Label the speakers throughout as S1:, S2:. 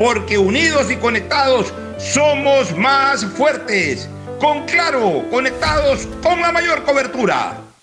S1: porque unidos y conectados somos más fuertes con Claro, conectados con la mayor cobertura.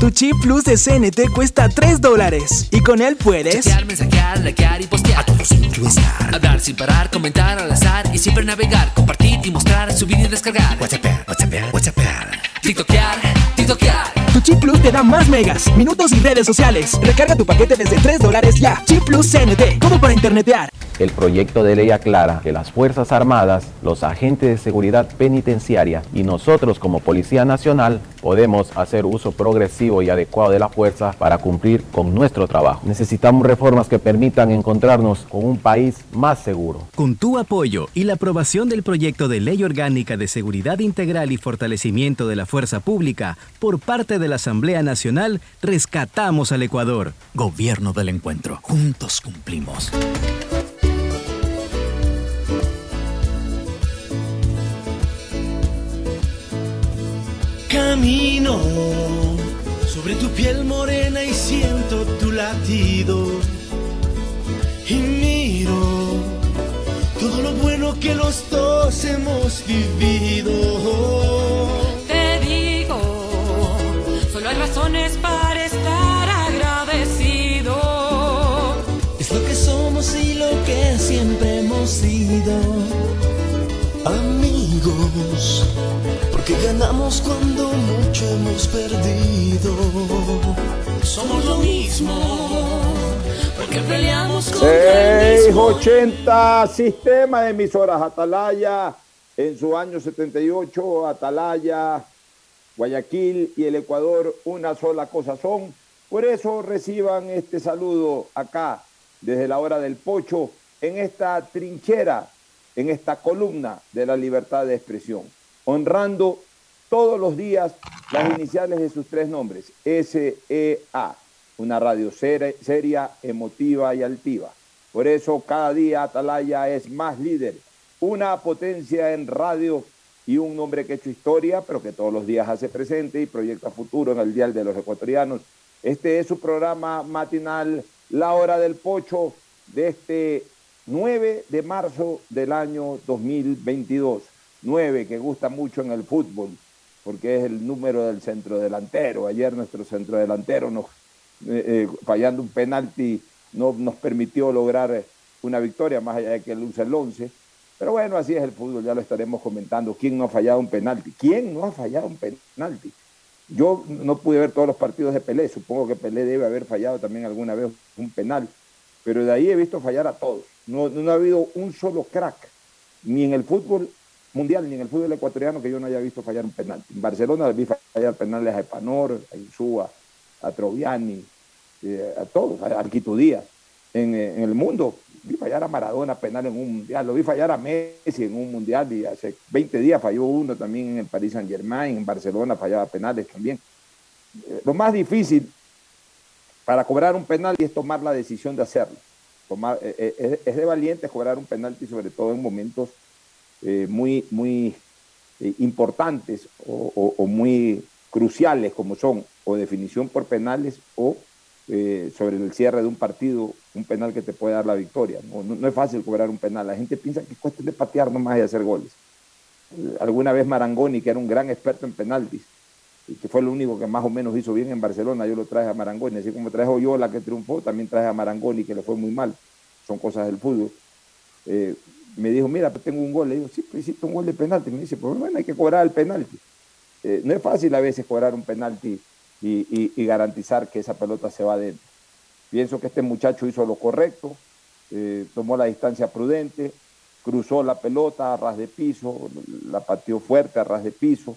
S2: Tu chip plus de CNT cuesta 3 dólares. Y con él puedes
S3: Chatear, mensajear, likear y postear.
S2: A todos incluestar
S3: Hablar sin parar, comentar al azar y siempre navegar Compartir y mostrar, subir y descargar.
S2: WhatsApp, WhatsApp, WhatsApp
S3: TikTokear, TikTokear
S2: Tu chip plus te da más megas, minutos y redes sociales Recarga tu paquete desde 3 dólares ya Chip plus CNT, como para internetear
S4: el proyecto de ley aclara que las Fuerzas Armadas, los agentes de seguridad penitenciaria y nosotros como Policía Nacional podemos hacer uso progresivo y adecuado de la fuerza para cumplir con nuestro trabajo. Necesitamos reformas que permitan encontrarnos con un país más seguro.
S5: Con tu apoyo y la aprobación del proyecto de ley orgánica de seguridad integral y fortalecimiento de la fuerza pública por parte de la Asamblea Nacional, rescatamos al Ecuador. Gobierno del Encuentro. Juntos cumplimos.
S6: Camino sobre tu piel morena y siento tu latido. Y miro todo lo bueno que los dos hemos vivido. Amigos, porque ganamos cuando mucho hemos perdido. Somos lo mismo, porque peleamos con
S7: 680 Sistema de emisoras Atalaya en su año 78, Atalaya, Guayaquil y el Ecuador una sola cosa son. Por eso reciban este saludo acá desde la hora del pocho en esta trinchera en esta columna de la libertad de expresión, honrando todos los días las iniciales de sus tres nombres, SEA, una radio seria, emotiva y altiva. Por eso cada día Atalaya es más líder, una potencia en radio y un hombre que hecho historia, pero que todos los días hace presente y proyecta futuro en el Dial de los Ecuatorianos. Este es su programa matinal, La Hora del Pocho, de este 9 de marzo del año 2022. 9 que gusta mucho en el fútbol, porque es el número del centrodelantero. Ayer nuestro centrodelantero nos, eh, eh, fallando un penalti no nos permitió lograr una victoria, más allá de que usa el 11. Pero bueno, así es el fútbol, ya lo estaremos comentando. ¿Quién no ha fallado un penalti? ¿Quién no ha fallado un penalti? Yo no pude ver todos los partidos de Pelé, supongo que Pelé debe haber fallado también alguna vez un penal, pero de ahí he visto fallar a todos. No, no ha habido un solo crack, ni en el fútbol mundial, ni en el fútbol ecuatoriano que yo no haya visto fallar un penal. En Barcelona vi fallar penales a Epanor, a Insúa, a Troviani, eh, a todos, a Arquito Díaz. En, eh, en, el mundo vi fallar a Maradona penal en un mundial, lo vi fallar a Messi en un mundial y hace 20 días falló uno también en el Paris Saint Germain, en Barcelona fallaba penales también. Eh, lo más difícil para cobrar un penal es tomar la decisión de hacerlo. Tomar, es, es, de valientes cobrar un penalti, sobre todo en momentos eh, muy, muy eh, importantes o, muy cruciales como son o definición por penales o eh, sobre el cierre de un partido, un penal que te puede dar la victoria. No, no, es fácil cobrar un penal. La gente piensa que es cuestión de patear nomás y hacer goles. Alguna vez Marangoni, que era un gran experto en penaltis, que fue el único que más o menos hizo bien en Barcelona, yo lo traje a Marangoni, así como trajo yo la que triunfó, también traje a Marangoni, que le fue muy mal. Son cosas del fútbol. Eh, me dijo, mira, pues tengo un gol. Le digo, sí, pues hiciste un gol de penalti. Me dice, pues bueno, hay que cobrar el penalti. Eh, no es fácil a veces cobrar un penalti y, y, y, garantizar que esa pelota se va adentro. Pienso que este muchacho hizo lo correcto, eh, tomó la distancia prudente, cruzó la pelota a ras de piso, la pateó fuerte a ras de piso.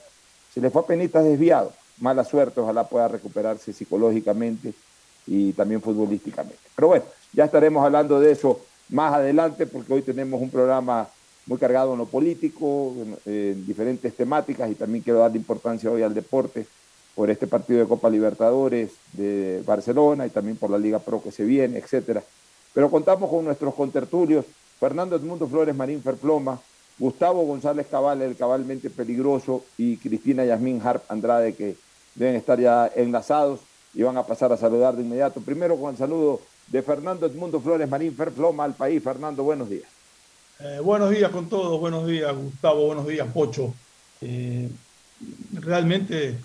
S7: Se le fue a penitas desviado. Mala suerte, ojalá pueda recuperarse psicológicamente y también futbolísticamente. Pero bueno, ya estaremos hablando de eso más adelante, porque hoy tenemos un programa muy cargado en lo político, en, en, diferentes temáticas, y también quiero darle importancia hoy al deporte por este partido de Copa Libertadores de Barcelona y también por la Liga Pro que se viene, etcétera. Pero contamos con nuestros contertulios, Fernando Edmundo Flores Marín Ferploma, Gustavo González Cabal, el cabalmente peligroso, y Cristina Yasmín Harp Andrade, que deben estar ya enlazados y van a pasar a saludar de inmediato. Primero con saludo de Fernando Edmundo Flores Marín Ferploma al país. Fernando, buenos días.
S8: Eh, buenos días con todos, buenos días Gustavo, buenos días Pocho. Eh, realmente,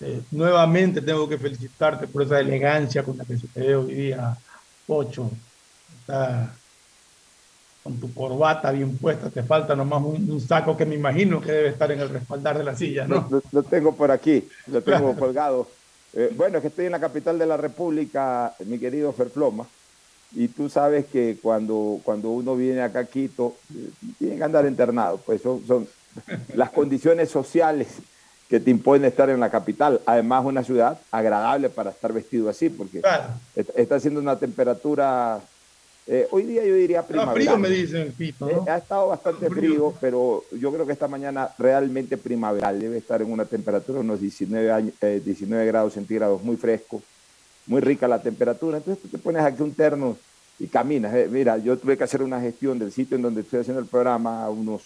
S8: eh, nuevamente tengo que felicitarte por esa elegancia con la que se te ve hoy día, Pocho. Está con tu corbata bien puesta, te falta nomás un, un, saco que me imagino que debe estar en el respaldar de la silla, ¿no?
S7: Lo, lo tengo por aquí, lo tengo colgado. Eh, bueno, es que estoy en la capital de la República, mi querido Ferfloma, y tú sabes que cuando, cuando uno viene acá a Quito, eh, tiene que andar internado, pues son, son las condiciones sociales que te imponen estar en la capital. Además, una ciudad agradable para estar vestido así, porque claro. está haciendo una temperatura eh, hoy día yo diría primavera.
S8: frío me dicen, Pito, ¿no?
S7: eh, ha estado bastante frío. frío. pero yo creo que esta mañana realmente primaveral. Debe estar en una temperatura de unos 19, años, eh, 19 grados centígrados, muy fresco, muy rica la temperatura. Entonces tú te pones aquí un terno y caminas. Eh, mira, yo tuve que hacer una gestión del sitio en donde estoy haciendo el programa a unos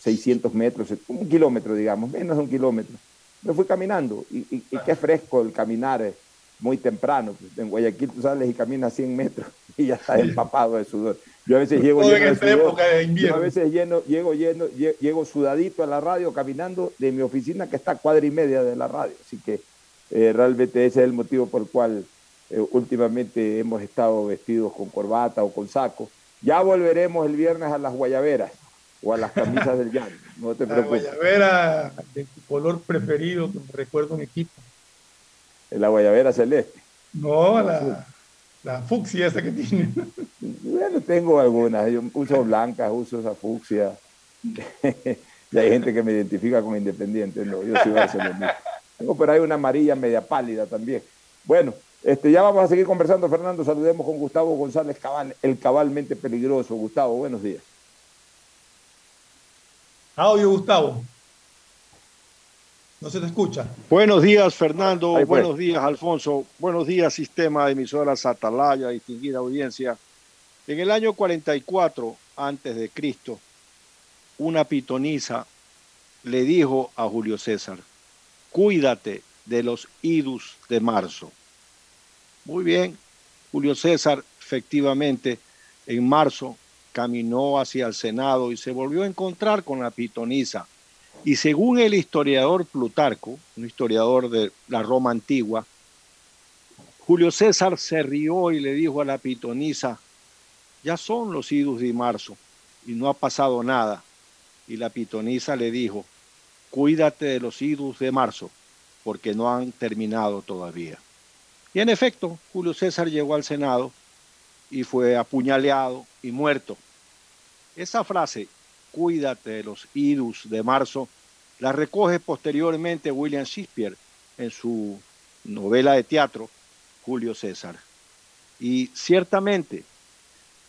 S7: 600 metros, un kilómetro, digamos, menos de un kilómetro. Me fui caminando y, y, y qué fresco el caminar muy temprano. Pues, en Guayaquil tú sales y caminas 100 metros y ya estás empapado de sudor. Yo a veces llego
S8: Todo lleno en esta de sudor, época de invierno.
S7: Yo a veces lleno, llego, lleno, llego sudadito a la radio caminando de mi oficina que está a cuadra y media de la radio. Así que eh, realmente ese es el motivo por el cual eh, últimamente hemos estado vestidos con corbata o con saco. Ya volveremos el viernes a las guayaberas o a las camisas del llano. No te preocupes.
S8: La guayabera de tu color preferido, que me recuerdo un equipo.
S7: La guayabera celeste.
S8: No, la, la fucsia esa que tiene.
S7: Bueno, tengo algunas. Yo uso blancas, uso esa fucsia. y hay gente que me identifica como independiente. No, yo soy barcelonista. Tengo por ahí una amarilla media pálida también. Bueno, este, ya vamos a seguir conversando, Fernando. Saludemos con Gustavo González Cabal, el cabalmente peligroso. Gustavo, buenos días.
S8: Audio, Gustavo. No se te escucha.
S9: Buenos días, Fernando. Buenos días, Alfonso. Buenos días, sistema de emisoras Atalaya, distinguida audiencia. En el año 44 antes de Cristo, una pitonisa le dijo a Julio César: Cuídate de los idus de marzo. Muy bien, Julio César, efectivamente, en marzo caminó hacia el Senado y se volvió a encontrar con la pitonisa. Y según el historiador Plutarco, un historiador de la Roma antigua, Julio César se rió y le dijo a la pitonisa, ya son los idus de marzo y no ha pasado nada. Y la pitonisa le dijo, cuídate de los idus de marzo, porque no han terminado todavía. Y en efecto, Julio César llegó al Senado y fue apuñaleado y muerto. Esa frase, cuídate de los idus de marzo, la recoge posteriormente William Shakespeare en su novela de teatro, Julio César. Y ciertamente,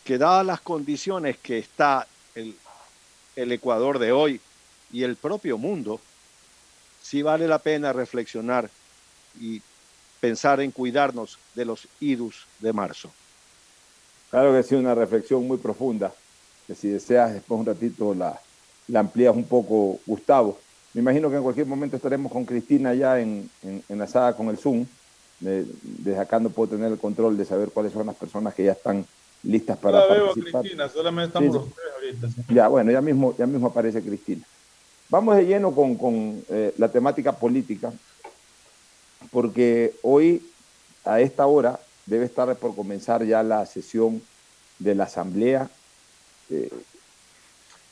S9: que dadas las condiciones que está el, el Ecuador de hoy y el propio mundo, sí vale la pena reflexionar y pensar en cuidarnos de los idus de marzo.
S7: Claro que sí, una reflexión muy profunda, que si deseas después un ratito la, la amplías un poco, Gustavo. Me imagino que en cualquier momento estaremos con Cristina ya en, en, la sala con el Zoom. desde acá no puedo tener el control de saber cuáles son las personas que ya están listas para
S8: la veo Cristina, solamente estamos los tres ahorita.
S7: Ya, bueno, ya mismo, ya mismo aparece Cristina. Vamos de lleno con, con eh, la temática política, porque hoy, a esta hora, debe estar por comenzar ya la sesión de la Asamblea, eh,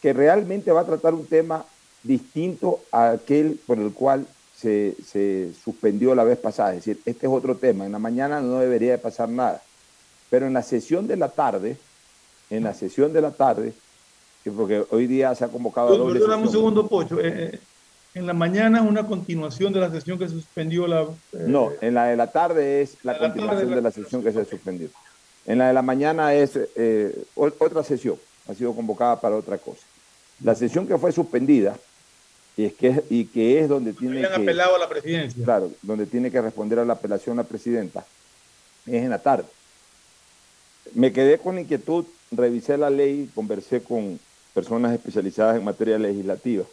S7: que realmente va a tratar un tema distinto a aquel por el cual se, se, suspendió la vez pasada. Es decir, este es otro tema. En la mañana no debería de pasar nada. Pero en la sesión de la tarde, en la sesión de la tarde, porque hoy día se ha convocado...
S8: doble un segundo, Pocho. Eh, eh, en la mañana es una continuación de la sesión que se suspendió la...
S7: Eh, no, en la de la tarde es la, continuación de la, sesión que se suspendió. En la de la mañana es otra sesión, ha sido convocada para otra cosa. La sesión que fue suspendida y, es que, y que es donde tiene que...
S8: apelado a la presidencia.
S7: Claro, donde tiene que responder a la apelación la presidenta, es en la tarde. Me quedé con inquietud, revisé la ley, conversé con personas especializadas en materia legislativa.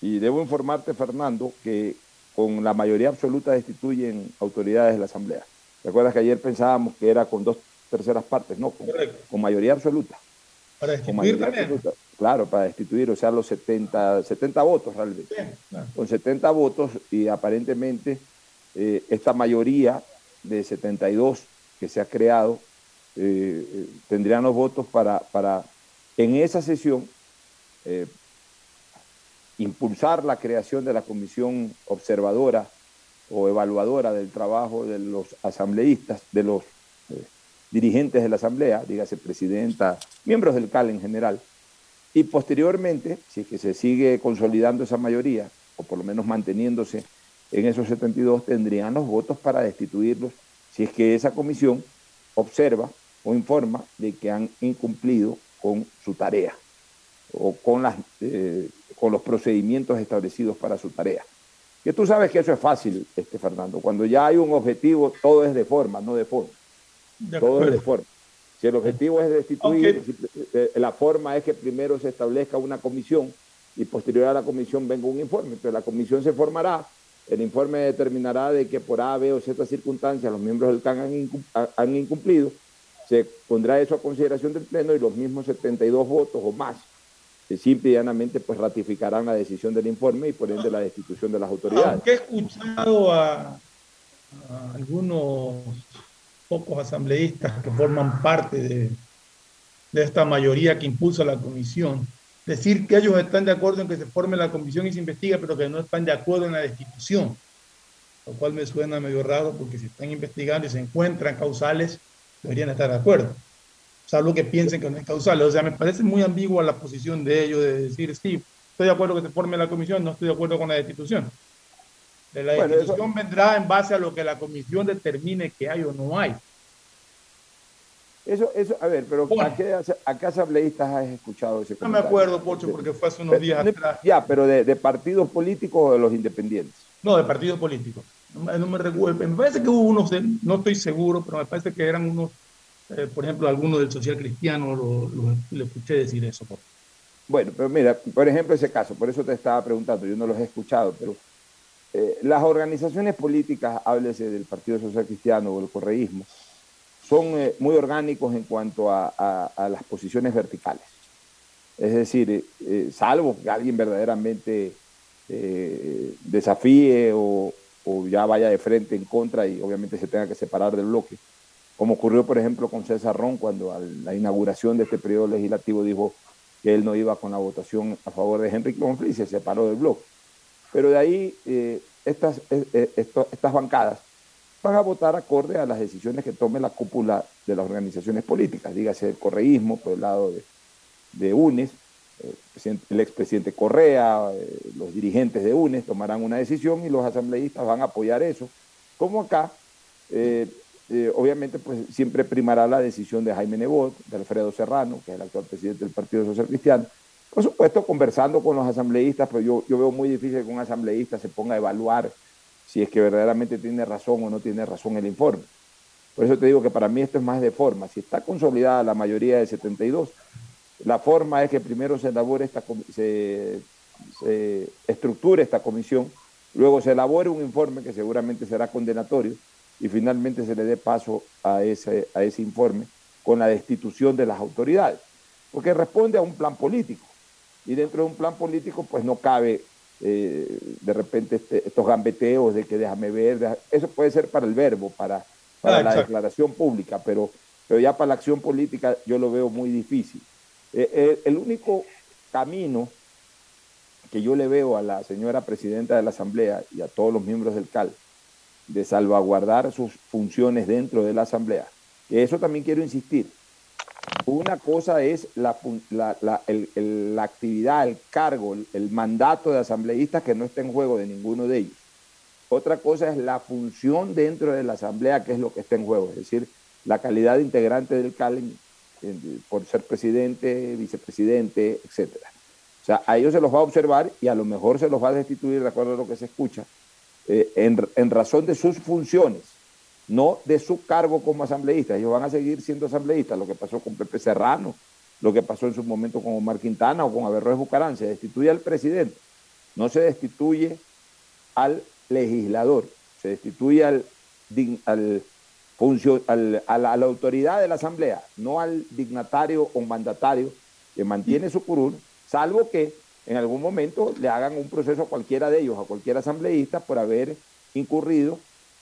S7: Y debo informarte, Fernando, que con la mayoría absoluta destituyen autoridades de la Asamblea. ¿Te acuerdas que ayer pensábamos que era con dos terceras partes? No, con, mayoría absoluta.
S8: Para destituir también.
S7: Claro, para destituir, o sea, los 70, 70 votos realmente. Con 70 votos y aparentemente eh, esta mayoría de 72 que se ha creado eh, eh, tendrían los votos para, para en esa sesión eh, impulsar la creación de la comisión observadora o evaluadora del trabajo de los asambleístas, de los dirigentes de la asamblea, dígase presidenta, miembros del CAL en general, y posteriormente, si es que se sigue consolidando esa mayoría, o por lo menos manteniéndose en esos 72, tendrían los votos para destituirlos, si es que esa comisión observa o informa de que han incumplido con su tarea o con, las, eh, con los procedimientos establecidos para su tarea. Que tú sabes que eso es fácil, este Fernando. Cuando ya hay un objetivo, todo es de forma, no de forma. Todo es de forma. Si el objetivo es destituir, eh, la forma es que primero se establezca una comisión y posterior a la comisión venga un informe. Entonces la comisión se formará, el informe determinará de que por A, B o Z circunstancias los miembros del CAN han incumplido se pondrá eso a consideración del Pleno y los mismos 72 votos o más simple y llanamente pues ratificarán la decisión del informe y por ende la destitución de las autoridades.
S8: Aunque he escuchado a, algunos pocos asambleístas que forman parte de, de, esta mayoría que impulsa la comisión, decir que ellos están de acuerdo en que se forme la comisión y se investigue, pero que no están de acuerdo en la destitución, lo cual me suena medio raro porque si están investigando y se encuentran causales, deberían estar de acuerdo, salvo que piensen que no es causal. O sea, me parece muy ambigua la posición de ellos de decir, sí, estoy de acuerdo que se forme la comisión, no estoy de acuerdo con la destitución. La destitución vendrá en base a lo que la comisión determine que hay o no hay.
S7: Eso, eso, a ver, pero ¿a, qué, asambleístas has escuchado ese
S8: No me acuerdo, Pocho, porque fue hace unos días atrás.
S7: Ya, pero de, de partidos políticos o de los independientes.
S8: No, de partidos políticos. No, me, recuerdo, me parece que hubo unos, no estoy seguro, pero me parece que eran unos, eh, por ejemplo, algunos del social cristiano, lo, lo, escuché decir eso.
S7: Bueno, pero mira, por ejemplo, ese caso, por eso te estaba preguntando, yo no los he escuchado, pero eh, las organizaciones políticas, háblese del Partido Social Cristiano o el correísmo, son eh, muy orgánicos en cuanto a, las posiciones verticales. Es decir, eh, salvo que alguien verdaderamente desafíe o, ya vaya de frente en contra y obviamente se tenga que separar del bloque, como ocurrió por ejemplo con César Ron cuando a la inauguración de este periodo legislativo dijo que él no iba con la votación a favor de Henry Confli y se separó del bloque. Pero de ahí estas, estas bancadas van a votar acorde a las decisiones que tome la cúpula de las organizaciones políticas, dígase el correísmo por el lado de, UNES, eh, el expresidente Correa, eh, los dirigentes de UNES tomarán una decisión y los asambleístas van a apoyar eso. Como acá, eh, obviamente, pues siempre primará la decisión de Jaime Nebot, de Alfredo Serrano, que es el actual presidente del Partido Social Cristiano. Por supuesto, conversando con los asambleístas, pero yo, yo veo muy difícil que un asambleísta se ponga a evaluar si es que verdaderamente tiene razón o no tiene razón el informe. Por eso te digo que para mí esto es más de forma. Si está consolidada la mayoría de 72, la forma es que primero se elabore esta se, se estructure esta comisión, luego se elabore un informe que seguramente será condenatorio y finalmente se le dé paso a ese, a ese informe con la destitución de las autoridades, porque responde a un plan político y dentro de un plan político pues no cabe eh, de repente este, estos gambeteos de que déjame ver, eso puede ser para el verbo, para, para ah, la declaración pública, pero, pero ya para la acción política yo lo veo muy difícil. Eh, eh, el único camino que yo le veo a la señora presidenta de la Asamblea y a todos los miembros del CAL de salvaguardar sus funciones dentro de la Asamblea, que eso también quiero insistir, una cosa es la, la, actividad, el cargo, el, mandato de asambleístas que no está en juego de ninguno de ellos. Otra cosa es la función dentro de la asamblea, que es lo que está en juego, es decir, la calidad de integrante del CALEN por ser presidente, vicepresidente, etc. O sea, a ellos se los va a observar y a lo mejor se los va a destituir, de acuerdo a lo que se escucha, eh, en razón de sus funciones no de su cargo como asambleísta. Ellos van a seguir siendo asambleístas. Lo que pasó con Pepe Serrano, lo que pasó en su momento con Omar Quintana o con Averroes Bucarán, se destituye al presidente, no se destituye al legislador, se destituye al, al, a, la, autoridad de la asamblea, no al dignatario o mandatario que mantiene su curul, salvo que en algún momento le hagan un proceso a cualquiera de ellos, a cualquier asambleísta, por haber incurrido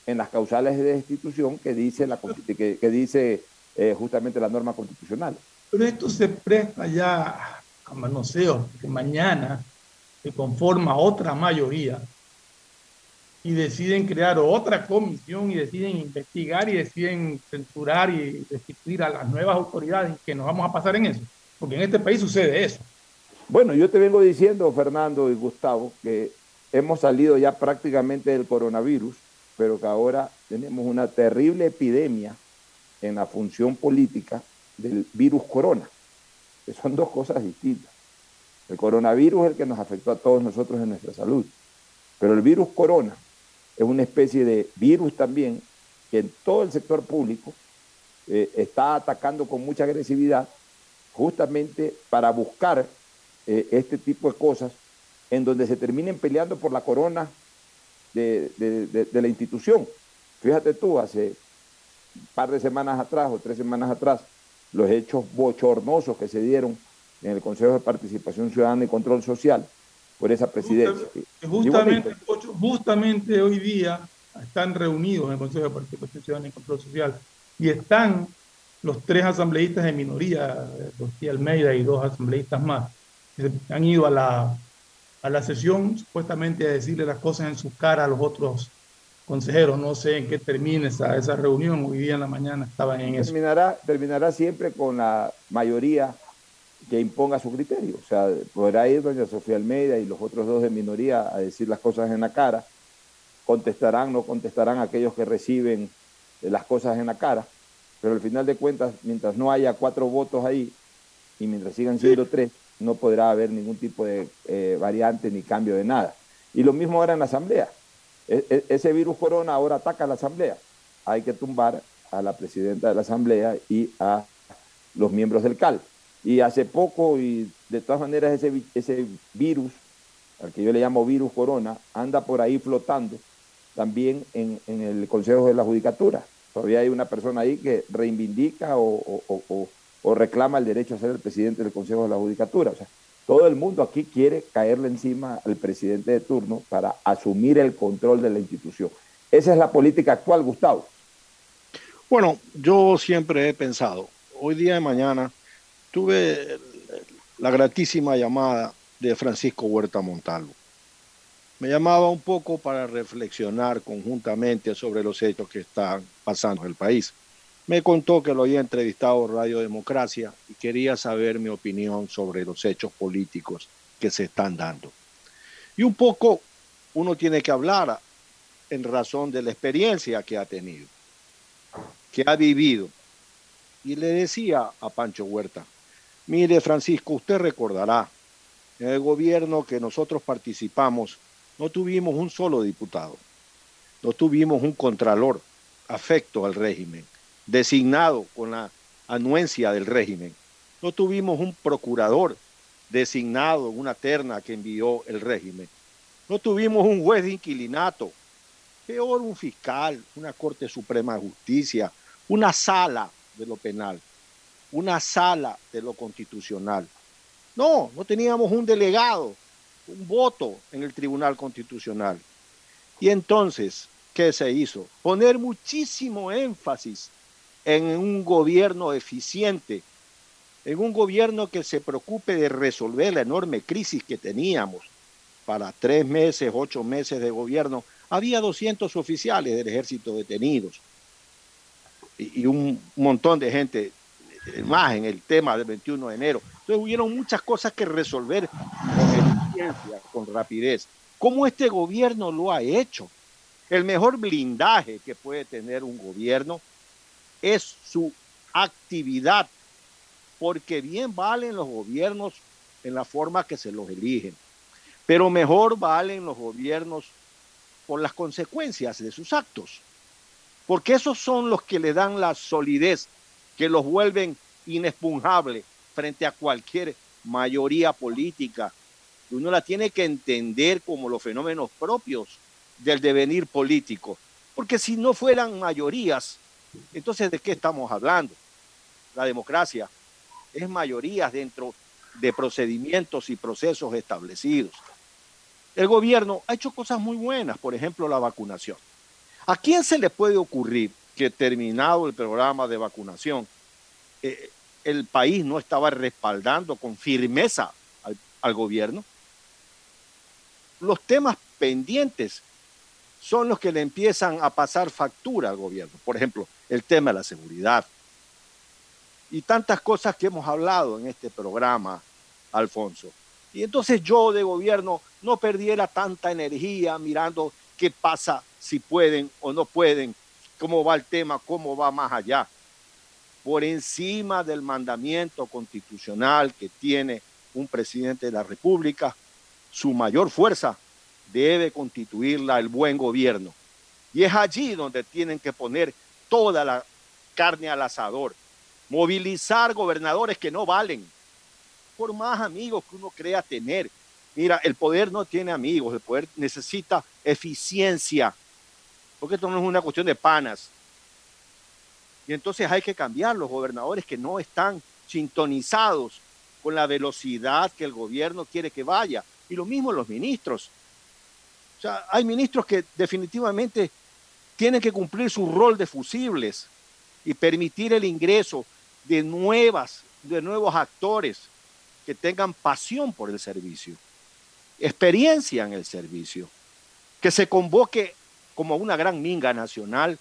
S7: en las causales de destitución que dice, la, que, dice eh, justamente la norma constitucional.
S8: Pero esto se presta ya a manoseo, que mañana se conforma otra mayoría y deciden crear otra comisión y deciden investigar y deciden censurar y destituir a las nuevas autoridades que nos vamos a pasar en eso. Porque en este país sucede eso.
S7: Bueno, yo te vengo diciendo, Fernando y Gustavo, que hemos salido ya prácticamente del coronavirus pero que ahora tenemos una terrible epidemia en la función política del virus corona, que son dos cosas distintas. El coronavirus es el que nos afectó a todos nosotros en nuestra salud, pero el virus corona es una especie de virus también que en todo el sector público eh, está atacando con mucha agresividad justamente para buscar eh, este tipo de cosas en donde se terminen peleando por la corona de, la institución. Fíjate tú, hace un par de semanas atrás o tres semanas atrás, los hechos bochornosos que se dieron en el Consejo de Participación Ciudadana y Control Social por esa presidencia.
S8: Justamente, justamente, hoy día están reunidos en el Consejo de Participación Ciudadana y Control Social y están los tres asambleístas de minoría, Rocío Almeida y dos asambleístas más, que han ido a la a la sesión supuestamente a decirle las cosas en su cara a los otros consejeros. No sé en qué termine esa, esa reunión. Hoy día en la mañana estaban en
S7: terminará, eso. Terminará siempre con la mayoría que imponga su criterio. O sea, podrá ir doña Sofía Almeida y los otros dos de minoría a decir las cosas en la cara. Contestarán, no contestarán aquellos que reciben las cosas en la cara. Pero al final de cuentas, mientras no haya cuatro votos ahí y mientras sigan siendo tres, no podrá haber ningún tipo de eh, variante ni cambio de nada. Y lo mismo ahora en la Asamblea. E, e, ese virus corona ahora ataca a la Asamblea. Hay que tumbar a la presidenta de la Asamblea y a los miembros del CAL. Y hace poco, y de todas maneras, ese, ese virus, al que yo le llamo virus corona, anda por ahí flotando también en, en el Consejo de la Judicatura. Todavía hay una persona ahí que reivindica o, reclama el derecho a ser el presidente del Consejo de la Judicatura. O sea, todo el mundo aquí quiere caerle encima al presidente de turno para asumir el control de la institución. Esa es la política actual, Gustavo.
S9: Bueno, yo siempre he pensado, hoy día de mañana tuve la gratísima llamada de Francisco Huerta Montalvo. Me llamaba un poco para reflexionar conjuntamente sobre los hechos que están pasando en el país. Me contó que lo había entrevistado Radio Democracia y quería saber mi opinión sobre los hechos políticos que se están dando. Y un poco uno tiene que hablar en razón de la experiencia que ha tenido, que ha vivido. Y le decía a Pancho Huerta, mire Francisco, usted recordará, en el gobierno que nosotros participamos no tuvimos un solo diputado, no tuvimos un contralor afecto al régimen, designado con la anuencia del régimen, no tuvimos un procurador designado en una terna que envió el régimen, no tuvimos un juez de inquilinato, peor un fiscal, una Corte Suprema de Justicia, una sala de lo penal, una sala de lo constitucional. No, no teníamos un delegado, un voto en el Tribunal Constitucional. Y entonces, ¿qué se hizo? Poner muchísimo énfasis en un gobierno eficiente, en un gobierno que se preocupe de resolver la enorme crisis que teníamos. Para tres meses, ocho meses de gobierno, había 200 oficiales del ejército detenidos y, un montón de gente más en el tema del 21 de enero. Entonces hubieron muchas cosas que resolver con eficiencia, con rapidez. ¿Cómo este gobierno lo ha hecho? El mejor blindaje que puede tener un gobierno es su actividad, porque bien valen los gobiernos en la forma que se los eligen, pero mejor valen los gobiernos por las consecuencias de sus actos, porque esos son los que le dan la solidez, que los vuelven inexpunjables frente a cualquier mayoría política. Uno la tiene que entender como los fenómenos propios del devenir político, porque si no fueran mayorías, entonces ¿de qué estamos hablando? La democracia es mayorías dentro de procedimientos y procesos establecidos. El gobierno ha hecho cosas muy buenas, por ejemplo, la vacunación. ¿A quién se le puede ocurrir que terminado el programa de vacunación, eh, el país no estaba respaldando con firmeza al, al gobierno? Los temas pendientes son los que le empiezan a pasar factura al gobierno. Por ejemplo, el tema de la seguridad. Y tantas cosas que hemos hablado en este programa, Alfonso. Y entonces yo de gobierno no perdiera tanta energía mirando qué pasa, si pueden o no pueden, cómo va el tema, cómo va más allá. Por encima del mandamiento constitucional que tiene un presidente de la República, su mayor fuerza debe constituirla el buen gobierno. Y es allí donde tienen que poner toda la carne al asador, movilizar gobernadores que no valen, por más amigos que uno crea tener. Mira, el poder no tiene amigos, el poder necesita eficiencia, porque esto no es una cuestión de panas. Y entonces hay que cambiar los gobernadores que no están sintonizados con la velocidad que el gobierno quiere que vaya. Y lo mismo los ministros. O sea, hay ministros que definitivamente tienen que cumplir su rol de fusibles y permitir el ingreso de nuevas, de nuevos actores que tengan pasión por el servicio, experiencia en el servicio, que se convoque como una gran minga nacional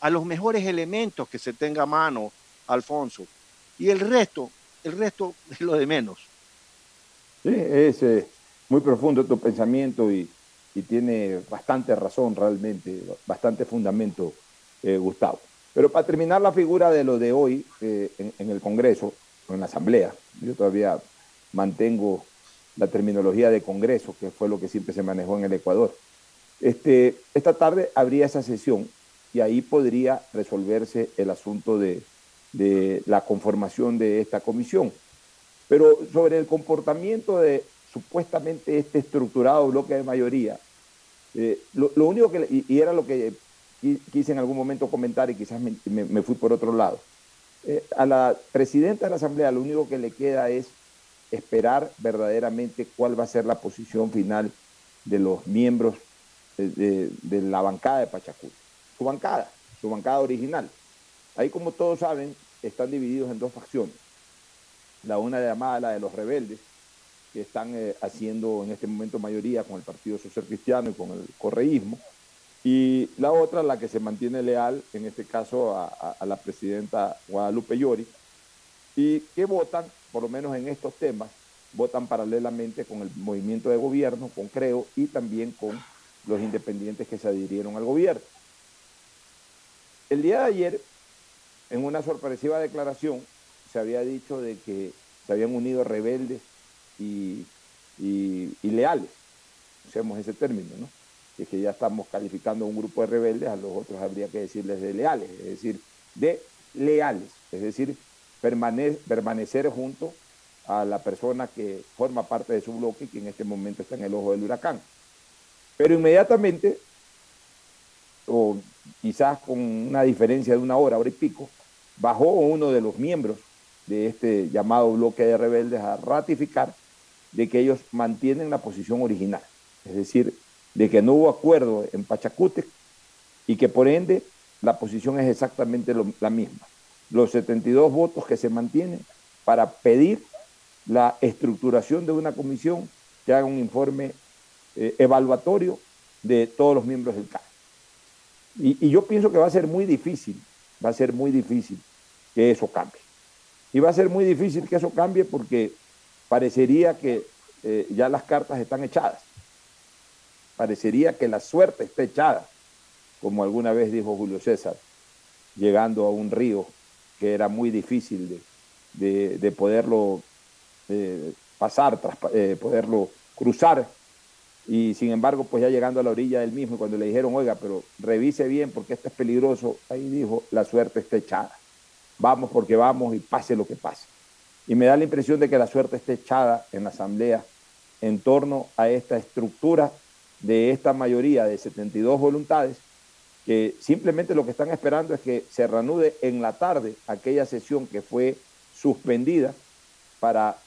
S9: a los mejores elementos que se tenga a mano, Alfonso. Y el resto, el resto es lo de menos.
S7: Sí, es eh, muy profundo tu pensamiento y, tiene bastante razón realmente, bastante fundamento, eh, Gustavo. Pero para terminar la figura de lo de hoy eh, en el Congreso, en la Asamblea. Yo todavía mantengo la terminología de Congreso, que fue lo que siempre se manejó en el Ecuador. Este, esta tarde habría esa sesión y ahí podría resolverse el asunto de, la conformación de esta comisión. Pero sobre el comportamiento de supuestamente este estructurado bloque de mayoría, eh, lo, único que, y, era lo que quise en algún momento comentar y quizás me, fui por otro lado. Eh, a la presidenta de la Asamblea lo único que le queda es esperar verdaderamente cuál va a ser la posición final de los miembros de, la bancada de Pachacú. Su bancada, su bancada original. Ahí, como todos saben, están divididos en dos facciones. La una llamada la de los rebeldes, que están eh, haciendo en este momento mayoría con el Partido Social Cristiano y con el correísmo, y la otra, la que se mantiene leal, en este caso a, la presidenta Guadalupe Llori, y que votan, por lo menos en estos temas, votan paralelamente con el movimiento de gobierno, con Creo, y también con los independientes que se adhirieron al gobierno. El día de ayer, en una sorpresiva declaración, se había dicho de que se habían unido rebeldes y, leales, usemos ese término, ¿no? es que ya estamos calificando un grupo de rebeldes, a los otros habría que decirles de leales, es decir, de leales, es decir, permanecer junto a la persona que forma parte de su bloque y que en este momento está en el ojo del huracán. Pero inmediatamente, o quizás con una diferencia de una hora, hora y pico, bajó uno de los miembros de este llamado bloque de rebeldes a ratificar de que ellos mantienen la posición original, es decir, de que no hubo acuerdo en Pachacútec y que por ende la posición es exactamente la misma. Los 72 votos que se mantienen para pedir la estructuración de una comisión que haga un informe eh, evaluatorio de todos los miembros del CAE. Y, yo pienso que va a ser muy difícil, va a ser muy difícil que eso cambie. Y va a ser muy difícil que eso cambie porque parecería que eh, ya las cartas están echadas parecería que la suerte está echada, como alguna vez dijo Julio César, llegando a un río que era muy difícil de, poderlo eh, pasar, eh, poderlo cruzar. Y sin embargo, pues ya llegando a la orilla del mismo, cuando le dijeron, oiga, pero revise bien porque esto es peligroso, ahí dijo, la suerte está echada. Vamos porque vamos y pase lo que pase. Y me da la impresión de que la suerte está echada en la Asamblea en torno a esta estructura de esta mayoría de 72 voluntades que simplemente lo que están esperando es que se reanude en la tarde aquella sesión que fue suspendida para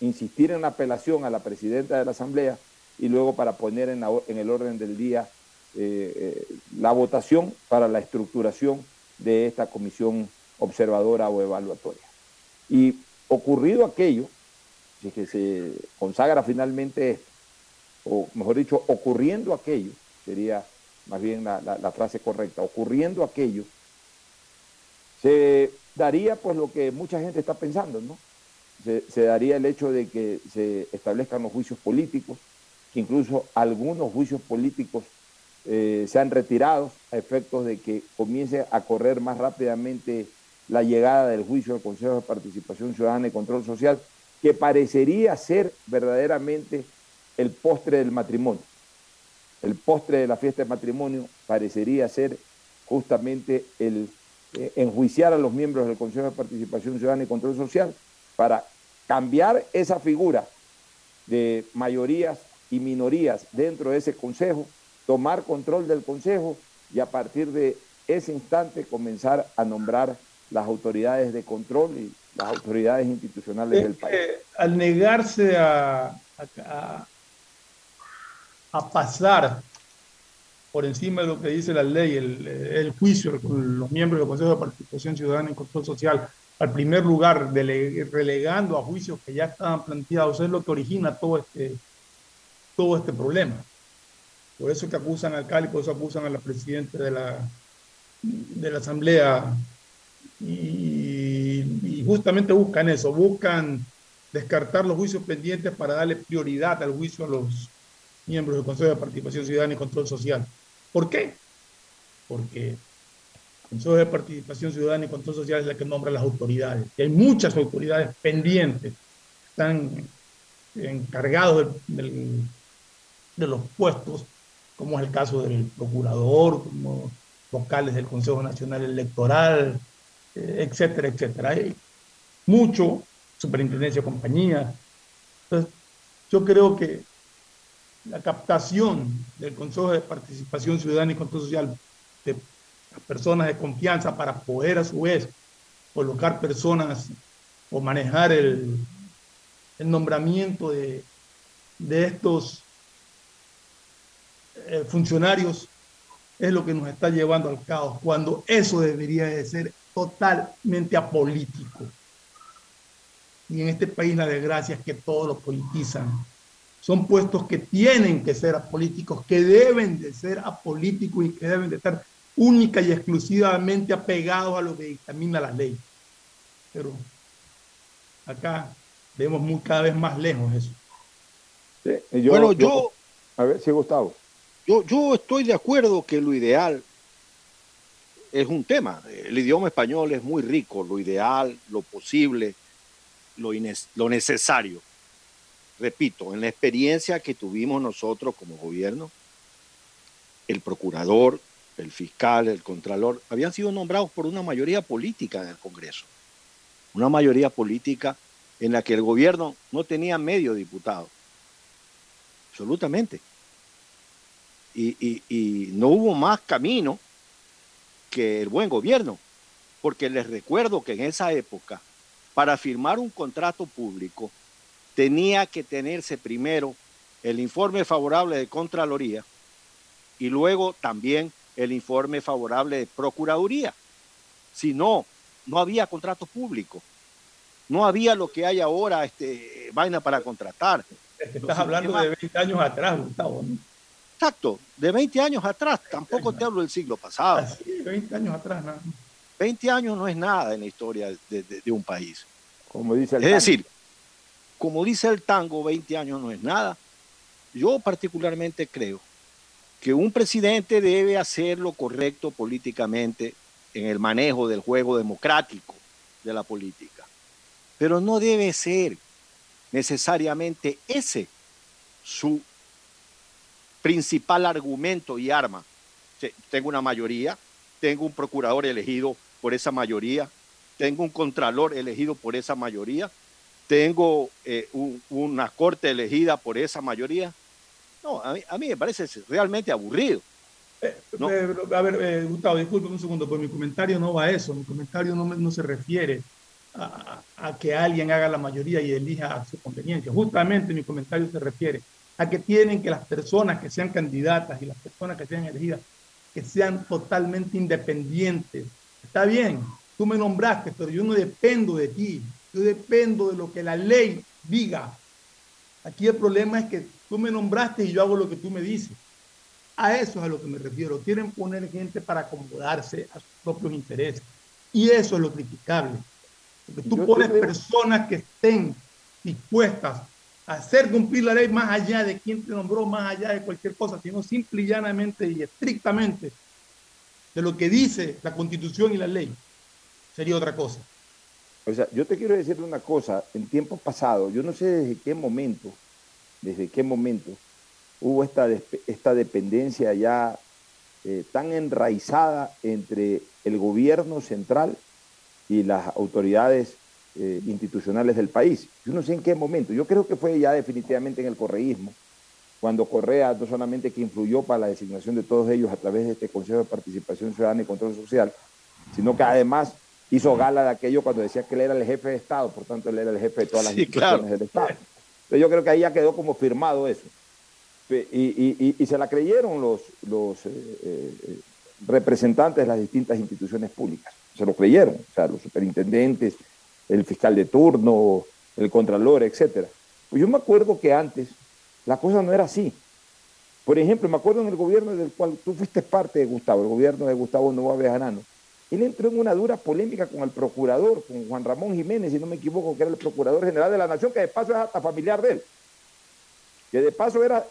S7: insistir en la apelación a la presidenta de la Asamblea y luego para poner en, el orden del día eh, eh, la votación para la estructuración de esta comisión observadora o evaluatoria. Y ocurrido aquello, que se consagra finalmente esto, o mejor dicho, ocurriendo aquello, sería más bien la, frase correcta, ocurriendo aquello, se daría pues lo que mucha gente está pensando, ¿no? Se, daría el hecho de que se establezcan los juicios políticos, que incluso algunos juicios políticos eh, sean retirados a efectos de que comience a correr más rápidamente la llegada del juicio del Consejo de Participación Ciudadana y Control Social, que parecería ser verdaderamente el postre del matrimonio. El postre de la fiesta de matrimonio parecería ser justamente el eh, enjuiciar a los miembros del Consejo de Participación Ciudadana y Control Social para cambiar esa figura de mayorías y minorías dentro de ese Consejo, tomar control del Consejo y a partir de ese instante comenzar a nombrar las autoridades de control y las autoridades institucionales del país.
S8: al negarse a, a pasar por encima de lo que dice la ley, el, juicio con los miembros del Consejo de Participación Ciudadana y Control Social al primer lugar, relegando a juicios que ya estaban planteados, es lo que origina todo este, todo este problema. Por eso que acusan al CALI, por eso acusan a la presidenta de la, de la Asamblea y, justamente buscan eso, buscan descartar los juicios pendientes para darle prioridad al juicio a los miembros del Consejo de Participación Ciudadana y Control Social. ¿Por qué? Porque el Consejo de Participación Ciudadana y Control Social es el que nombra las autoridades. Y hay muchas autoridades pendientes, están encargados de, los puestos, como es el caso del procurador, como vocales del Consejo Nacional Electoral, etcétera, etcétera. Hay mucho, superintendencia de compañía. Entonces, yo creo que la captación del Consejo de Participación Ciudadana y Control Social de personas de confianza para poder a su vez colocar personas o manejar el, el nombramiento de, de estos eh, funcionarios es lo que nos está llevando al caos, cuando eso debería de ser totalmente apolítico. Y en este país la desgracia es que todos lo politizan. Son puestos que tienen que ser apolíticos, que deben de ser apolíticos y que deben de estar única y exclusivamente apegados a lo que dictamina la ley. Pero acá vemos muy, cada vez más lejos eso.
S9: bueno, yo,
S7: A ver, sí, Gustavo.
S9: Yo, yo estoy de acuerdo que lo ideal es un tema. El idioma español es muy rico, lo ideal, lo posible, lo, lo necesario. Repito, en la experiencia que tuvimos nosotros como gobierno, el procurador, el fiscal, el contralor, habían sido nombrados por una mayoría política en el Congreso. Una mayoría política en la que el gobierno no tenía medio diputado. Absolutamente. Y, y, no hubo más camino que el buen gobierno, porque les recuerdo que en esa época, para firmar un contrato público, tenía que tenerse primero el informe favorable de Contraloría y luego también el informe favorable de Procuraduría. Si no, no había contrato público. No había lo que hay ahora, este, vaina para contratar.
S8: Estás hablando de 20 años atrás, Gustavo.
S9: Exacto, de 20 años atrás, tampoco te hablo del siglo pasado.
S8: Así, 20 años atrás, nada.
S9: 20 años no es nada en la historia de, un país.
S7: Como dice el
S9: es decir, como dice el tango, 20 años no es nada. Yo particularmente creo que un presidente debe hacer lo correcto políticamente en el manejo del juego democrático de la política. Pero no debe ser necesariamente ese su principal argumento y arma. Tengo una mayoría, tengo un procurador elegido por esa mayoría, tengo un contralor elegido por esa mayoría, tengo eh, una corte elegida por esa mayoría. No, a mí, me parece realmente aburrido.
S8: Eh, eh, a ver, Gustavo, disculpe un segundo, pues mi comentario no va a eso, mi comentario no, no se refiere a, a, que alguien haga la mayoría y elija a su conveniencia. Justamente mi comentario se refiere a que tienen que las personas que sean candidatas y las personas que sean elegidas, que sean totalmente independientes. Está bien, tú me nombraste, pero yo no dependo de ti, yo dependo de lo que la ley diga. Aquí el problema es que tú me nombraste y yo hago lo que tú me dices. A eso es a lo que me refiero. Quieren poner gente para acomodarse a sus propios intereses. Y eso es lo criticable. Porque tú pones personas que estén dispuestas hacer cumplir la ley más allá de quien te nombró, más allá de cualquier cosa, sino simple y llanamente y estrictamente de lo que dice la constitución y la ley, sería otra cosa.
S7: O sea, yo te quiero decir una cosa, en tiempos pasados, yo no sé desde qué momento, desde qué momento hubo esta, esta dependencia ya eh, tan enraizada entre el gobierno central y las autoridades eh, institucionales del país. Yo no sé en qué momento, yo creo que fue ya definitivamente en el correísmo, cuando Correa no solamente que influyó para la designación de todos ellos a través de este Consejo de Participación Ciudadana y Control Social, sino que además hizo gala de aquello cuando decía que él era el jefe de Estado, por tanto él era el jefe de todas las instituciones del Estado. Entonces yo creo que ahí ya quedó como firmado eso. Y, se la creyeron los, los eh, eh, representantes de las distintas instituciones públicas, se lo creyeron, o sea, los superintendentes, el fiscal de turno, el contralor, etcétera. Pues yo me acuerdo que antes la cosa no era así. Por ejemplo, me acuerdo en el gobierno del cual tú fuiste parte de Gustavo, el gobierno de Gustavo Novoa Bejarano. Él entró en una dura polémica con el procurador, con Juan Ramón Jiménez, si no me equivoco, que era el procurador general de la Nación, que de paso es hasta familiar de él. Que de paso era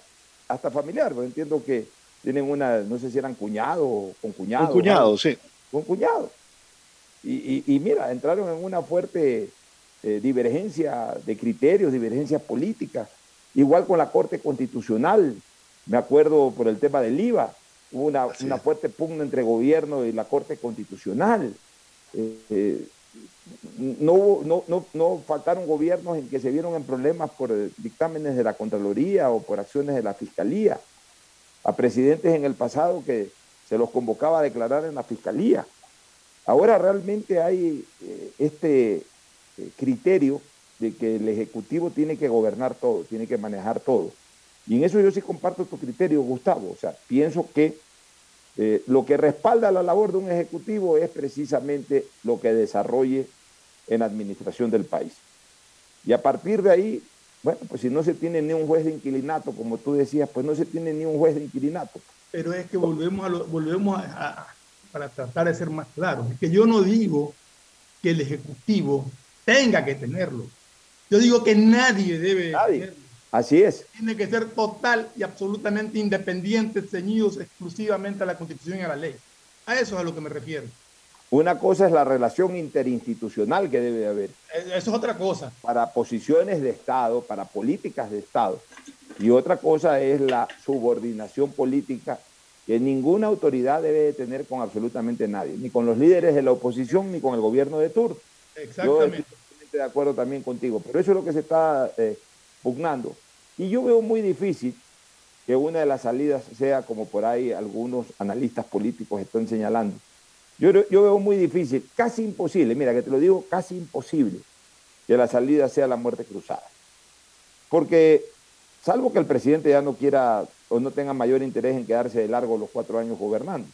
S7: hasta familiar, pues entiendo que tienen una, no sé si eran cuñado o con cuñado.
S9: Con cuñado, sí.
S7: Con cuñado. Y, mira, entraron en una fuerte eh, divergencia de criterios, divergencia política. Igual con la Corte Constitucional, me acuerdo por el tema del IVA, hubo una, fuerte pugna entre gobierno y la Corte Constitucional. Eh, eh, no, no, no, no, faltaron gobiernos en que se vieron en problemas por dictámenes de la Contraloría o por acciones de la Fiscalía. A presidentes en el pasado que se los convocaba a declarar en la fiscalía. Ahora realmente hay eh, este eh, criterio de que el Ejecutivo tiene que gobernar todo, tiene que manejar todo. Y en eso yo sí comparto tu criterio, Gustavo. O sea, pienso que eh, lo que respalda la labor de un Ejecutivo es precisamente lo que desarrolle en la administración del país. Y a partir de ahí, bueno, pues si no se tiene ni un juez de inquilinato, como tú decías, pues no se tiene ni un juez de inquilinato.
S8: Pero es que volvemos a, volvemos a, para tratar de ser más claros, es que yo no digo que el Ejecutivo tenga que tenerlo. Yo digo que nadie debe
S7: tenerlo. Así es.
S8: Tiene que ser total y absolutamente independiente, ceñidos exclusivamente a la Constitución y a la ley. A eso es a lo que me refiero.
S7: Una cosa es la relación interinstitucional que debe haber.
S8: Eso es otra cosa.
S7: Para posiciones de Estado, para políticas de Estado. Y otra cosa es la subordinación política que ninguna autoridad debe de tener con absolutamente nadie, ni con los líderes de la oposición, ni con el gobierno de turno.
S8: Exactamente.
S7: Yo estoy de acuerdo también contigo, pero eso es lo que se está eh, pugnando. Y yo veo muy difícil que una de las salidas sea como por ahí algunos analistas políticos están señalando, yo, veo muy difícil, casi imposible, mira que te lo digo, casi imposible que la salida sea la muerte cruzada. Porque, salvo que el presidente ya no quiera o no tenga mayor interés en quedarse de largo los cuatro años gobernando.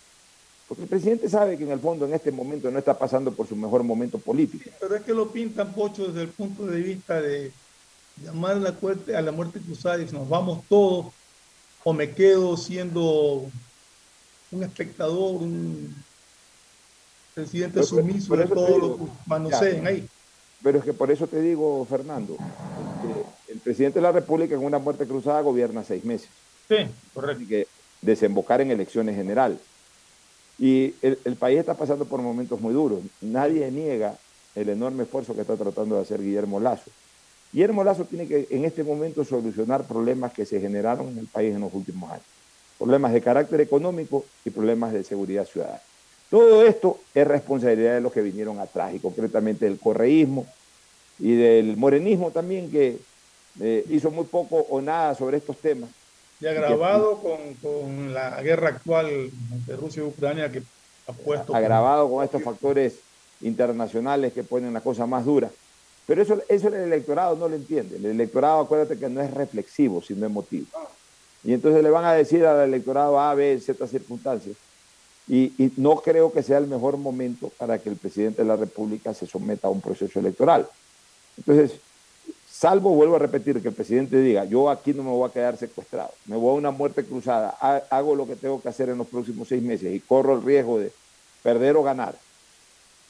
S7: Porque el presidente sabe que en el fondo en este momento no está pasando por su mejor momento político.
S8: pero es que lo pintan, Pocho, desde el punto de vista de llamar a la, muerte, a la muerte cruzada y si nos vamos todos o me quedo siendo un espectador, un presidente sumiso de todo lo que manoseen ahí.
S7: Pero es que por eso te digo, Fernando, el presidente de la República en una muerte cruzada gobierna seis meses.
S8: Sí, correcto.
S7: Y que desembocar en elecciones generales. Y el, el, país está pasando por momentos muy duros. Nadie niega el enorme esfuerzo que está tratando de hacer Guillermo Lazo. Guillermo Lazo tiene que en este momento solucionar problemas que se generaron en el país en los últimos años. Problemas de carácter económico y problemas de seguridad ciudadana. Todo esto es responsabilidad de los que vinieron atrás y concretamente del correísmo y del morenismo también que eh, hizo muy poco o nada sobre estos temas.
S8: Y agravado con, con, la guerra actual entre Rusia y Ucrania que ha puesto...
S7: Agravado con estos factores internacionales que ponen la cosa más dura. Pero eso, eso el electorado no lo entiende. El electorado, acuérdate que no es reflexivo, sino emotivo. Y entonces le van a decir al electorado A, B, Z circunstancias y, no creo que sea el mejor momento para que el presidente de la República se someta a un proceso electoral. Entonces, salvo, vuelvo a repetir, que el presidente diga, yo aquí no me voy a quedar secuestrado, me voy a una muerte cruzada, hago lo que tengo que hacer en los próximos seis meses y corro el riesgo de perder o ganar.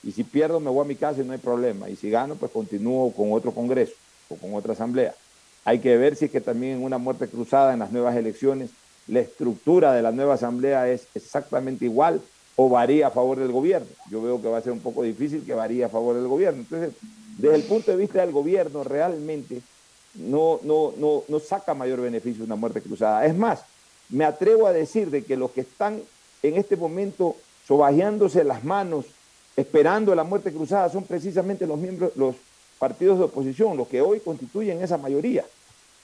S7: Y si pierdo, me voy a mi casa y no hay problema. Y si gano, pues continúo con otro congreso o con otra asamblea. Hay que ver si es que también en una muerte cruzada en las nuevas elecciones la estructura de la nueva asamblea es exactamente igual o varía a favor del gobierno. Yo veo que va a ser un poco difícil que varíe a favor del gobierno. Entonces, desde el punto de vista del gobierno, realmente no, no, no, no saca mayor beneficio una muerte cruzada. Es más, me atrevo a decir de que los que están en este momento sobajeándose las manos, esperando la muerte cruzada, son precisamente los miembros, los partidos de oposición, los que hoy constituyen esa mayoría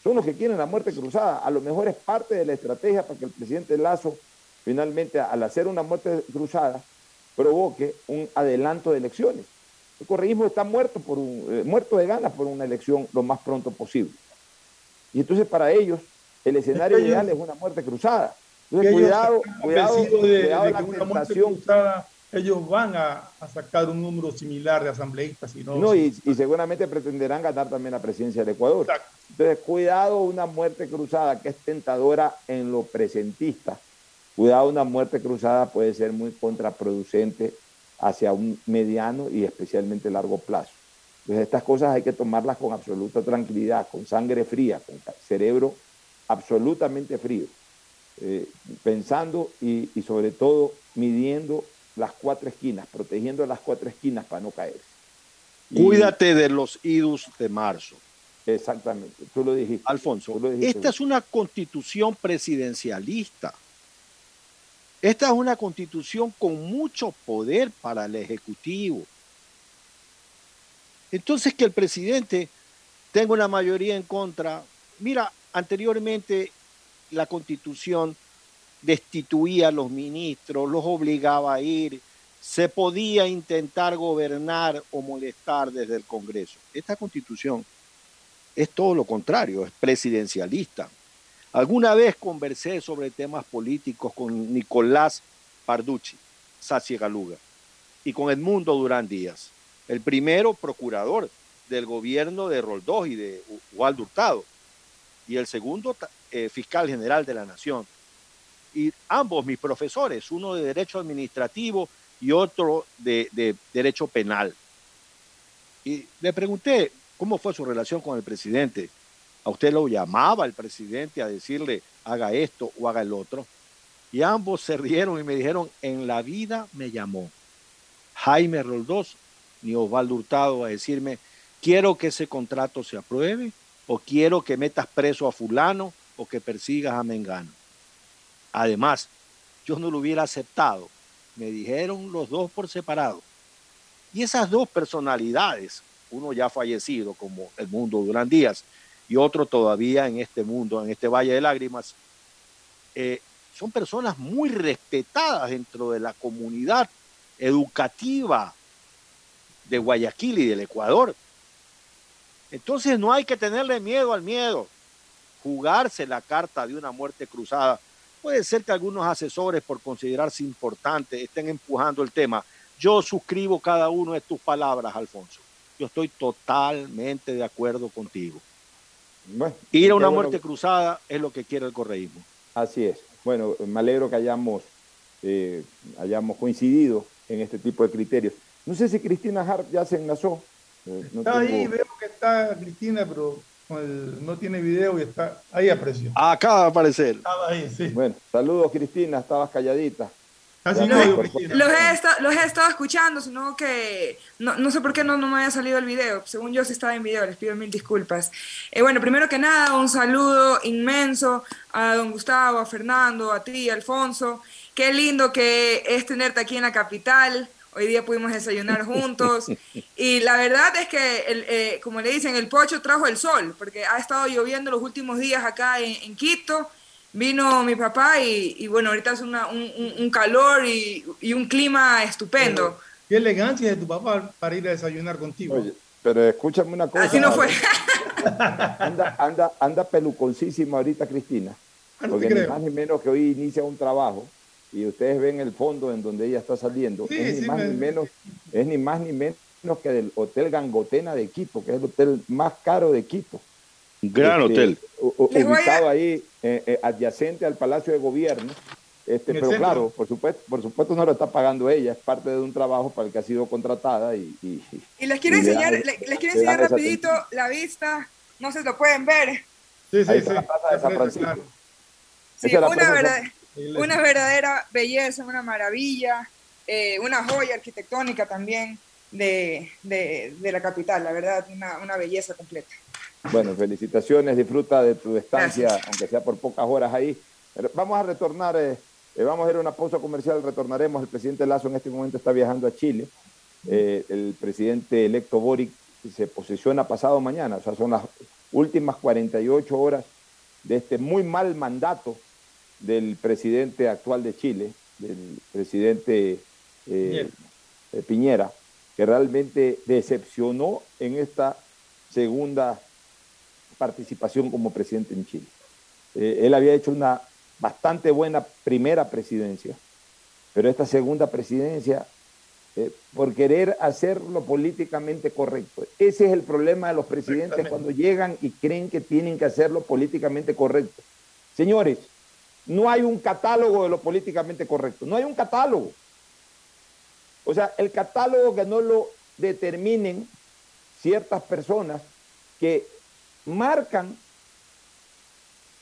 S7: son los que quieren la muerte cruzada. A lo mejor es parte de la estrategia para que el presidente Lazo finalmente al hacer una muerte cruzada provoque un adelanto de elecciones. El correísmo está muerto, por un, eh, muerto de ganas por una elección lo más pronto posible. Y entonces para ellos el escenario ideal es una muerte cruzada. Entonces cuidado, cuidado,
S8: de, cuidado de la tentación ellos van a, sacar un número similar de asambleístas. Y, no,
S7: y, seguramente pretenderán ganar también la presidencia del Ecuador. Entonces, cuidado una muerte cruzada que es tentadora en lo presentista. Cuidado una muerte cruzada puede ser muy contraproducente hacia un mediano y especialmente largo plazo. Entonces, estas cosas hay que tomarlas con absoluta tranquilidad, con sangre fría, con cerebro absolutamente frío, eh, pensando y, y sobre todo midiendo las cuatro esquinas, protegiendo las cuatro esquinas para no caer.
S9: Cuídate de los idus de marzo.
S7: Exactamente, tú lo dijiste.
S9: Alfonso, esta es una constitución presidencialista. Esta es una constitución con mucho poder para el Ejecutivo. Entonces que el presidente tenga una mayoría en contra. Mira, anteriormente la constitución destituía a los ministros, los obligaba a ir, se podía intentar gobernar o molestar desde el Congreso. Esta constitución es todo lo contrario, es presidencialista. Alguna vez conversé sobre temas políticos con Nicolás Parducci, Saci Galuga, y con Edmundo Durán Díaz, el primero procurador del gobierno de Roldós y de Waldo Hurtado, y el segundo eh, fiscal general de la Nación. Y ambos mis profesores, uno de Derecho Administrativo y otro de, de Derecho Penal. Y le pregunté cómo fue su relación con el presidente. ¿A usted lo llamaba el presidente a decirle haga esto o haga el otro? Y ambos se rieron y me dijeron, en la vida me llamó Jaime Roldós ni Osvaldo Hurtado a decirme, quiero que ese contrato se apruebe o quiero que metas preso a fulano o que persigas a Mengano. Además, yo no lo hubiera aceptado. Me dijeron los dos por separado. Y esas dos personalidades, uno ya fallecido como el mundo Durán Díaz y otro todavía en este mundo, en este Valle de Lágrimas, eh, son personas muy respetadas dentro de la comunidad educativa de Guayaquil y del Ecuador. Entonces no hay que tenerle miedo al miedo. Jugarse la carta de una muerte cruzada. Puede ser que algunos asesores, por considerarse importante, estén empujando el tema. Yo suscribo cada una de tus palabras, Alfonso. Yo estoy totalmente de acuerdo contigo. Ir a una muerte cruzada es lo que quiere el correísmo.
S7: Así es. Bueno, me alegro que hayamos, eh, hayamos coincidido en este tipo de criterios. No sé si Cristina Hart ya se enlazó.
S8: Eh, está ahí, veo que está Cristina, pero no tiene video y está ahí aprecio.
S9: Acaba de aparecer.
S8: ahí, sí.
S7: Bueno, saludos Cristina, estabas calladita.
S10: Los, he estado, los, he estado, escuchando, sino que no, no sé por qué no, no, me había salido el video. Según yo sí estaba en video, les pido mil disculpas. Eh, bueno, primero que nada, un saludo inmenso a don Gustavo, a Fernando, a ti, Alfonso. Qué lindo que es tenerte aquí en la capital. Hoy día pudimos desayunar juntos y la verdad es que, eh, como le dicen, el pocho trajo el sol, porque ha estado lloviendo los últimos días acá en, Quito. Vino mi papá y, bueno, ahorita es un, un, calor y, un clima estupendo.
S8: qué elegancia de tu papá para ir a desayunar contigo. Oye,
S7: pero escúchame una cosa.
S10: Así no fue.
S7: anda, anda, anda peluconcísima ahorita, Cristina. Ah, porque ni más ni menos que hoy inicia un trabajo y ustedes ven el fondo en donde ella está saliendo, es, ni más ni menos, es ni más ni menos que del Hotel Gangotena de Quito, que es el hotel más caro de Quito.
S9: Gran este, hotel.
S7: ubicado ahí, eh, eh, adyacente al Palacio de Gobierno. Este, pero claro, por supuesto, por supuesto no lo está pagando ella, es parte de un trabajo para el que ha sido contratada y...
S10: Y, les quiero enseñar, les, quiero enseñar rapidito la vista, no se lo pueden ver.
S7: Sí, sí, sí. La plaza de San Francisco.
S10: Sí, una verdad. Una verdadera belleza, una maravilla, eh, una joya arquitectónica también de, la capital, la verdad, una, belleza completa.
S7: Bueno, felicitaciones, disfruta de tu estancia, aunque sea por pocas horas ahí. vamos a retornar, eh, eh, vamos a ir a una pausa comercial, retornaremos. El presidente Lazo en este momento está viajando a Chile. el presidente electo Boric se posiciona pasado mañana, o sea, son las últimas 48 horas de este muy mal mandato del presidente actual de Chile, del presidente eh, Piñera, que realmente decepcionó en esta segunda participación como presidente en Chile. Eh, él había hecho una bastante buena primera presidencia, pero esta segunda presidencia, eh, por querer hacerlo políticamente correcto. Ese es el problema de los presidentes cuando llegan y creen que tienen que hacerlo políticamente correcto. Señores, no hay un catálogo de lo políticamente correcto, no hay un catálogo. O sea, el catálogo que no lo determinen ciertas personas que marcan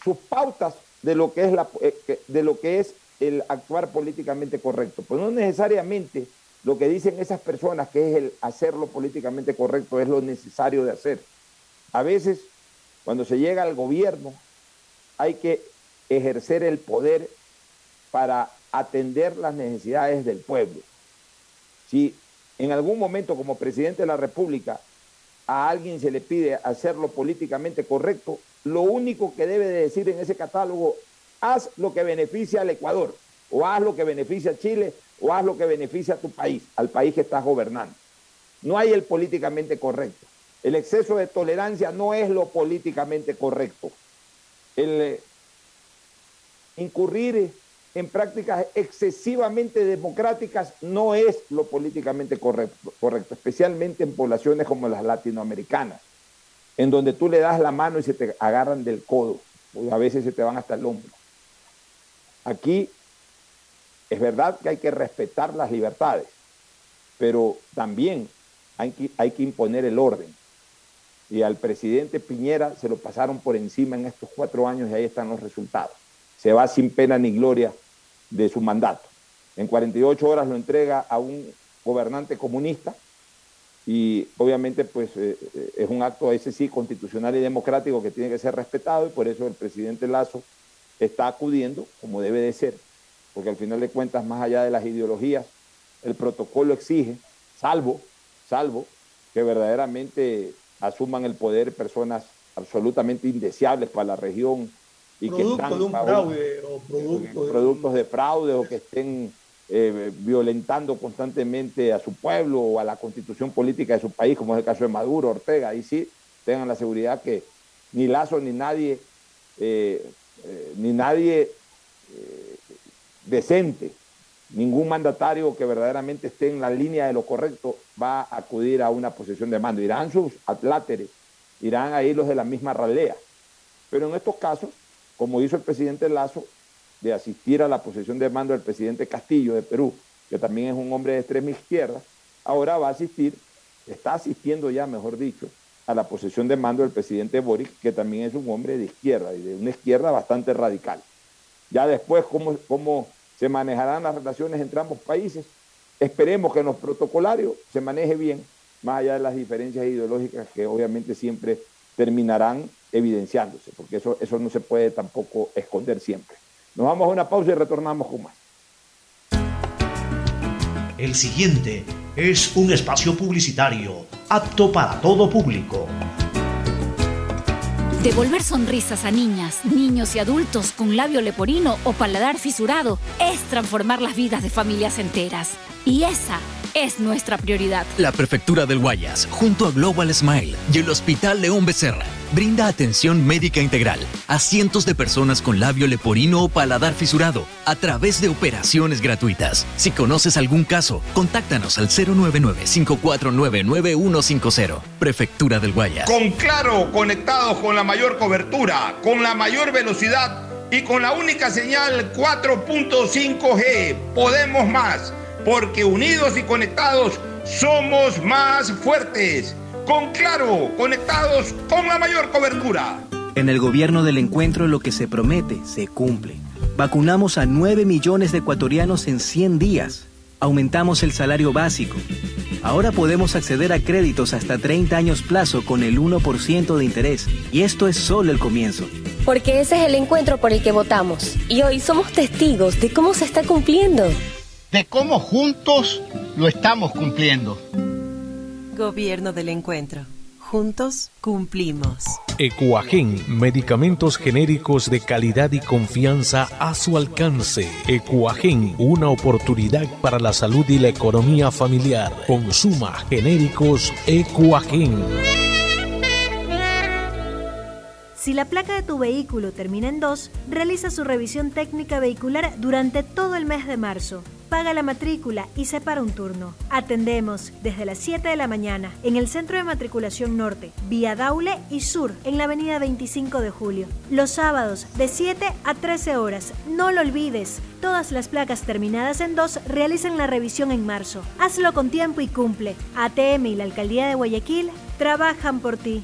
S7: sus pautas de lo que es, la, eh, de lo que es el actuar políticamente correcto. Pues no necesariamente lo que dicen esas personas que es el hacerlo políticamente correcto es lo necesario de hacer. A veces, cuando se llega al gobierno, hay que ejercer el poder para atender las necesidades del pueblo. Si en algún momento como presidente de la República a alguien se le pide hacerlo políticamente correcto, lo único que debe de decir en ese catálogo haz lo que beneficia al Ecuador, o haz lo que beneficia a Chile, o haz lo que beneficia a tu país, al país que estás gobernando. No hay el políticamente correcto. El exceso de tolerancia no es lo políticamente correcto. El eh, incurrir en prácticas excesivamente democráticas no es lo políticamente correcto, correcto, especialmente en poblaciones como las latinoamericanas, en donde tú le das la mano y se te agarran del codo, o a veces se te van hasta el hombro. Aquí es verdad que hay que respetar las libertades, pero también hay que, hay que imponer el orden. Y al presidente Piñera se lo pasaron por encima en estos cuatro años y ahí están los resultados. Se va sin pena ni gloria de su mandato. En 48 horas lo entrega a un gobernante comunista y obviamente pues eh, eh, es un acto ese sí constitucional y democrático que tiene que ser respetado y por eso el presidente Lazo está acudiendo como debe de ser, porque al final de cuentas más allá de las ideologías el protocolo exige, salvo, salvo que verdaderamente asuman el poder personas absolutamente indeseables para la región y que están de un fraude o productos de fraude o que estén eh, violentando constantemente a su pueblo o a la constitución política de su país, como es el caso de Maduro, Ortega, ahí sí tengan la seguridad que ni Lazo ni nadie, eh, eh, ni nadie decente, ningún mandatario que verdaderamente esté en la línea de lo correcto va a acudir a una posesión de mando. Irán sus atláteres, irán ahí los de la misma ralea. Pero en estos casos como hizo el presidente Lazo, de asistir a la posesión de mando del presidente Castillo de Perú, que también es un hombre de extrema izquierda, ahora va a asistir, está asistiendo ya, mejor dicho, a la posesión de mando del presidente Boric, que también es un hombre de izquierda y de una izquierda bastante radical. Ya después, cómo, cómo se manejarán las relaciones entre ambos países, esperemos que en los protocolarios se maneje bien, más allá de las diferencias ideológicas que obviamente siempre terminarán evidenciándose, porque eso, eso no se puede tampoco esconder siempre. Nos vamos a una pausa y retornamos con más.
S11: El siguiente es un espacio publicitario apto para todo público.
S12: Devolver sonrisas a niñas, niños y adultos con labio leporino o paladar fisurado es transformar las vidas de familias enteras. Y esa es nuestra prioridad.
S13: La Prefectura del Guayas, junto a Global Smile y el Hospital León Becerra, brinda atención médica integral a cientos de personas con labio leporino o paladar fisurado a través de operaciones gratuitas. Si conoces algún caso, contáctanos al 099-549-9150. Prefectura del Guayas.
S1: Con Claro, conectados con la mayor cobertura, con la mayor velocidad y con la única señal 4.5G, podemos más porque unidos y conectados somos más fuertes. Con Claro, conectados con la mayor cobertura.
S5: En el gobierno del encuentro lo que se promete se cumple. Vacunamos a 9 millones de ecuatorianos en 100 días. Aumentamos el salario básico. Ahora podemos acceder a créditos hasta 30 años plazo con el 1% de interés. Y esto es solo el comienzo.
S14: Porque ese es el encuentro por el que votamos. Y hoy somos testigos de cómo se está cumpliendo
S15: de cómo juntos lo estamos cumpliendo.
S16: Gobierno del Encuentro. Juntos cumplimos.
S17: Ecuagen, medicamentos genéricos de calidad y confianza a su alcance. Ecuagen, una oportunidad para la salud y la economía familiar. Consuma genéricos Ecuagen.
S18: Si la placa de tu vehículo termina en 2, realiza su revisión técnica vehicular durante todo el mes de marzo paga la matrícula y separa un turno. Atendemos desde las 7 de la mañana en el Centro de Matriculación Norte, vía Daule y Sur, en la avenida 25 de Julio. Los sábados de 7 a 13 horas. No lo olvides, todas las placas terminadas en 2 realizan la revisión en marzo. Hazlo con tiempo y cumple. ATM y la Alcaldía de Guayaquil trabajan por ti.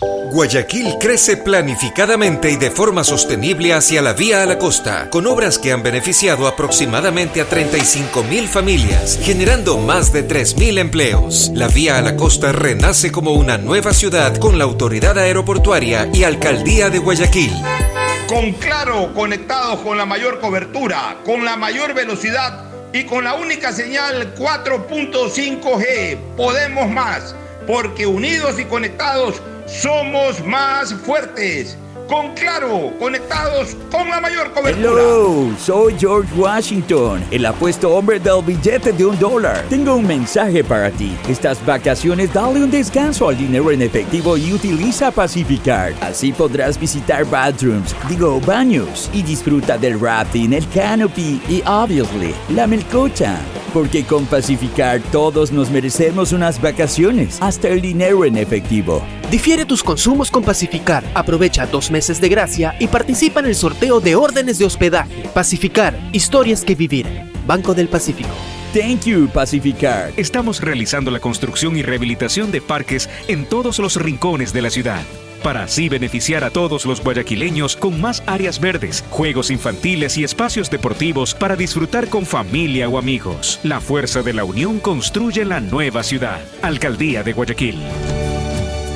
S19: Guayaquil crece planificadamente y de forma sostenible hacia la vía a la costa, con obras que han beneficiado aproximadamente a 35 mil familias, generando más de 3 mil empleos. La vía a la costa renace como una nueva ciudad con la autoridad aeroportuaria y alcaldía de Guayaquil.
S7: Con Claro, conectados con la mayor cobertura, con la mayor velocidad y con la única señal 4.5G. Podemos más, porque unidos y conectados somos más fuertes con Claro, conectados con la mayor cobertura.
S20: Hello, soy George Washington, el apuesto hombre del billete de un dólar. Tengo un mensaje para ti. Estas vacaciones dale un descanso al dinero en efectivo y utiliza Pacificar. Así podrás visitar bathrooms, digo baños, y disfruta del rafting, el canopy y, obviously, la melcocha. Porque con Pacificar todos nos merecemos unas vacaciones, hasta el dinero en efectivo.
S21: Difiere tus consumos con Pacificar. Aprovecha dos meses de gracia y participa en el sorteo de órdenes de hospedaje. Pacificar, historias que vivir. Banco del Pacífico.
S20: Thank you, Pacificar.
S22: Estamos realizando la construcción y rehabilitación de parques en todos los rincones de la ciudad para así beneficiar a todos los guayaquileños con más áreas verdes, juegos infantiles y espacios deportivos para disfrutar con familia o amigos. La fuerza de la unión construye la nueva ciudad. Alcaldía de Guayaquil.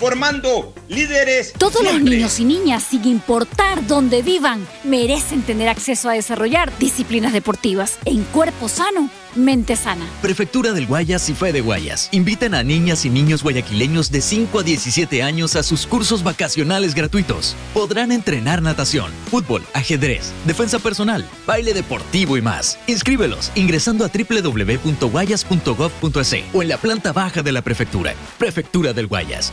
S7: formando líderes.
S12: Todos los niños y niñas, sin importar dónde vivan, merecen tener acceso a desarrollar disciplinas deportivas en cuerpo sano mente sana.
S13: Prefectura del Guayas y Fe de Guayas. Invitan a niñas y niños guayaquileños de 5 a 17 años a sus cursos vacacionales gratuitos. Podrán entrenar natación, fútbol, ajedrez, defensa personal, baile deportivo y más. Inscríbelos ingresando a www.guayas.gov.es o en la planta baja de la prefectura. Prefectura del Guayas.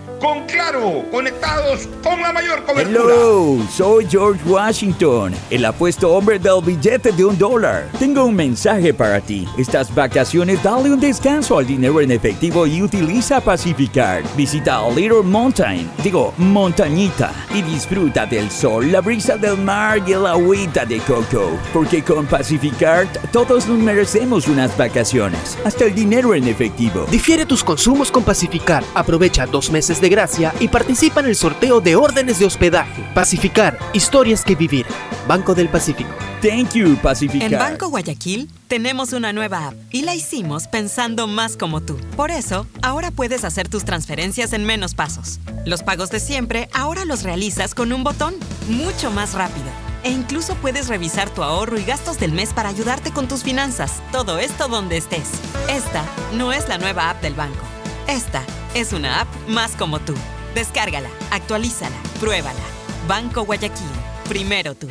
S7: con Claro, conectados con la mayor cobertura.
S20: Hello, soy George Washington, el apuesto hombre del billete de un dólar. Tengo un mensaje para ti. Estas vacaciones dale un descanso al dinero en efectivo y utiliza Pacificar. Visita Little Mountain, digo, montañita, y disfruta del sol, la brisa del mar y el agüita de coco. Porque con Pacificar todos nos merecemos unas vacaciones, hasta el dinero en efectivo.
S21: Difiere tus consumos con Pacificar. Aprovecha dos meses de gracia y participa en el sorteo de órdenes de hospedaje. Pacificar, historias que vivir. Banco del Pacífico.
S20: Thank you, Pacificar.
S23: En Banco Guayaquil tenemos una nueva app y la hicimos pensando más como tú. Por eso, ahora puedes hacer tus transferencias en menos pasos. Los pagos de siempre ahora los realizas con un botón, mucho más rápido. E incluso puedes revisar tu ahorro y gastos del mes para ayudarte con tus finanzas. Todo esto donde estés. Esta no es la nueva app del banco. Esta es una app más como tú. Descárgala, actualízala, pruébala. Banco Guayaquil. Primero tú.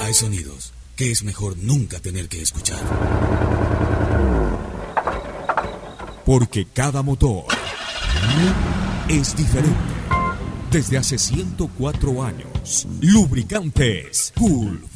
S24: Hay sonidos que es mejor nunca tener que escuchar. Porque cada motor es diferente. Desde hace 104 años, Lubricantes Gulf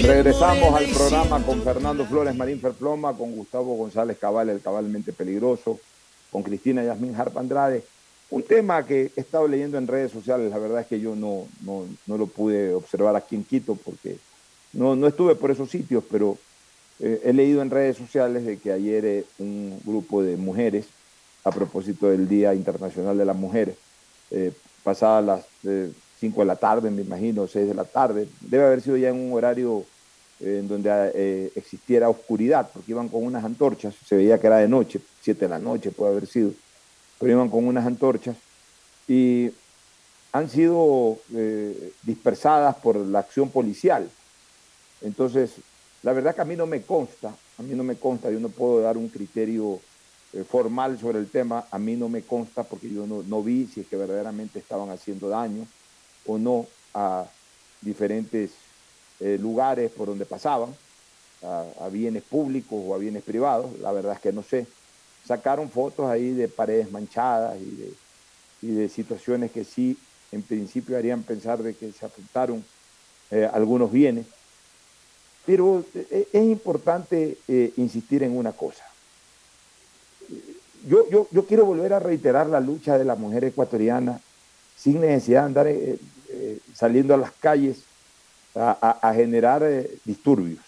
S7: Regresamos al programa con Fernando Flores Marín Ferploma, con Gustavo González Cabal, el cabalmente peligroso, con Cristina Yasmín Harp Andrade. Un tema que he estado leyendo en redes sociales, la verdad es que yo no, no, lo pude observar aquí en Quito porque no, no estuve por esos sitios, pero eh, he leído en redes sociales de que ayer eh, un grupo de mujeres, a propósito del Día Internacional de las Mujeres, eh, pasadas las 5 de la tarde, me imagino, 6 de la tarde, debe haber sido ya en un horario en donde existiera oscuridad, porque iban con unas antorchas, se veía que era de noche, 7 de la noche puede haber sido pero iban con unas antorchas y han sido eh, dispersadas por la acción policial. Entonces, la verdad que a mí no me consta, a mí no me consta, yo no puedo dar un criterio eh, formal sobre el tema, a mí no me consta porque yo no, vi si es que verdaderamente estaban haciendo daño o no a diferentes eh, lugares por donde pasaban, a bienes públicos o a bienes privados, la verdad es que no sé sacaron fotos ahí de paredes manchadas y de, situaciones que sí, en principio harían pensar de que se afectaron eh, algunos bienes. Pero eh, es importante insistir en una cosa. Yo, yo, quiero volver a reiterar la lucha de la mujer ecuatoriana sin necesidad de andar saliendo a las calles a, generar disturbios.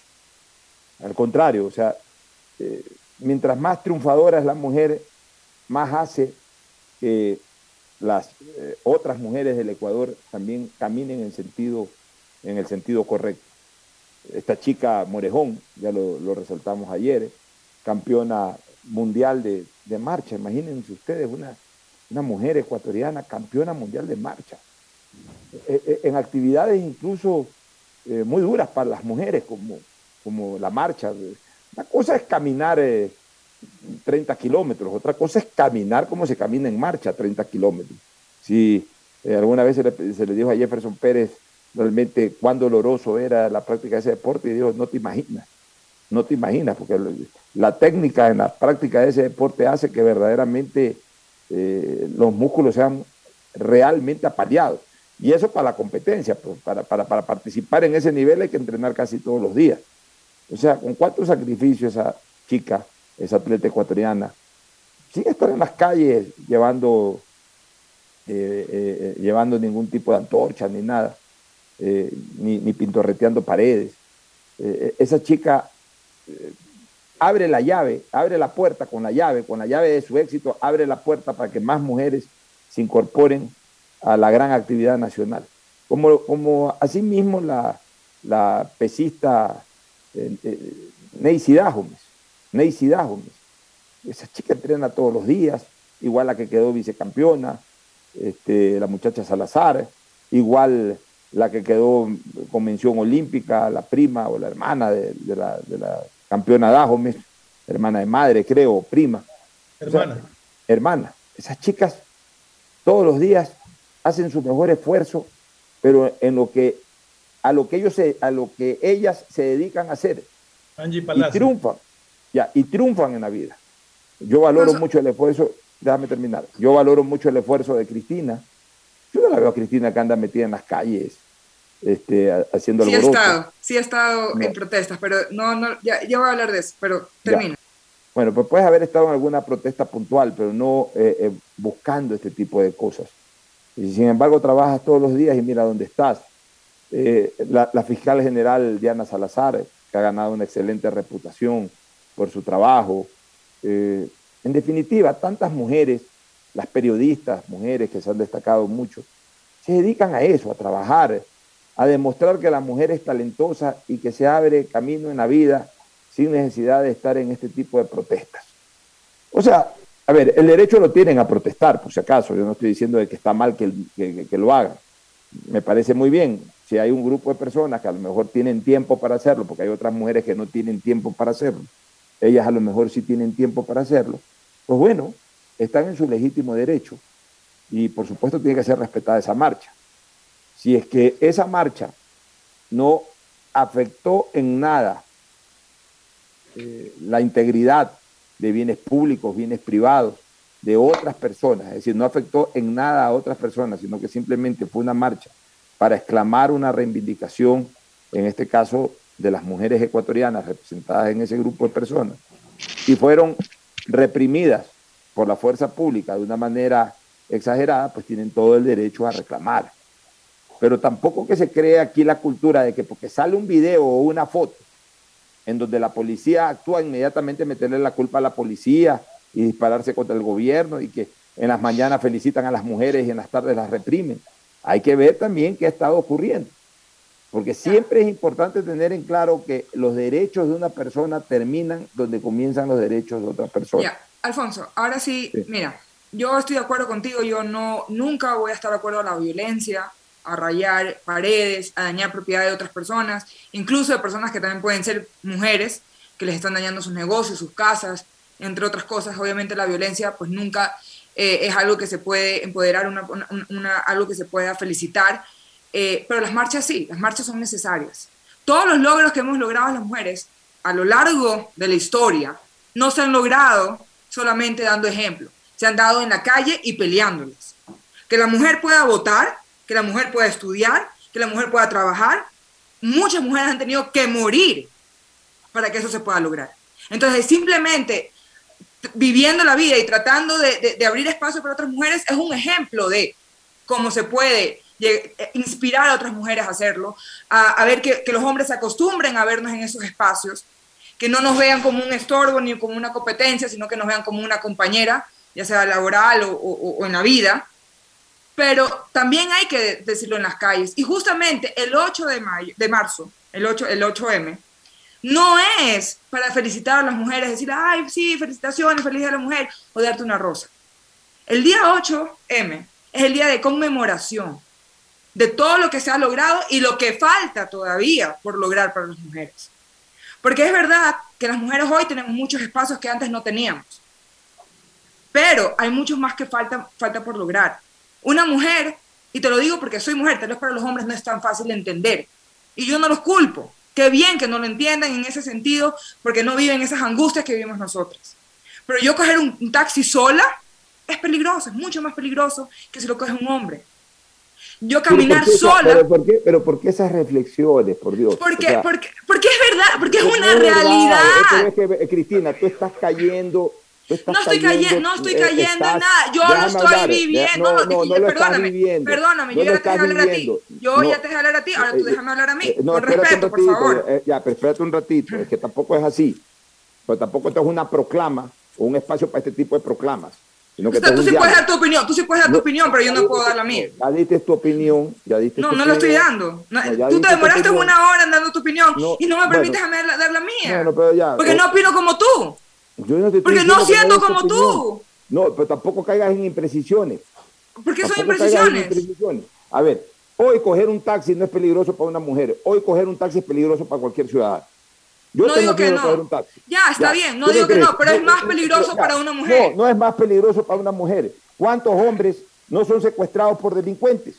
S7: Al contrario, o sea, mientras más triunfadora es la mujer, más hace que las eh, otras mujeres del Ecuador también caminen en, sentido, en el sentido correcto. Esta chica Morejón, ya lo, resaltamos ayer, campeona mundial de, marcha, imagínense ustedes, una, una mujer ecuatoriana campeona mundial de marcha, eh, eh, en actividades incluso muy duras para las mujeres, como, como la marcha, una cosa es caminar 30 eh, kilómetros, otra cosa es caminar como se camina en marcha 30 kilómetros. Si eh, alguna vez se le, dijo a Jefferson Pérez realmente cuán doloroso era la práctica de ese deporte y dijo, no te imaginas, no te imaginas, porque la técnica en la práctica de ese deporte hace que verdaderamente eh, los músculos sean realmente apaleados. Y eso para la competencia, pues, para, para, para participar en ese nivel hay que entrenar casi todos los días. O sea, con cuánto sacrificio esa chica, esa atleta ecuatoriana, sin estar en las calles llevando, eh, eh, eh, llevando ningún tipo de antorcha ni nada, ni, ni, pintorreteando paredes. esa chica abre la llave, abre la puerta con la llave, con la llave de su éxito, abre la puerta para que más mujeres se incorporen a la gran actividad nacional. Como, como asimismo la, la pesista Neisy Dajomes, Neisy Dajomes. Esa chica entrena todos los días, igual la que quedó vicecampeona, este, la muchacha Salazar, igual la que quedó con mención olímpica, la prima o la hermana de, la, campeona Dajomes, hermana de madre, creo, prima. Hermana. hermana. Esas chicas todos los días hacen su mejor esfuerzo, pero en lo que a lo que ellos se, a lo que ellas se dedican a hacer. y triunfan, ya, y triunfan en la vida. Yo valoro mucho el esfuerzo, déjame terminar, yo valoro mucho el esfuerzo de Cristina. Yo no la veo a Cristina que anda metida en las calles, este, haciendo
S10: sí alboroto. estado, sí ha estado en protestas, pero no, no, ya, voy a hablar de eso, pero termina.
S7: Bueno, pues puedes haber estado en alguna protesta puntual, pero no eh, eh, buscando este tipo de cosas. Y sin embargo trabajas todos los días y mira dónde estás. Eh, la, fiscal general Diana Salazar, que ha ganado una excelente reputación por su trabajo. Eh, en definitiva, tantas mujeres las periodistas, mujeres que se han destacado mucho, se dedican a eso, a trabajar, a demostrar que la mujer es talentosa y que se abre camino en la vida sin necesidad de estar en este tipo de protestas. O sea, a ver, el derecho lo tienen a protestar, por si acaso, yo no estoy diciendo de que está mal que, lo hagan. Me parece muy bien, si hay un grupo de personas que a lo mejor tienen tiempo para hacerlo, porque hay otras mujeres que no tienen tiempo para hacerlo, ellas a lo mejor sí tienen tiempo para hacerlo, pues bueno, están en su legítimo derecho y por supuesto tiene que ser respetada esa marcha. Si es que esa marcha no afectó en nada eh, la integridad de bienes públicos, bienes privados, de otras personas, es decir, no afectó en nada a otras personas, sino que simplemente fue una marcha para exclamar una reivindicación, en este caso de las mujeres ecuatorianas representadas en ese grupo de personas, y fueron reprimidas por la fuerza pública de una manera exagerada, pues tienen todo el derecho a reclamar. Pero tampoco que se cree aquí la cultura de que porque sale un video o una foto en donde la policía actúa inmediatamente meterle la culpa a la policía y dispararse contra el gobierno y que en las mañanas felicitan a las mujeres y en las tardes las reprimen. Hay que ver también qué ha estado ocurriendo, porque siempre es importante tener en claro que los derechos de una persona terminan donde comienzan los derechos de otra persona.
S10: Ya, Alfonso, ahora sí, mira, yo estoy de acuerdo contigo, yo no nunca voy a estar de acuerdo a la violencia, a rayar paredes, a dañar propiedad de otras personas, incluso de personas que también pueden ser mujeres, que les están dañando sus negocios, sus casas, entre otras cosas. Obviamente la violencia pues nunca eh, es algo que se puede empoderar, una, algo que se pueda felicitar, eh, pero las marchas sí, las marchas son necesarias. Todos los logros que hemos logrado las mujeres a lo largo de la historia no se han logrado solamente dando ejemplo, se han dado en la calle y peleándoles. Que la mujer pueda votar que la mujer pueda estudiar, que la mujer pueda trabajar. Muchas mujeres han tenido que morir para que eso se pueda lograr. Entonces, simplemente viviendo la vida y tratando de, abrir espacio para otras mujeres es un ejemplo de cómo se puede eh, inspirar a otras mujeres a hacerlo, a, ver que, los hombres se acostumbren a vernos en esos espacios, que no nos vean como un estorbo ni como una competencia, sino que nos vean como una compañera, ya sea laboral o en la vida, pero también hay que decirlo en las calles. Y justamente el 8 de, mayo, de marzo, el, 8, el 8M, no es para felicitar a las mujeres, decir, ay, sí, felicitaciones, feliz a la mujer, o darte una rosa. El día 8M es el día de conmemoración de todo lo que se ha logrado y lo que falta todavía por lograr para las mujeres. Porque es verdad que las mujeres hoy tenemos muchos espacios que antes no teníamos, pero hay muchos más que falta, falta por lograr. Una mujer, y te lo digo porque soy mujer, tal vez para los hombres no es tan fácil de entender. Y yo no los culpo. Qué bien que no lo entiendan en ese sentido, porque no viven esas angustias que vivimos nosotras. Pero yo coger un, taxi sola es peligroso, es mucho más peligroso que si lo coge un hombre. Yo caminar sola.
S7: pero, ¿por qué, pero ¿por qué esas reflexiones, por Dios?
S10: Porque, porque, porque es verdad, porque es una realidad.
S7: Cristina, tú estás cayendo
S10: no estoy cayendo, no estoy cayendo en nada. Yo lo estoy viviendo. No, no, no, perdóname, perdóname. Yo ya te dejé hablar a ti. Yo ya te dejé hablar a ti. Ahora tú eh, déjame hablar a mí. Eh, con respeto, por favor.
S7: Eh, ya, pero espérate un ratito. Es que tampoco es así. Pero tampoco esto es una proclama o un espacio para este tipo de proclamas.
S10: Sino que tú sí puedes dar tu opinión, tú sí puedes dar tu opinión, pero yo no puedo dar la mía.
S7: Ya diste tu opinión, ya diste
S10: No, no lo estoy dando. tú te demoraste una hora dando tu opinión y no me permites dar la mía. Porque no opino como tú. Porque no siendo como tú.
S7: No, pero tampoco caigas en imprecisiones.
S10: ¿Por qué son imprecisiones?
S7: A ver, hoy coger un taxi no es peligroso para una mujer. Hoy coger un taxi es peligroso para cualquier ciudadano.
S10: Yo no digo que no. Ya, está bien, no digo que no, pero es más peligroso para una mujer.
S7: No, no es más peligroso para una mujer. ¿Cuántos hombres no son secuestrados por delincuentes?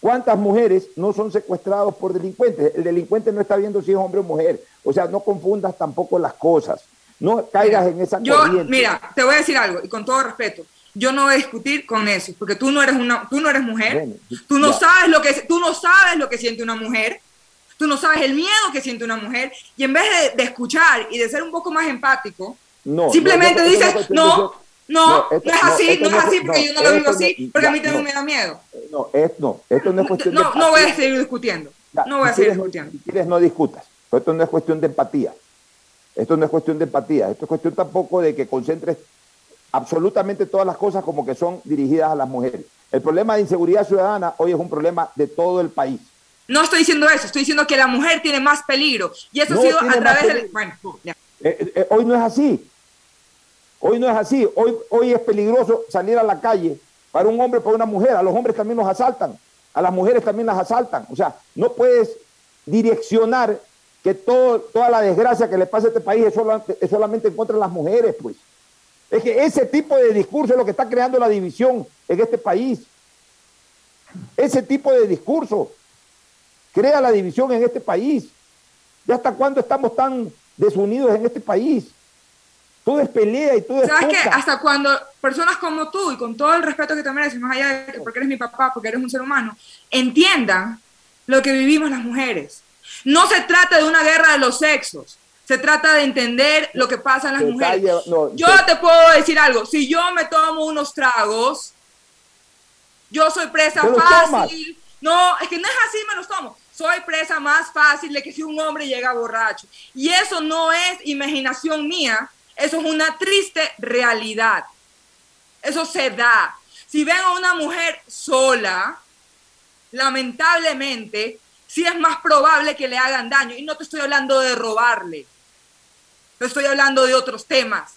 S7: ¿Cuántas mujeres no son secuestrados por delincuentes? El delincuente no está viendo si es hombre o mujer. O sea, no confundas tampoco las cosas. No caigas en esa
S10: yo, Mira, te voy a decir algo, y con todo respeto, yo no voy a discutir con eso, porque tú no eres una, tú no eres mujer, tú no sabes lo que tú no sabes lo que siente una mujer, tú no sabes el miedo que siente una mujer, y en vez de, escuchar y de ser un poco más empático, simplemente dices, no, no, no, es así, no, es así porque yo no lo vivo así, porque a mí también me da miedo.
S7: No, es, no, esto no es cuestión
S10: no, de No voy a seguir discutiendo, no voy a seguir discutiendo.
S7: Si quieres no discutas, esto no es cuestión de empatía. Esto no es cuestión de empatía, esto es cuestión tampoco de que concentres absolutamente todas las cosas como que son dirigidas a las mujeres. El problema de inseguridad ciudadana hoy es un problema de todo el país.
S10: No estoy diciendo eso, estoy diciendo que la mujer tiene más peligro. Y eso ha sido a través del... Bueno,
S7: eh, eh, hoy no es así. Hoy no es así. Hoy, hoy es peligroso salir a la calle para un hombre, para una mujer. A los hombres también los asaltan. A las mujeres también las asaltan. O sea, no puedes direccionar que todo, toda la desgracia que le pasa a este país es solamente, es solamente en contra de las mujeres, pues. Es que ese tipo de discurso es lo que está creando la división en este país. Ese tipo de discurso crea la división en este país. ¿Ya hasta cuándo estamos tan desunidos en este país? Todo es pelea y todo es.
S10: ¿Sabes qué? Hasta cuando personas como tú, y con todo el respeto que te mereces, más allá de que porque eres mi papá, porque eres un ser humano, entiendan lo que vivimos las mujeres. No se trata de una guerra de los sexos. Se trata de entender lo que pasa en las mujeres. yo te puedo decir algo. Si yo me tomo unos tragos, yo soy presa fácil. No, es que no es así, me los tomo. Soy presa más fácil de que si un hombre llega borracho. Y eso no es imaginación mía, eso es una triste realidad. Eso se da. Si ven a una mujer sola, lamentablemente, sí es más probable que le hagan daño. Y no te estoy hablando de robarle. No estoy hablando de otros temas,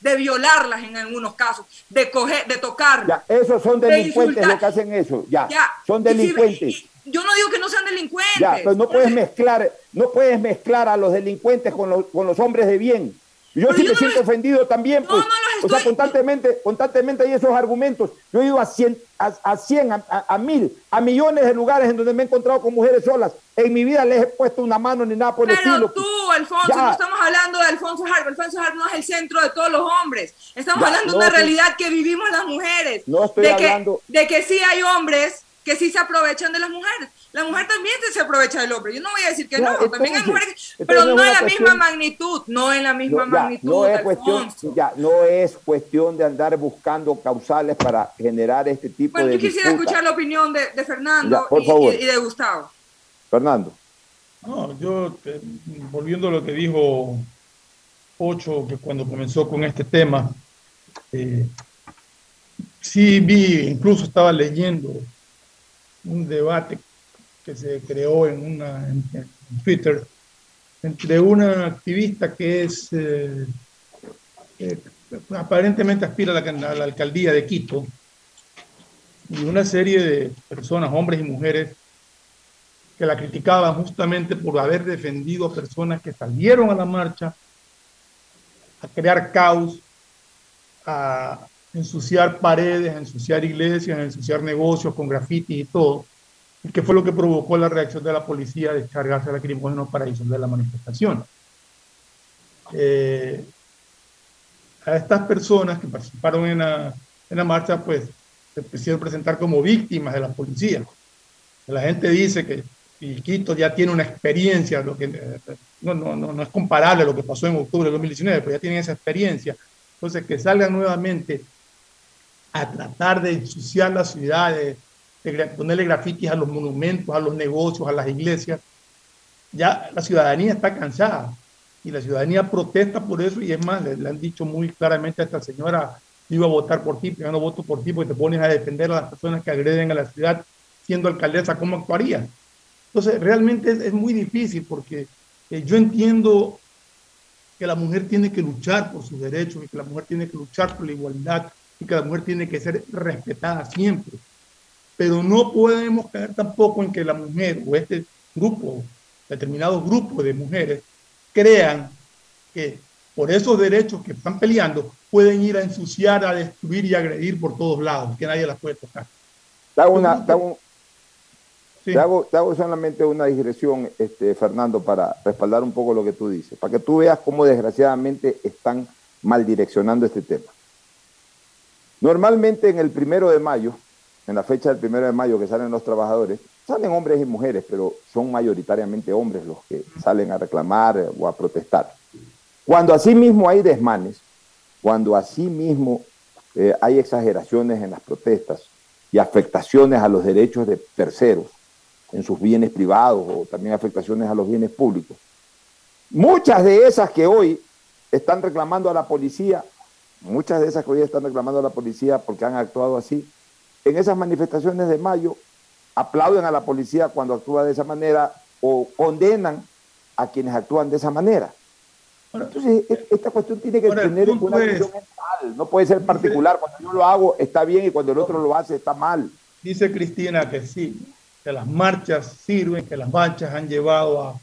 S10: de violarlas en algunos casos, de coger, de tocarlas.
S7: Ya, esos son delincuentes los que hacen eso. Ya, son delincuentes.
S10: yo no digo que no sean delincuentes.
S7: Ya, pero no puedes mezclar, no puedes mezclar a los delincuentes con los, con los hombres de bien. Yo sí me siento ofendido también, pues. O sea, constantemente, constantemente hay esos argumentos. Yo he ido a 100, a, 100 a, mil, a millones de lugares en donde me he encontrado con mujeres solas. En mi vida les he puesto una mano ni nada por el estilo.
S10: Pero tú, Alfonso, no estamos hablando de Alfonso Harp. Alfonso Harp no es el centro de todos los hombres. Estamos hablando de una realidad que vivimos las mujeres.
S7: No estoy
S10: de
S7: hablando...
S10: Que, de que sí hay hombres que sí se aprovechan de las mujeres. La mujer también se aprovecha del hombre. Yo no voy a decir que no, también hay mujeres, pero no en la misma magnitud, no en la misma magnitud.
S7: No es, cuestión, ya, no es cuestión de andar buscando causales para generar este tipo
S10: de.
S7: Bueno,
S10: yo quisiera escuchar la opinión de, Fernando y, de Gustavo.
S7: Fernando.
S8: No, yo, volviendo a lo que dijo Ocho, que cuando comenzó con este tema, eh, sí vi, incluso estaba leyendo un debate que se creó en, una, en, Twitter entre una activista que es eh, eh, aparentemente aspira a la, alcaldía de Quito y una serie de personas, hombres y mujeres, que la criticaban justamente por haber defendido a personas que salieron a la marcha a crear caos, a ensuciar paredes, a ensuciar iglesias, a ensuciar negocios con graffiti y todo, que fue lo que provocó la reacción de la policía de descargarse lacrimógenos para disolver la manifestación. Eh, a estas personas que participaron en la, en la marcha, pues se quisieron presentar como víctimas de la policía. La gente dice que Quito ya tiene una experiencia, que no, no, no, es comparable a lo que pasó en octubre de 2019, pero ya tienen esa experiencia. Entonces, que salgan nuevamente a tratar de ensuciar la ciudad, ponerle grafitis a los monumentos, a los negocios, a las iglesias. Ya la ciudadanía está cansada y la ciudadanía protesta por eso y es más, le, han dicho muy claramente a esta señora, iba a votar por ti, pero yo no voto por ti porque te pones a defender a las personas que agreden a la ciudad siendo alcaldesa, ¿cómo actuaría? Entonces, realmente es, muy difícil porque eh, yo entiendo que la mujer tiene que luchar por sus derechos y que la mujer tiene que luchar por la igualdad y que la mujer tiene que ser respetada siempre. Pero no podemos caer tampoco en que la mujer o este grupo, determinado grupo de mujeres, crean que por esos derechos que están peleando pueden ir a ensuciar, a destruir y agredir por todos lados, que nadie las puede tocar.
S7: Te hago, una, te hago, solamente una digresión, este, Fernando, para respaldar un poco lo que tú dices, para que tú veas cómo desgraciadamente están mal direccionando este tema. Normalmente en el primero de mayo, en la fecha del primero de mayo que salen los trabajadores, salen hombres y mujeres, pero son mayoritariamente hombres los que salen a reclamar o a protestar. Cuando así mismo hay desmanes, cuando así mismo eh, hay exageraciones en las protestas y afectaciones a los derechos de terceros en sus bienes privados o también afectaciones a los bienes públicos, muchas de esas que hoy están reclamando a la policía muchas de esas que hoy están reclamando a la policía porque han actuado así, en esas manifestaciones de mayo aplauden a la policía cuando actúa de esa manera o condenan a quienes actúan de esa manera. Entonces, e, esta cuestión tiene que tener una visión mental, no puede ser particular. Cuando yo lo hago está bien y cuando el otro lo hace está mal.
S25: Dice Cristina que sí, que las marchas sirven, que las marchas han llevado a,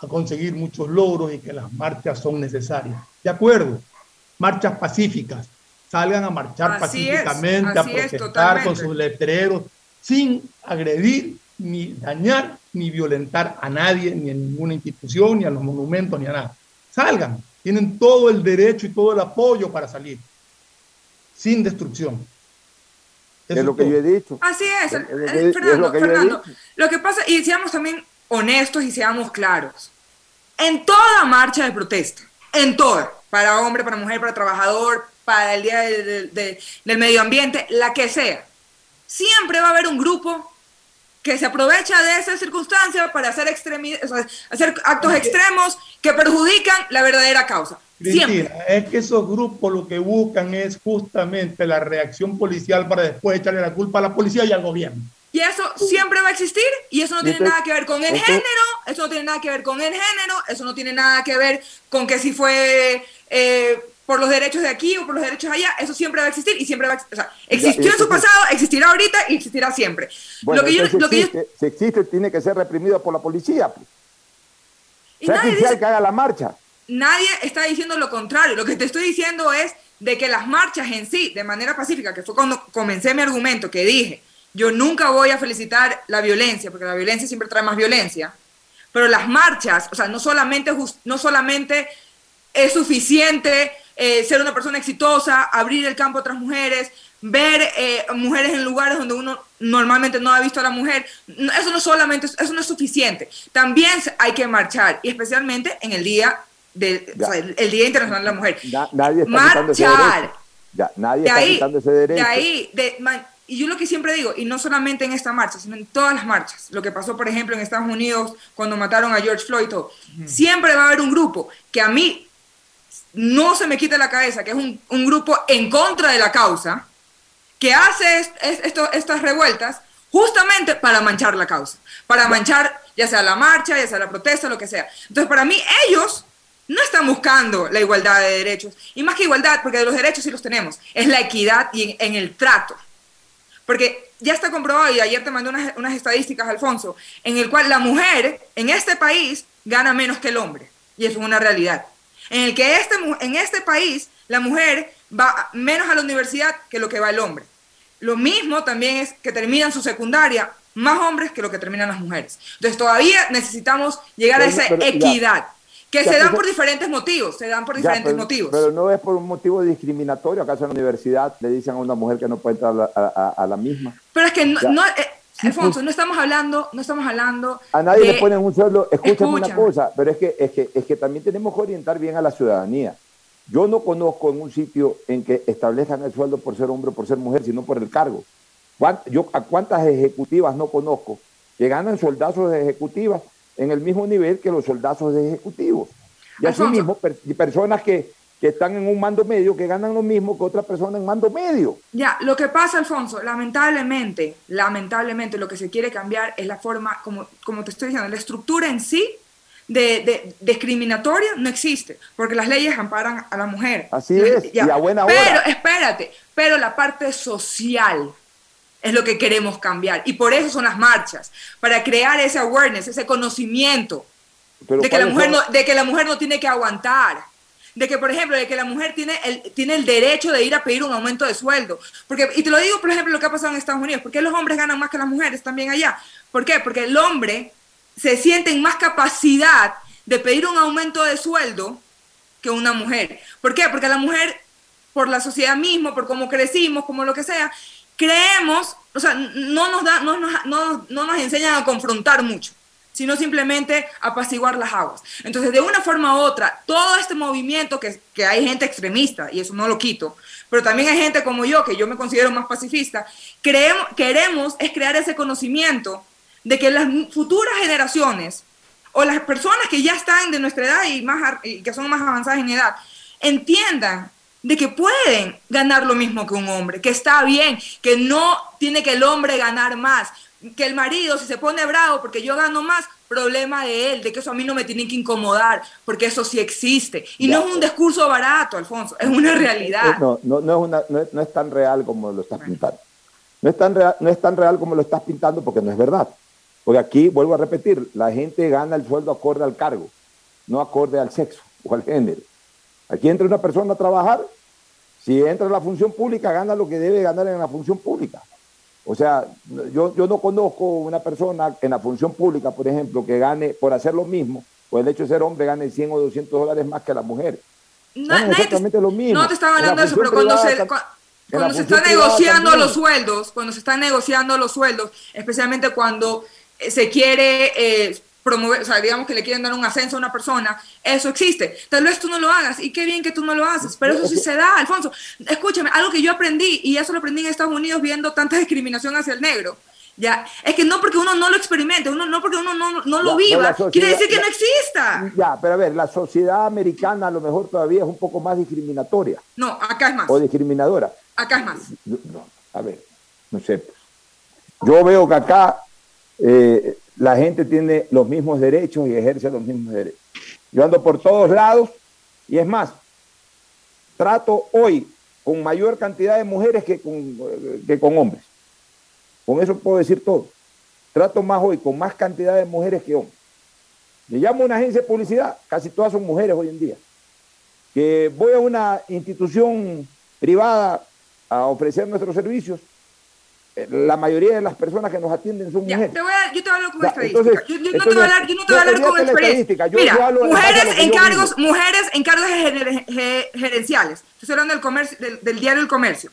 S25: a conseguir muchos logros y que las marchas son necesarias. De acuerdo, marchas pacíficas, salgan a marchar pacíficamente, a protestar con sus letreros, sin agredir, ni dañar, ni violentar a nadie, ni a ninguna institución, ni a los monumentos, ni a nada. Salgan, tienen todo el derecho y todo el apoyo para salir, sin destrucción.
S7: es lo que yo he dicho.
S10: Así es, Fernando, Fernando. Lo que pasa, y seamos también honestos y seamos claros, en toda marcha de protesta, en toda, para hombre, para mujer, para trabajador, para el Día del Medio Ambiente, la que sea, siempre va a haber un grupo que se aprovecha de esa circunstancia para hacer, hacer actos extremos que perjudican la verdadera causa. Siempre.
S25: es que esos grupos lo que buscan es justamente la reacción policial para después echarle la culpa a la policía y al gobierno.
S10: Y eso siempre va a existir y eso no tiene nada que ver con el género, eso no tiene nada que ver con el género, eso no tiene nada que ver con que si fue eh, por los derechos de aquí o por los derechos allá, eso siempre va a existir y siempre va a existir. O sea, existió en su pasado, existirá ahorita y existirá siempre.
S7: lo que yo, lo que existe, si existe, tiene que ser reprimido por la policía. Pues. Y nadie dice, que haga la marcha.
S10: Nadie está diciendo lo contrario. Lo que te estoy diciendo es de que las marchas en sí, de manera pacífica, que fue cuando comencé mi argumento, que dije, yo nunca voy a felicitar la violencia, porque la violencia siempre trae más violencia, pero las marchas, o sea, no solamente, no solamente es suficiente eh, ser una persona exitosa, abrir el campo a otras mujeres, ver eh, mujeres en lugares donde uno normalmente no ha visto a la mujer, eso no solamente, eso no es suficiente. También hay que marchar, y especialmente en el día, de, el, Día Internacional de la Mujer.
S7: nadie está marchar. Ya, nadie está ahí, ese derecho.
S10: De ahí, de, y yo lo que siempre digo, y no solamente en esta marcha, sino en todas las marchas, lo que pasó, por ejemplo, en Estados Unidos cuando mataron a George Floyd, siempre va a haber un grupo que a mí no se me quita la cabeza, que es un, un grupo en contra de la causa, que hace esto, estas revueltas justamente para manchar la causa, para manchar ya sea la marcha, ya sea la protesta, lo que sea. Entonces, para mí, ellos no están buscando la igualdad de derechos, y más que igualdad, porque de los derechos sí los tenemos, es la equidad y en el trato. Porque ya está comprobado, y ayer te mandé unas, estadísticas, Alfonso, en el cual la mujer en este país gana menos que el hombre. Y eso es una realidad. En el que este, en este país la mujer va menos a la universidad que lo que va el hombre. Lo mismo también es que terminan su secundaria más hombres que lo que terminan las mujeres. Entonces todavía necesitamos llegar a esa equidad. Que se dan por diferentes motivos, se dan por diferentes motivos.
S7: Pero no es por un motivo discriminatorio, acaso en la universidad le dicen a una mujer que no puede entrar a, la misma.
S10: Pero es que no, eh, Alfonso, no estamos hablando, no estamos hablando.
S7: A nadie le ponen un sueldo, escúchame, una cosa, pero es que, es, que, es que también tenemos que orientar bien a la ciudadanía. Yo no conozco en un sitio en que establezcan el sueldo por ser hombre o por ser mujer, sino por el cargo. Yo a cuántas ejecutivas no conozco que ganan soldazos de ejecutivas en el mismo nivel que los soldados ejecutivos. Y así mismo, personas que, que están en un mando medio que ganan lo mismo que otra persona en mando medio.
S10: Ya, lo que pasa, Alfonso, lamentablemente, lamentablemente lo que se quiere cambiar es la forma, como, como te estoy diciendo, la estructura en sí de, discriminatoria no existe, porque las leyes amparan a la mujer.
S7: Así es, y a buena hora.
S10: Pero, espérate, pero la parte social, es lo que queremos cambiar. Y por eso son las marchas, para crear ese awareness, ese conocimiento de que, la mujer no, de que la mujer no tiene que aguantar. De que, por ejemplo, de que la mujer tiene el, tiene el derecho de ir a pedir un aumento de sueldo. Porque, y te lo digo, por ejemplo, lo que ha pasado en Estados Unidos. ¿Por qué los hombres ganan más que las mujeres también allá? ¿Por qué? Porque el hombre se siente en más capacidad de pedir un aumento de sueldo que una mujer. ¿Por qué? Porque la mujer, por la sociedad misma, por cómo crecimos, como lo que sea, creemos, o sea, no nos, da, no, no, no nos enseñan a confrontar mucho, sino simplemente apaciguar las aguas. Entonces, de una forma u otra, todo este movimiento que, que hay gente extremista, y eso no lo quito, pero también hay gente como yo, que yo me considero más pacifista, creemos, queremos es crear ese conocimiento de que las futuras generaciones o las personas que ya están de nuestra edad y, más, y que son más avanzadas en edad, entiendan de que pueden ganar lo mismo que un hombre, que está bien, que no tiene que el hombre ganar más, que el marido si se pone bravo porque yo gano más, problema de él, de que eso a mí no me tiene que incomodar, porque eso sí existe. Y no es un discurso barato, Alfonso, es una realidad.
S7: No, no, no, es, una, no, es, tan real como lo estás pintando. No es, tan real, no es tan real como lo estás pintando porque no es verdad. Porque aquí, vuelvo a repetir, la gente gana el sueldo acorde al cargo, no acorde al sexo o al género. Aquí entra una persona a trabajar, si entra en la función pública, gana lo que debe ganar en la función pública. O sea, yo, yo no conozco una persona en la función pública, por ejemplo, que gane por hacer lo mismo, o el hecho de ser hombre gane 100 o 200 dólares más que la mujer.
S10: No, es exactamente lo mismo. No te estaba hablando de eso, pero cuando se, cuando se están negociando los sueldos, cuando se están negociando los sueldos, especialmente cuando se quiere eh, promover, o sea, digamos que le quieren dar un ascenso a una persona, eso existe. Tal vez tú no lo hagas y qué bien que tú no lo haces, pero eso sí se da, Alfonso. Escúchame, algo que yo aprendí y eso lo aprendí en Estados Unidos viendo tanta discriminación hacia el negro. Ya, es que no porque uno no lo experimente, uno no porque uno no, no lo viva, quiere decir que no exista.
S7: Ya, pero a ver, la sociedad americana a lo mejor todavía es un poco más discriminatoria.
S10: No, acá es más.
S7: O discriminadora.
S10: Acá es más.
S7: No, a ver, no sé. Yo veo que acá eh, la gente tiene los mismos derechos y ejerce los mismos derechos. Yo ando por todos lados y es más, trato hoy con mayor cantidad de mujeres que con, que con hombres. Con eso puedo decir todo. Trato más hoy con más cantidad de mujeres que hombres. Me llamo a una agencia de publicidad, casi todas son mujeres hoy en día. Que voy a una institución privada a ofrecer nuestros servicios la mayoría de las personas que nos atienden son mujeres.
S10: Te voy a, yo te hablo con estadística. Yo, yo, no te voy a hablar, yo no te voy a hablar con experiencia. Mira, mujeres en cargos, mujeres en cargos gerenciales. Estoy hablando del, comercio, del, diario El Comercio.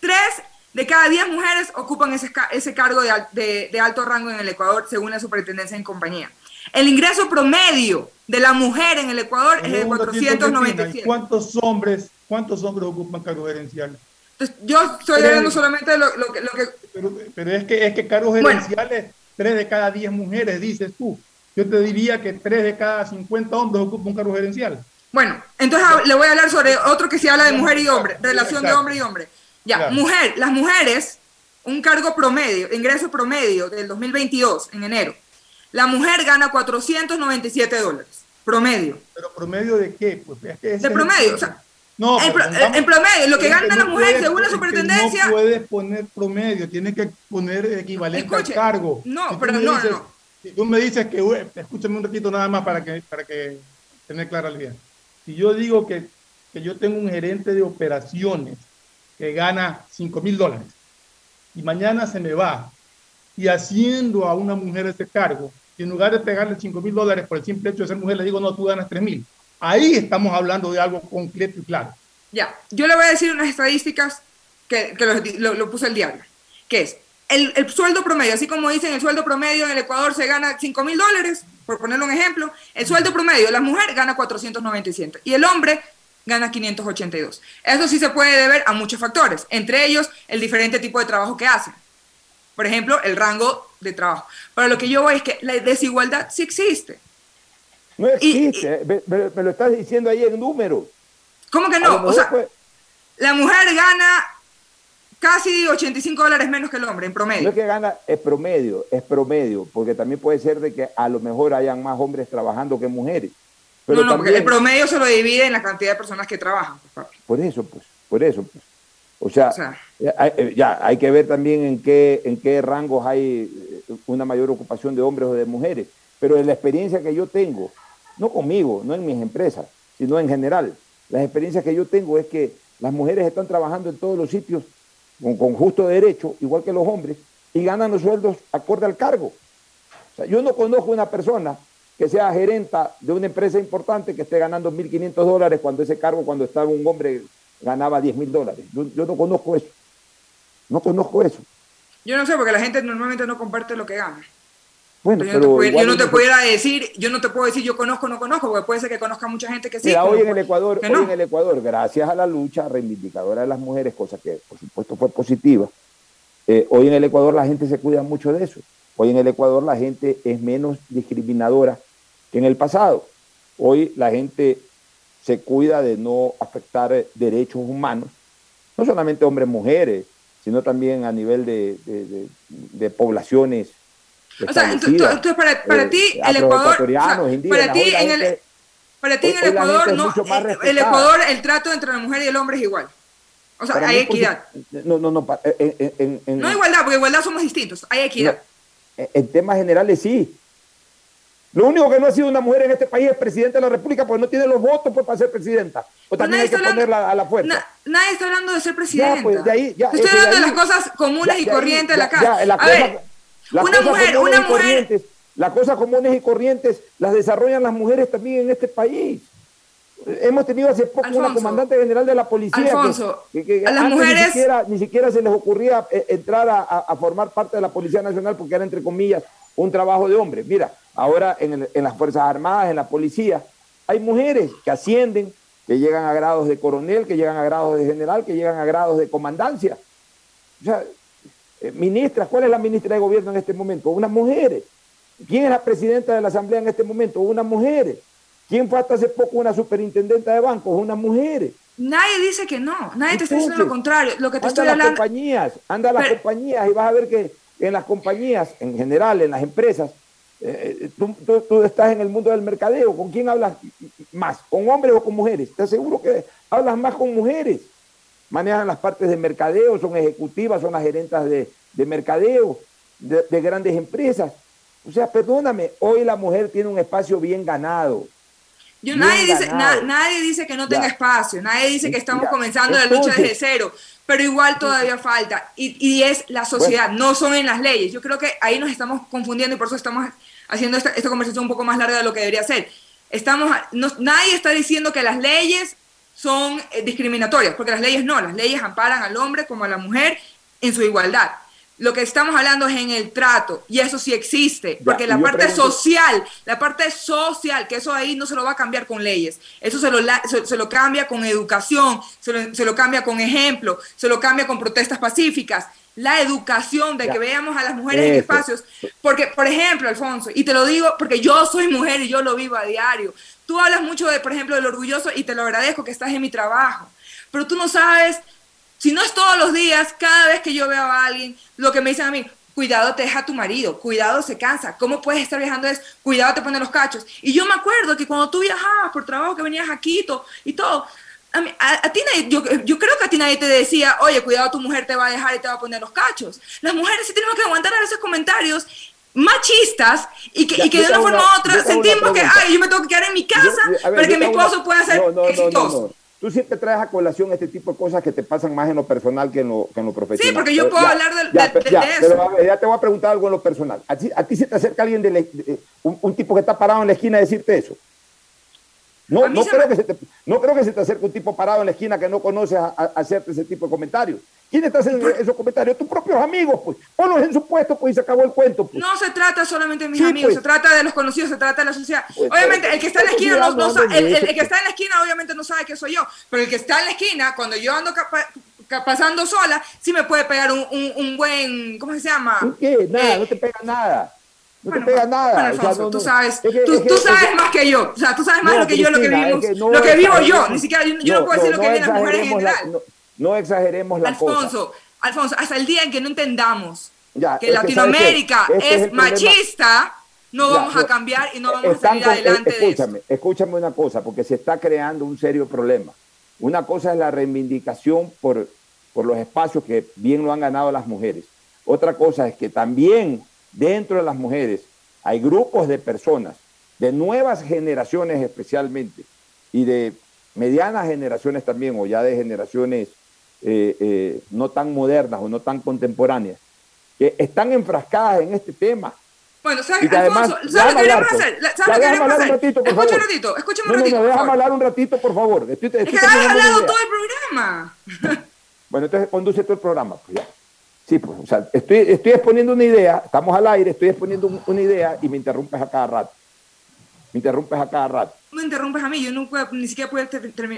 S10: Tres de cada diez mujeres ocupan ese, ese cargo de, de, de, alto rango en el Ecuador, según la superintendencia en compañía. El ingreso promedio de la mujer en el Ecuador es de 497.
S25: ¿Cuántos hombres, cuántos hombres ocupan cargos gerenciales?
S10: Yo estoy hablando solamente de lo, que...
S25: Pero, es que, es que cargos gerenciales, tres de cada diez mujeres, dices tú. Yo te diría que tres de cada 50 hombres ocupan un cargo gerencial.
S10: Bueno, entonces le voy a hablar sobre otro que se habla de mujer y hombre, relación de hombre y hombre. Ya, mujer, las mujeres, un cargo promedio, ingreso promedio del 2022, en enero. La mujer gana 497 dólares, promedio.
S25: ¿Pero promedio de qué? Pues
S10: de promedio, o sea, no, en, promedio, lo que gana la mujer según la superintendencia.
S25: No puedes poner promedio, tienes que poner equivalente al cargo.
S10: No, pero no, no.
S25: Si tú me dices que, escúchame un ratito nada más para que, para que tener clara la idea. Si yo digo que, que yo tengo un gerente de operaciones que gana 5 mil dólares y mañana se me va y haciendo a una mujer ese cargo, y en lugar de pegarle 5 mil dólares por el simple hecho de ser mujer, le digo, no, tú ganas 3 mil Ahí estamos hablando de algo concreto y claro.
S10: Ya, yo le voy a decir unas estadísticas que, lo, lo, puso el diario, que es el, el, sueldo promedio, así como dicen, el sueldo promedio en el Ecuador se gana 5 mil dólares, por ponerle un ejemplo, el sueldo promedio de la mujer gana 497 y el hombre gana 582. Eso sí se puede deber a muchos factores, entre ellos el diferente tipo de trabajo que hacen. Por ejemplo, el rango de trabajo. Pero lo que yo voy es que la desigualdad sí existe.
S7: No existe, me, lo estás diciendo ahí en números.
S10: ¿Cómo que no? O sea, la mujer gana casi 85 dólares menos que el hombre en promedio.
S7: No es que gana, es promedio, es promedio, porque también puede ser de que a lo mejor hayan más hombres trabajando que mujeres.
S10: no, no, porque el promedio se lo divide en la cantidad de personas que trabajan.
S7: Pues, por eso, pues, por eso, pues. O sea, eh, ya hay que ver también en qué, en qué rangos hay eh, una mayor ocupación de hombres o de mujeres. Pero en la experiencia que yo tengo, no conmigo, no en mis empresas, sino en general. Las experiencias que yo tengo es que las mujeres están trabajando en todos los sitios con, justo derecho, igual que los hombres, y ganan los sueldos acorde al cargo. yo no conozco una persona que sea gerenta de una empresa importante que esté ganando 1.500 dólares cuando ese cargo, cuando estaba un hombre, ganaba 10.000 dólares. yo no conozco eso. No conozco eso.
S10: Yo no sé, porque la gente normalmente no comparte lo que gana. Bueno, yo, no te, pudiera decir, yo no te puedo decir yo conozco o no conozco, porque puede ser que conozca mucha gente que sí.
S7: Mira, hoy en el Ecuador, hoy en el Ecuador, gracias a la lucha reivindicadora de las mujeres, cosa que por supuesto fue positiva, eh, hoy en el Ecuador la gente se cuida mucho de eso. Hoy en el Ecuador la gente es menos discriminadora que en el pasado. Hoy la gente se cuida de no afectar eh, derechos humanos, no solamente hombres, mujeres, sino también a nivel de, de, de, poblaciones.
S10: O sea, entonces para, para eh, ti el Ecuador, para ti en el, para ti en el Ecuador, no, eh, el Ecuador el trato entre la mujer y el hombre es igual. O sea, hay equidad.
S7: No, no, no.
S10: En, en, no igualdad, porque igualdad somos distintos. Hay equidad.
S7: en temas generales sí. Lo único que no ha sido una mujer en este país es presidenta de la República porque no tiene los votos pues, para ser presidenta. O también hay que ponerla a la fuerza.
S10: nadie está hablando de ser presidenta. Pues, Estoy hablando de, las cosas comunes y corrientes de la casa. a ver, una mujer, una mujer.
S7: Las cosas comunes y corrientes las desarrollan las mujeres también en este país. Hemos tenido hace poco una comandante general de la policía que, a las mujeres ni siquiera, ni siquiera, se les ocurría eh, entrar a, a, formar parte de la Policía Nacional porque era entre comillas un trabajo de hombre. Mira, ahora en, en las Fuerzas Armadas, en la policía, hay mujeres que ascienden, que llegan a grados de coronel, que llegan a grados de general, que llegan a grados de comandancia. O sea, eh, ministras, ¿cuál es la ministra de gobierno en este momento? Unas mujeres. ¿Quién es la presidenta de la Asamblea en este momento? Unas mujeres. ¿Quién fue hasta hace poco una superintendenta de bancos? Unas mujeres.
S10: Nadie dice que no, nadie te está diciendo lo contrario. Lo que te estoy
S7: hablando. Las compañías, anda a las compañías y vas a ver que en las compañías, en general, en las empresas, eh, tú, tú, estás en el mundo del mercadeo. ¿Con quién hablas más? ¿Con hombres o con mujeres? Te aseguro que hablas más con mujeres. Manejan las partes de mercadeo, son ejecutivas, son las gerentas de, de mercadeo, de, de grandes empresas. O sea, perdóname, hoy la mujer tiene un espacio bien ganado.
S10: Yo, nadie, dice, nadie dice que no tenga espacio, nadie dice que estamos comenzando la lucha desde cero, pero igual todavía falta. Y, y es la sociedad, no son en las leyes. Yo creo que ahí nos estamos confundiendo y por eso estamos haciendo esta, esta conversación un poco más larga de lo que debería ser. Estamos, nadie está diciendo que las leyes son eh, discriminatorias, porque las leyes no, las leyes amparan al hombre como a la mujer en su igualdad. Lo que estamos hablando es en el trato, y eso sí existe, porque la parte social, la parte social, que eso ahí no se lo va a cambiar con leyes, eso se lo, se, lo cambia con educación, se lo, se lo, cambia con ejemplo, se lo cambia con protestas pacíficas, la educación de que veamos a las mujeres en espacios, porque, por ejemplo, Alfonso, y te lo digo porque yo soy mujer y yo lo vivo a diario, tú hablas mucho de, por ejemplo, del orgulloso y te lo agradezco que estás en mi trabajo, pero tú no sabes si no es todos los días, cada vez que yo veo a alguien, lo que me dicen a mí, cuidado te deja tu marido, cuidado se cansa, ¿cómo puedes estar viajando es, cuidado te pone los cachos? Y yo me acuerdo que cuando tú viajabas por trabajo que venías a Quito y todo, a, ti yo, creo que a ti nadie te decía, oye, cuidado tu mujer te va a dejar y te va a poner los cachos. Las mujeres sí tenemos que aguantar a esos comentarios machistas y que, y que de una forma u otra sentimos que, ay, yo me tengo que quedar en mi casa para que mi esposo pueda ser exitoso.
S7: Tú siempre traes a colación este tipo de cosas que te pasan más en lo personal que en lo, que en lo profesional.
S10: Sí, porque yo puedo hablar de, eso.
S7: ya te voy a preguntar algo en lo personal. ¿A ti, a ti se te acerca alguien, de, un, tipo que está parado en la esquina a decirte eso? No, no creo, que se te, no creo que se te acerque un tipo parado en la esquina que no conoces a, hacerte ese tipo de comentarios. ¿Quién está haciendo esos comentarios? Tus propios amigos, pues. Ponlos en su puesto, pues, y se acabó el cuento. Pues.
S10: No se trata solamente de mis amigos, pues. se trata de los conocidos, se trata de la sociedad. Pues, obviamente, el que está en la esquina no, no sabe, el, el, que está en la esquina obviamente no sabe que soy yo, pero el que está en la esquina, cuando yo ando pasando sola, sí me puede pegar un, un, un buen, ¿cómo se llama?
S7: ¿Qué? Nada, eh, no te pega nada. No te pega nada.
S10: tú sabes, tú, sabes más que yo. O sea, tú sabes más lo que yo, lo que vivimos, lo que vivo yo. Ni siquiera yo, no, puedo decir lo que viven las mujeres en general.
S7: No, exageremos la
S10: Alfonso, Alfonso, hasta el día en que no entendamos que Latinoamérica este es, machista, no vamos a cambiar y no vamos a salir adelante
S7: escúchame,
S10: de eso.
S7: Escúchame una cosa, porque se está creando un serio problema. Una cosa es la reivindicación por, por los espacios que bien lo han ganado las mujeres. Otra cosa es que también dentro de las mujeres hay grupos de personas, de nuevas generaciones especialmente, y de medianas generaciones también, o ya de generaciones eh, eh, no tan modernas o no tan contemporáneas, que están enfrascadas en este tema.
S10: Bueno, ¿sabes, Alfonso, ¿sabes lo que queremos hacer? ¿Sabes lo que queremos hacer? Un ratito,
S7: un ratito,
S10: escúchame un ratito. No,
S7: déjame hablar un ratito, por favor.
S10: Estoy, es que has hablado todo el programa.
S7: bueno, entonces conduce todo el programa. Pues ya. Sí, pues, o sea, estoy, estoy exponiendo una idea, estamos al aire, estoy exponiendo una idea y me interrumpes a cada rato. Me interrumpes a cada rato.
S10: Me interrumpes a mí, yo no puedo, ni siquiera puedo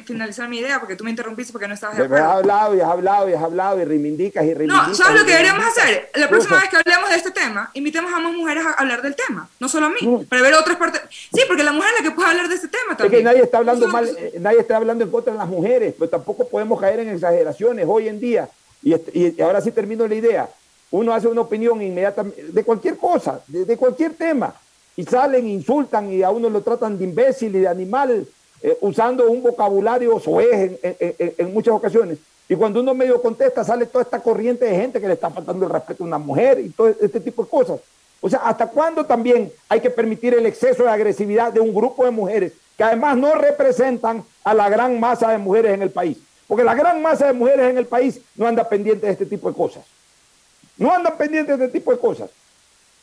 S10: finalizar mi idea porque tú me interrumpiste porque no estabas
S7: de acuerdo. Has hablado y has hablado y has hablado y reivindicas y reivindicas.
S10: No, ¿sabes lo que deberíamos hacer? La próxima vez que hablemos de este tema, invitemos a más mujeres a hablar del tema, no solo a mí, para ver otras partes. Sí, porque la mujer es la que puede hablar de este tema también.
S7: Es que nadie está hablando mal, eh, nadie está hablando en contra de las mujeres, pero tampoco podemos caer en exageraciones hoy en día. Y, y ahora sí termino la idea. Uno hace una opinión inmediatamente de cualquier cosa, de, de cualquier tema y salen, insultan y a uno lo tratan de imbécil y de animal, eh, usando un vocabulario soez en, en, muchas ocasiones. Y cuando uno medio contesta, sale toda esta corriente de gente que le está faltando el respeto a una mujer y todo este tipo de cosas. O sea, ¿hasta cuándo también hay que permitir el exceso de agresividad de un grupo de mujeres que además no representan a la gran masa de mujeres en el país? Porque la gran masa de mujeres en el país no anda pendiente de este tipo de cosas. No andan pendientes de este tipo de cosas.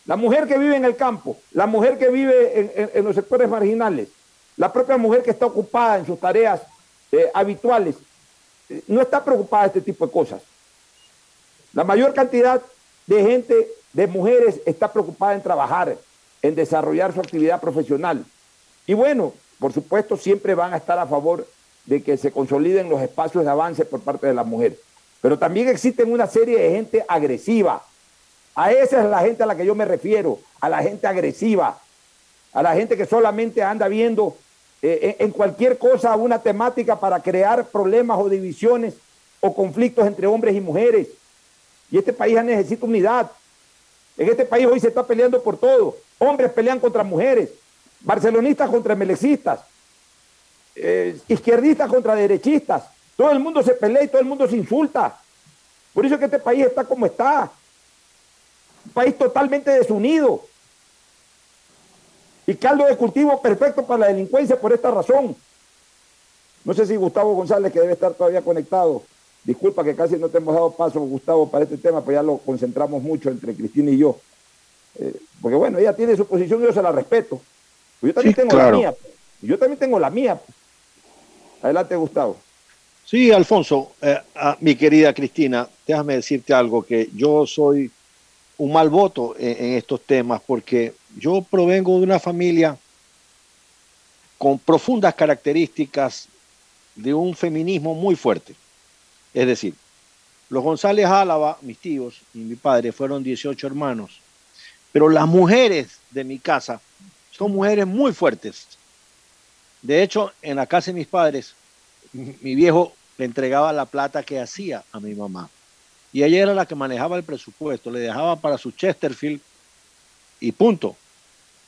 S7: La mujer que vive en el campo, la mujer que vive en, los sectores marginales, la propia mujer que está ocupada en sus tareas eh, habituales, eh, no está preocupada de este tipo de cosas. La mayor cantidad de gente, de mujeres, está preocupada en trabajar, en desarrollar su actividad profesional. Y bueno, por supuesto, siempre van a estar a favor de que se consoliden los espacios de avance por parte de la mujer. Pero también existen una serie de gente agresiva, a esa es la gente a la que yo me refiero, a la gente agresiva, a la gente que solamente anda viendo eh, en cualquier cosa una temática para crear problemas o divisiones o conflictos entre hombres y mujeres. Y este país necesita unidad. En este país hoy se está peleando por todo. Hombres pelean contra mujeres, barcelonistas contra melecistas, eh, izquierdistas contra derechistas. Todo el mundo se pelea y todo el mundo se insulta. Por eso es que este país está como está país totalmente desunido. Y caldo de cultivo perfecto para la delincuencia por esta razón. No sé si Gustavo González, que debe estar todavía conectado, disculpa que casi no te hemos dado paso, Gustavo, para este tema, pero ya lo concentramos mucho entre Cristina y yo. Eh, porque bueno, ella tiene su posición y yo se la respeto. Yo también tengo la mía. Yo también tengo la mía. Adelante, Gustavo.
S9: Sí, Alfonso, eh, mi querida Cristina, déjame decirte algo, que yo soy un mal voto en, estos temas porque yo provengo de una familia con profundas características de un feminismo muy fuerte. Es decir, los González Álava, mis tíos y mi padre fueron 18 hermanos, pero las mujeres de mi casa son mujeres muy fuertes. De hecho, en la casa de mis padres, mi viejo le entregaba la plata que hacía a mi mamá y ella era la que manejaba el presupuesto, le dejaba para su Chesterfield y punto.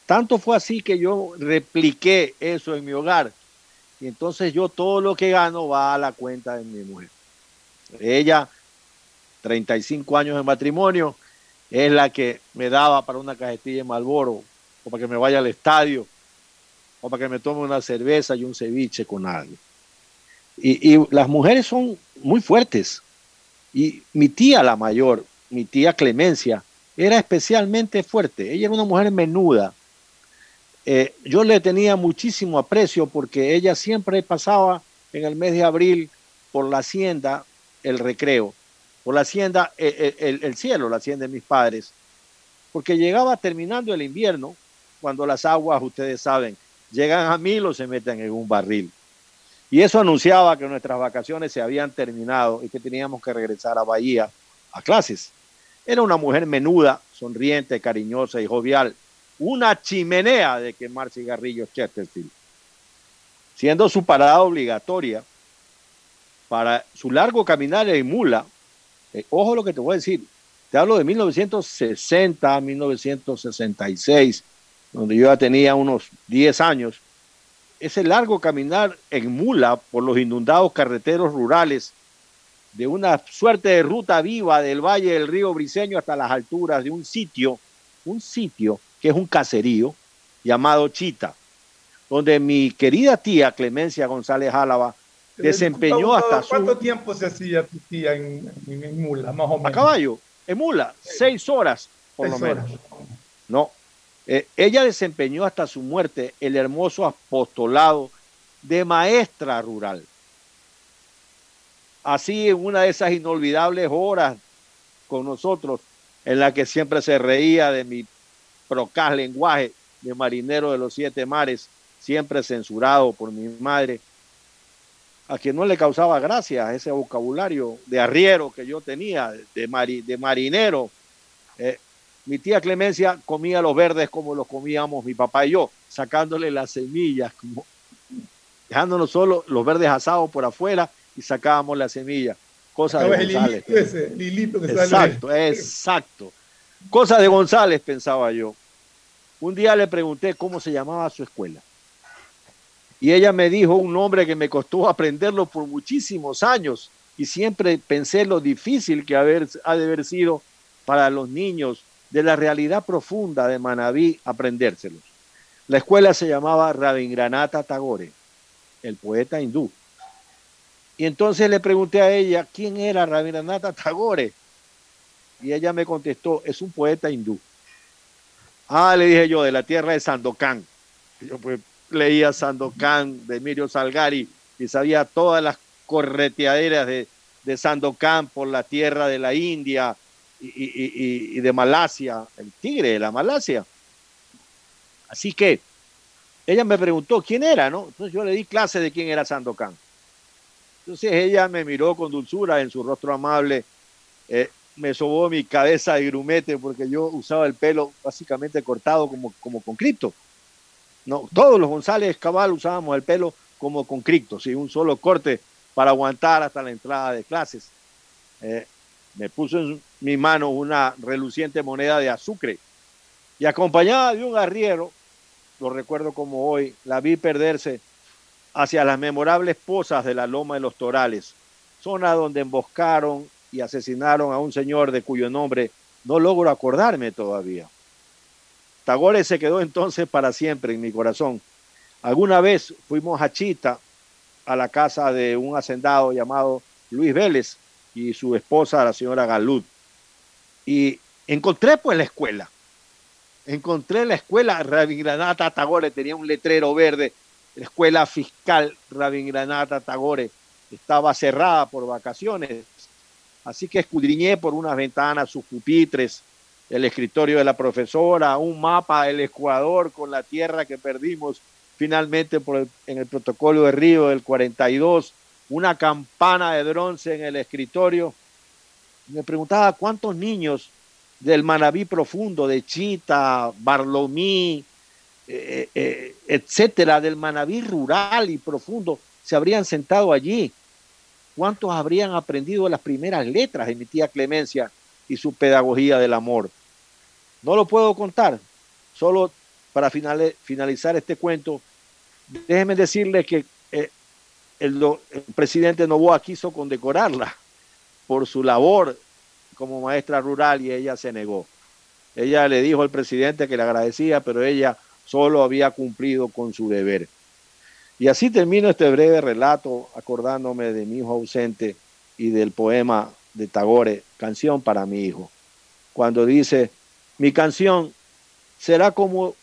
S9: Tanto fue así que yo repliqué eso en mi hogar y entonces yo todo lo que gano va a la cuenta de mi mujer. Ella, 35 años de matrimonio, es la que me daba para una cajetilla de Malboro o para que me vaya al estadio o para que me tome una cerveza y un ceviche con alguien. Y, y las mujeres son muy fuertes y mi tía, la mayor, mi tía Clemencia, era especialmente fuerte. Ella era una mujer menuda. Eh, yo le tenía muchísimo aprecio porque ella siempre pasaba en el mes de abril por la hacienda, el recreo, por la hacienda, eh, eh, el, cielo, la hacienda de mis padres, porque llegaba terminando el invierno, cuando las aguas, ustedes saben, llegan a mil o se meten en un barril. Y eso anunciaba que nuestras vacaciones se habían terminado y que teníamos que regresar a Bahía a clases. Era una mujer menuda, sonriente, cariñosa y jovial. Una chimenea de quemar cigarrillos Chesterfield. Siendo su parada obligatoria para su largo caminar en mula. Eh, ojo lo que te voy a decir. Te hablo de 1960, 1966, donde yo ya tenía unos 10 años ese largo caminar en mula por los inundados carreteros rurales de una suerte de ruta viva del valle del río Briceño hasta las alturas de un sitio, un sitio que es un caserío llamado Chita, donde mi querida tía Clemencia González Álava desempeñó hasta
S8: ¿Cuánto tiempo se hacía tu tía en, mula, más o menos?
S9: A caballo, en mula, seis horas por lo menos. No, eh, ella desempeñó hasta su muerte el hermoso apostolado de maestra rural. Así en una de esas inolvidables horas con nosotros, en la que siempre se reía de mi procaz lenguaje, de marinero de los siete mares, siempre censurado por mi madre, a quien no le causaba gracia ese vocabulario de arriero que yo tenía, de, de marinero. Eh, mi tía Clemencia comía los verdes como los comíamos mi papá y yo, sacándole las semillas, como, dejándonos solo los verdes asados por afuera y sacábamos las semillas. Cosas de González. exacto, exacto. Cosas de González, pensaba yo. Un día le pregunté cómo se llamaba su escuela. Y ella me dijo un nombre que me costó aprenderlo por muchísimos años. Y siempre pensé lo difícil que haber, ha de haber sido para los niños de la realidad profunda de Manabí aprendérselos. La escuela se llamaba Rabindranatha Tagore, el poeta hindú. Y entonces le pregunté a ella quién era Rabindranatha Tagore. Y ella me contestó, es un poeta hindú. Ah, le dije yo, de la tierra de Sandokan. Yo pues leía Sandokan de Emilio Salgari y sabía todas las correteaderas de, de Sandokan por la tierra de la India y, de Malasia, el tigre de la Malasia. Así que ella me preguntó quién era, ¿no? Entonces yo le di clase de quién era Sandokan. Entonces ella me miró con dulzura en su rostro amable, eh, me sobó mi cabeza de grumete porque yo usaba el pelo básicamente cortado como, como con. No, todos los González Cabal usábamos el pelo como con cripto, un solo corte para aguantar hasta la entrada de clases. Eh, me puso en mi mano una reluciente moneda de azúcar y acompañada de un arriero, lo recuerdo como hoy, la vi perderse hacia las memorables pozas de la Loma de los Torales, zona donde emboscaron y asesinaron a un señor de cuyo nombre no logro acordarme todavía. Tagore se quedó entonces para siempre en mi corazón. Alguna vez fuimos a Chita, a la casa de un hacendado llamado Luis Vélez y su esposa, la señora Galud. Y encontré pues la escuela. Encontré la escuela Rabingranata Tagore, tenía un letrero verde, la escuela fiscal Rabingranata Tagore. Estaba cerrada por vacaciones, Así que escudriñé por unas ventanas sus pupitres, el escritorio de la profesora, un mapa del Ecuador con la tierra que perdimos finalmente en el protocolo de Río del 42, una campana de bronce en el escritorio. Me preguntaba cuántos niños del Manabí profundo, de Chita, Barlomí, eh, eh, etcétera, del Manabí rural y profundo, se habrían sentado allí ¿Cuántos habrían aprendido las primeras letras de mi tía Clemencia y su pedagogía del amor? No lo puedo contar. Solo para finalizar este cuento, déjenme decirles que eh, el, el, presidente Novoa quiso condecorarla por su labor como maestra rural y ella se negó. Ella le dijo al presidente que le agradecía, pero ella solo había cumplido con su deber. Y así termino este breve relato acordándome de mi hijo ausente y del poema de Tagore, Canción para mi hijo, cuando dice, mi canción será como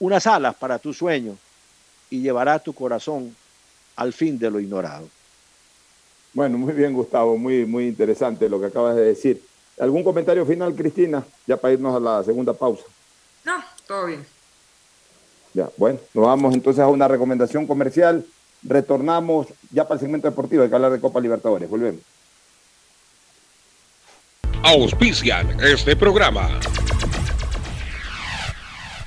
S9: unas alas para tu sueño y llevará tu corazón al fin de lo ignorado.
S26: Bueno, muy bien, Gustavo, muy, muy interesante lo que acabas de decir. ¿Algún comentario final, Cristina? Ya para irnos a la segunda pausa.
S10: No, todo bien.
S26: Ya, bueno, nos vamos entonces a una recomendación comercial. Retornamos ya para el segmento deportivo, hay que hablar de Copa Libertadores. Volvemos.
S27: Auspician este programa.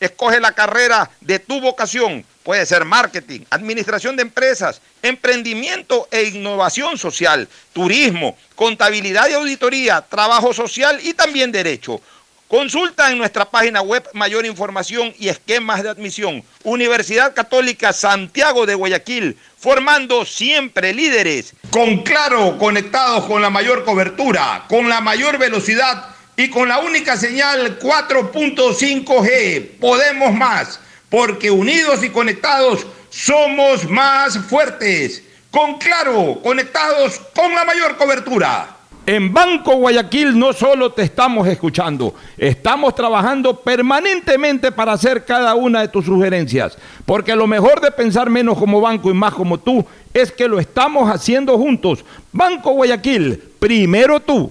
S7: Escoge la carrera de tu vocación. Puede ser marketing, administración de empresas, emprendimiento e innovación social, turismo, contabilidad y auditoría, trabajo social y también derecho. Consulta en nuestra página web mayor información y esquemas de admisión. Universidad Católica Santiago de Guayaquil, formando siempre líderes. Con claro, conectados con la mayor cobertura, con la mayor velocidad y con la única señal 4.5G. Podemos más, porque unidos y conectados somos más fuertes.
S1: con Claro, conectados con la mayor cobertura.
S28: En Banco Guayaquil no solo te estamos escuchando, estamos trabajando permanentemente para hacer cada una de tus sugerencias, porque lo mejor de pensar menos como banco y más como tú es que lo estamos haciendo juntos. Banco Guayaquil, primero tú.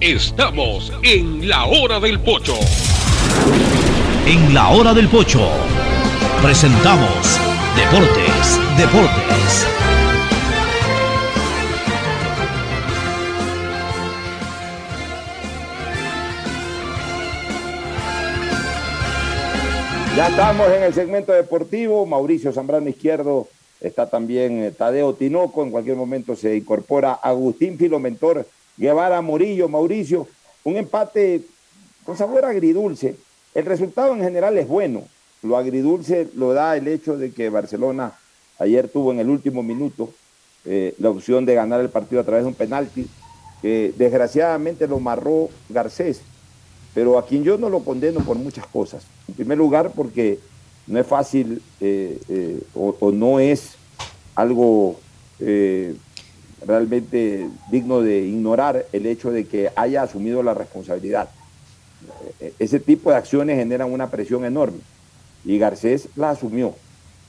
S27: Estamos en la hora del pocho.
S11: En la hora del pocho presentamos Deportes, Deportes.
S7: Ya estamos en el segmento deportivo. Mauricio Zambrano Izquierdo está también eh, Tadeo Tinoco. En cualquier momento se incorpora Agustín Filomentor Guevara Morillo. Mauricio, un empate con sabor agridulce. El resultado en general es bueno. Lo agridulce lo da el hecho de que Barcelona ayer tuvo en el último minuto eh, la opción de ganar el partido a través de un penalti, que desgraciadamente lo marró Garcés, pero a quien yo no lo condeno por muchas cosas. En primer lugar, porque no es fácil eh, eh, o, no es algo realmente digno de ignorar el hecho de que haya asumido la responsabilidad. Ese tipo de acciones generan una presión enorme. Y Garcés la asumió.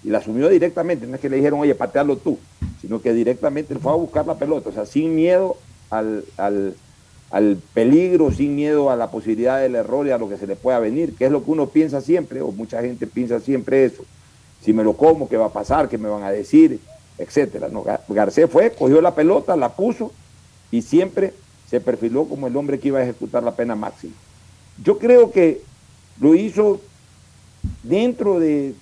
S7: Y la asumió directamente. No es que le dijeron, oye, patearlo tú, sino que directamente fue a buscar la pelota. O sea, sin miedo al, al, peligro, sin miedo a la posibilidad del error y a lo que se le pueda venir, que es lo que uno piensa siempre, o mucha gente piensa siempre eso. Si me lo como, ¿qué va a pasar? ¿Qué me van a decir? Etcétera. No, Garcés fue, cogió la pelota, la puso y siempre se perfiló como el hombre que iba a ejecutar la pena máxima. Yo creo que lo hizo dentro de,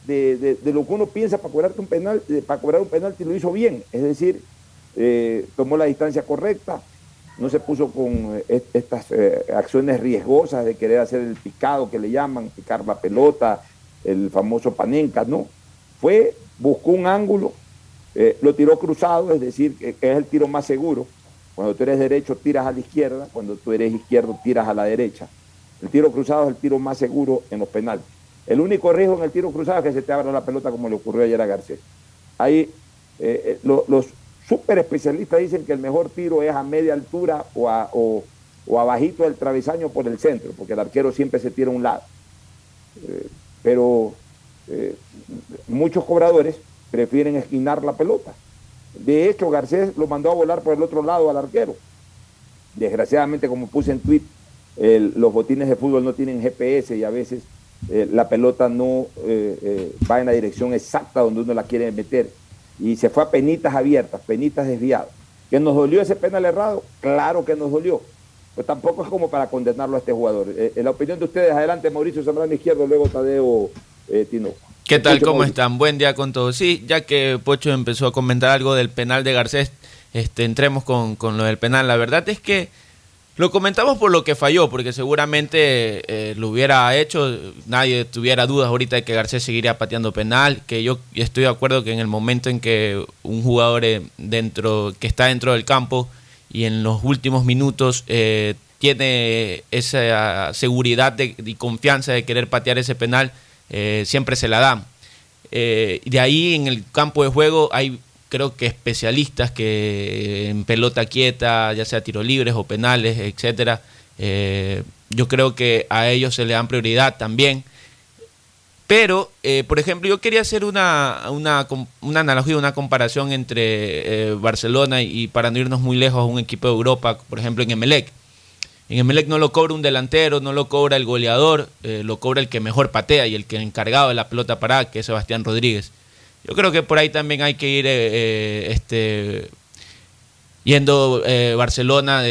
S7: lo que uno piensa para cobrar un penal, para cobrar un penalti lo hizo bien, es decir, eh, tomó la distancia correcta, no se puso con eh, estas eh, acciones riesgosas de querer hacer el picado que le llaman, picar la pelota, el famoso panenca, no, fue, buscó un ángulo, lo tiró cruzado, es decir, que es el tiro más seguro. Cuando tú eres derecho tiras a la izquierda, cuando tú eres izquierdo tiras a la derecha. El tiro cruzado es el tiro más seguro en los penales. El único riesgo en el tiro cruzado es que se te abra la pelota como le ocurrió ayer a Garcés. Ahí eh, eh, los super especialistas dicen que el mejor tiro es a media altura o, abajito del travesaño por el centro, porque el arquero siempre se tira a un lado. Eh, pero muchos cobradores prefieren esquinar la pelota. De hecho, Garcés lo mandó a volar por el otro lado al arquero. Desgraciadamente, como puse en tweet, los botines de fútbol no tienen GPS y a veces eh, la pelota no eh, eh, va en la dirección exacta donde uno la quiere meter. Y se fue a penitas abiertas, penitas desviadas. ¿Que nos dolió ese penal errado? Claro que nos dolió. Pues tampoco es como para condenarlo a este jugador. en la opinión de ustedes, adelante Mauricio Zambrano Izquierdo, luego Tadeo Tino.
S29: ¿Qué tal? ¿Cómo están? Buen día con todos. Sí, ya que Pocho empezó a comentar algo del penal de Garcés, este, entremos con, con lo del penal. La verdad es que lo comentamos por lo que falló, porque seguramente eh, lo hubiera hecho, nadie tuviera dudas ahorita de que Garcés seguiría pateando penal, que yo estoy de acuerdo que en el momento en que un jugador eh, dentro, que está dentro del campo y en los últimos minutos eh, tiene esa seguridad y confianza de querer patear ese penal, siempre se la dan. de ahí en el campo de juego hay creo que especialistas que en pelota quieta, ya sea tiro libres o penales, etcétera, eh, yo creo que a ellos se le dan prioridad también. Pero, eh, por ejemplo, yo quería hacer una, una, analogía, una comparación entre eh, Barcelona y, para no irnos muy lejos, un equipo de Europa, por ejemplo, en Emelec. En Emelec no lo cobra un delantero, no lo cobra el goleador, lo cobra el que mejor patea y el que encargado de la pelota parada, que es Sebastián Rodríguez. Yo creo que por ahí también hay que ir eh, eh, este, yendo eh, Barcelona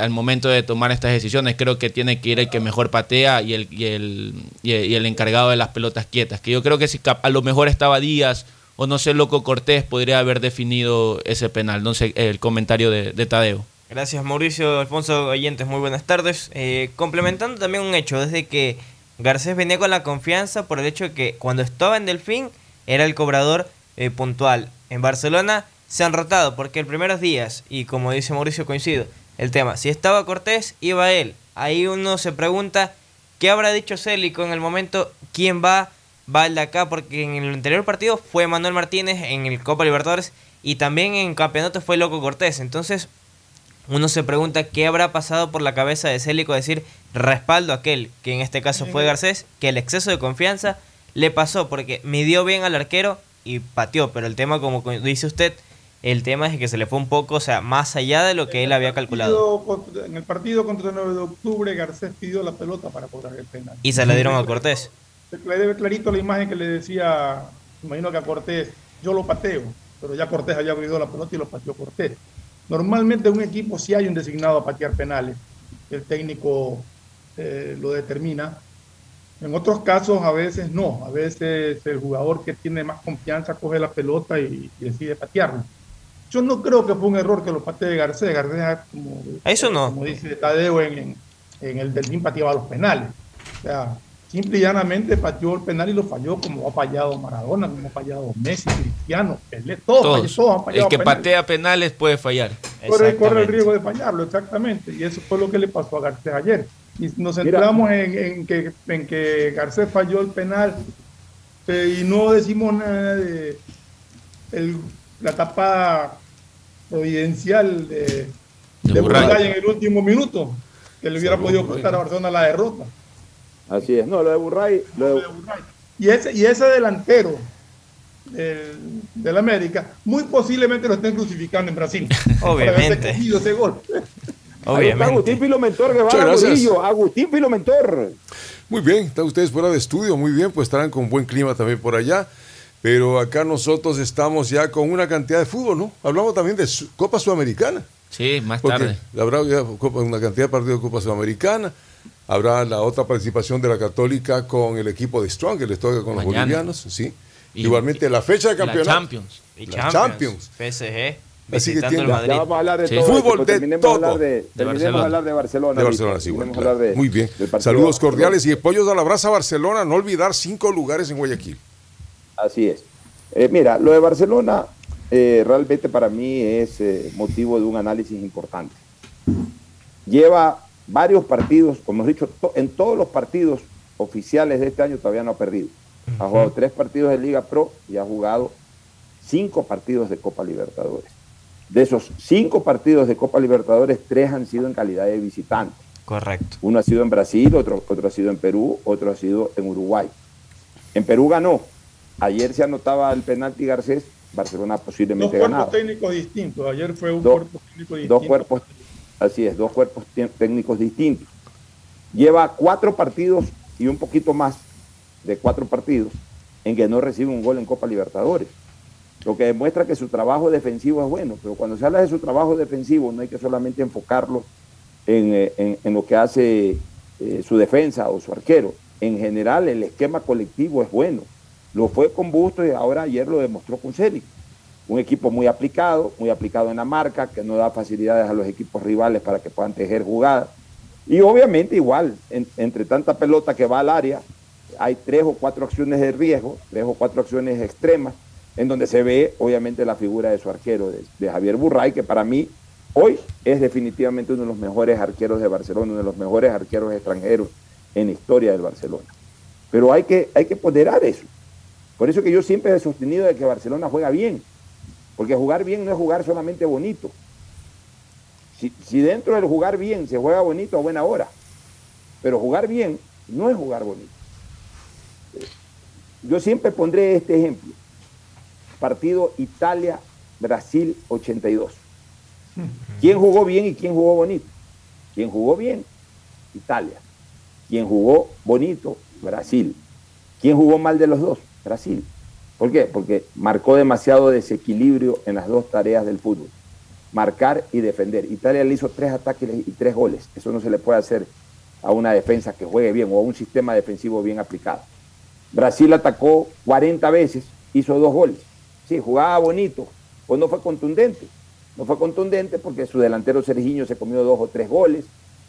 S29: al momento de tomar estas decisiones. Creo que tiene que ir el que mejor patea y el, y el, y el encargado de las pelotas quietas. Que yo creo que si a lo mejor estaba Díaz o no sé, Loco Cortés podría haber definido ese penal. No sé, el comentario de, Tadeo.
S30: Gracias Mauricio, Alfonso Oyentes, muy buenas tardes. Eh, complementando también un hecho, desde que Garcés venía con la confianza por el hecho de que cuando estaba en Delfín era el cobrador eh, puntual. En Barcelona se han rotado porque en primeros días, y como dice Mauricio coincido, el tema, si estaba Cortés, iba él. Ahí uno se pregunta, ¿qué habrá dicho Célico en el momento? ¿Quién va? Va el de acá, porque en el anterior partido fue Manuel Martínez en el Copa Libertadores y también en Campeonato fue Loco Cortés. Entonces, uno se pregunta qué habrá pasado por la cabeza de Célico decir respaldo a aquel, que en este caso fue Garcés, que el exceso de confianza le pasó porque midió bien al arquero y pateó, pero el tema, como dice usted, el tema es que se le fue un poco, o sea, más allá de lo que él había calculado.
S8: En el partido contra el 9 de octubre, Garcés pidió la pelota para cobrar el penal.
S30: Y se la dieron a Cortés.
S8: Le debe clarito la imagen que le decía, imagino que a Cortés, yo lo pateo, pero ya Cortés había abrido la pelota y lo pateó Cortés. Normalmente en un equipo sí hay un designado a patear penales, el técnico eh, lo determina. En otros casos a veces no, a veces el jugador que tiene más confianza coge la pelota y, y decide patearlo. Yo no creo que fue un error que lo patee Garcés. Garcés, como,
S30: Eso no.
S8: como dice Tadeo, en, en, el Delfín pateaba los penales. O sea, simple y llanamente pateó el penal y lo falló como ha fallado Maradona, como ha fallado Messi, Cristiano, Pelé, todos, todos,
S29: han fallado El que patea penales puede fallar.
S8: Corre, corre, el riesgo de fallarlo, exactamente. Y eso fue lo que le pasó a Garcés ayer. Y nos centramos en, en, que, en que Garcés falló el penal eh, y no decimos nada de el, la tapada providencial de, de, en el último minuto, que le hubiera podido costar a Barcelona la derrota.
S7: Así es, no, lo de Burray. Lo de...
S8: Y, ese, y ese delantero del, del, América, muy posiblemente lo estén crucificando en Brasil.
S30: Obviamente.
S8: ese gol.
S7: Obviamente. Agustín Filomentor Guevara Agustín Filomentor.
S31: Muy bien, están ustedes fuera de estudio, muy bien, pues estarán con buen clima también por allá. Pero acá nosotros estamos ya con una cantidad de fútbol, ¿no? Hablamos también de Copa Sudamericana.
S29: Sí, más tarde.
S31: Habrá una cantidad de partidos de Copa Sudamericana. Habrá la otra participación de la Católica con el equipo de Strong, que les toca con los bolivianos, ¿sí? Igualmente la fecha de campeonato. La
S29: Champions.
S31: Y la Champions.
S30: PSG.
S31: Así que tiene,
S30: ya,
S7: vamos a hablar de todo.
S31: Fútbol de todo.
S7: Hablar de, de Barcelona. hablar de Barcelona.
S31: De Barcelona, sí, bueno, claro. de, Muy bien. Saludos cordiales y apoyos a la brasa Barcelona. No olvidar cinco lugares en Guayaquil.
S7: Así es. Eh, mira, lo de Barcelona eh, realmente para mí es eh, motivo de un análisis importante. Lleva varios partidos, como hemos dicho, en todos los partidos oficiales de este año todavía no ha perdido. Ha jugado tres partidos de Liga Pro y ha jugado cinco partidos de Copa Libertadores. De esos cinco partidos de Copa Libertadores, tres han sido en calidad de visitante.
S30: Correcto.
S7: Uno ha sido en Brasil, otro, otro ha sido en Perú, otro ha sido en Uruguay. En Perú ganó, Ayer se anotaba el penalti Garcés, Barcelona posiblemente ganaba.
S8: Dos cuerpos técnicos distintos. Ayer fue un cuerpo técnico distinto.
S7: Dos cuerpos, así es, dos cuerpos técnicos distintos. Lleva cuatro partidos y un poquito más de cuatro partidos en que no recibe un gol en Copa Libertadores. Lo que demuestra que su trabajo defensivo es bueno, pero cuando se habla de su trabajo defensivo no hay que solamente enfocarlo en, eh, lo que hace eh, su defensa o su arquero. En general el esquema colectivo es bueno lo fue con Busto y ahora ayer lo demostró con Célico. Un equipo muy aplicado, muy aplicado en la marca, que no da facilidades a los equipos rivales para que puedan tejer jugadas. Y obviamente igual, entre tanta pelota que va al área, hay tres o cuatro acciones de riesgo, tres o cuatro acciones extremas, en donde se ve obviamente la figura de su arquero, de, Javier Burray, que para mí hoy es definitivamente uno de los mejores arqueros de Barcelona, uno de los mejores arqueros extranjeros en la historia del Barcelona. Pero hay que, hay que ponderar eso. Por eso que yo siempre he sostenido de que Barcelona juega bien, porque jugar bien no es jugar solamente bonito. Si, dentro del jugar bien se juega bonito a buena hora, pero jugar bien no es jugar bonito. Yo siempre pondré este ejemplo. Partido Italia-Brasil 82. ¿Quién jugó bien y quién jugó bonito? ¿Quién jugó bien? Italia. ¿Quién jugó bonito? Brasil. ¿Quién jugó mal de los dos? Brasil. ¿Por qué? Porque marcó demasiado desequilibrio en las dos tareas del fútbol. Marcar y defender. Italia le hizo tres ataques y tres goles. Eso no se le puede hacer a una defensa que juegue bien o a un sistema defensivo bien aplicado. Brasil atacó 40 veces, hizo dos goles. sí, jugaba bonito, pues no fue contundente. No fue contundente porque su delantero Sergiño se comió dos o tres goles,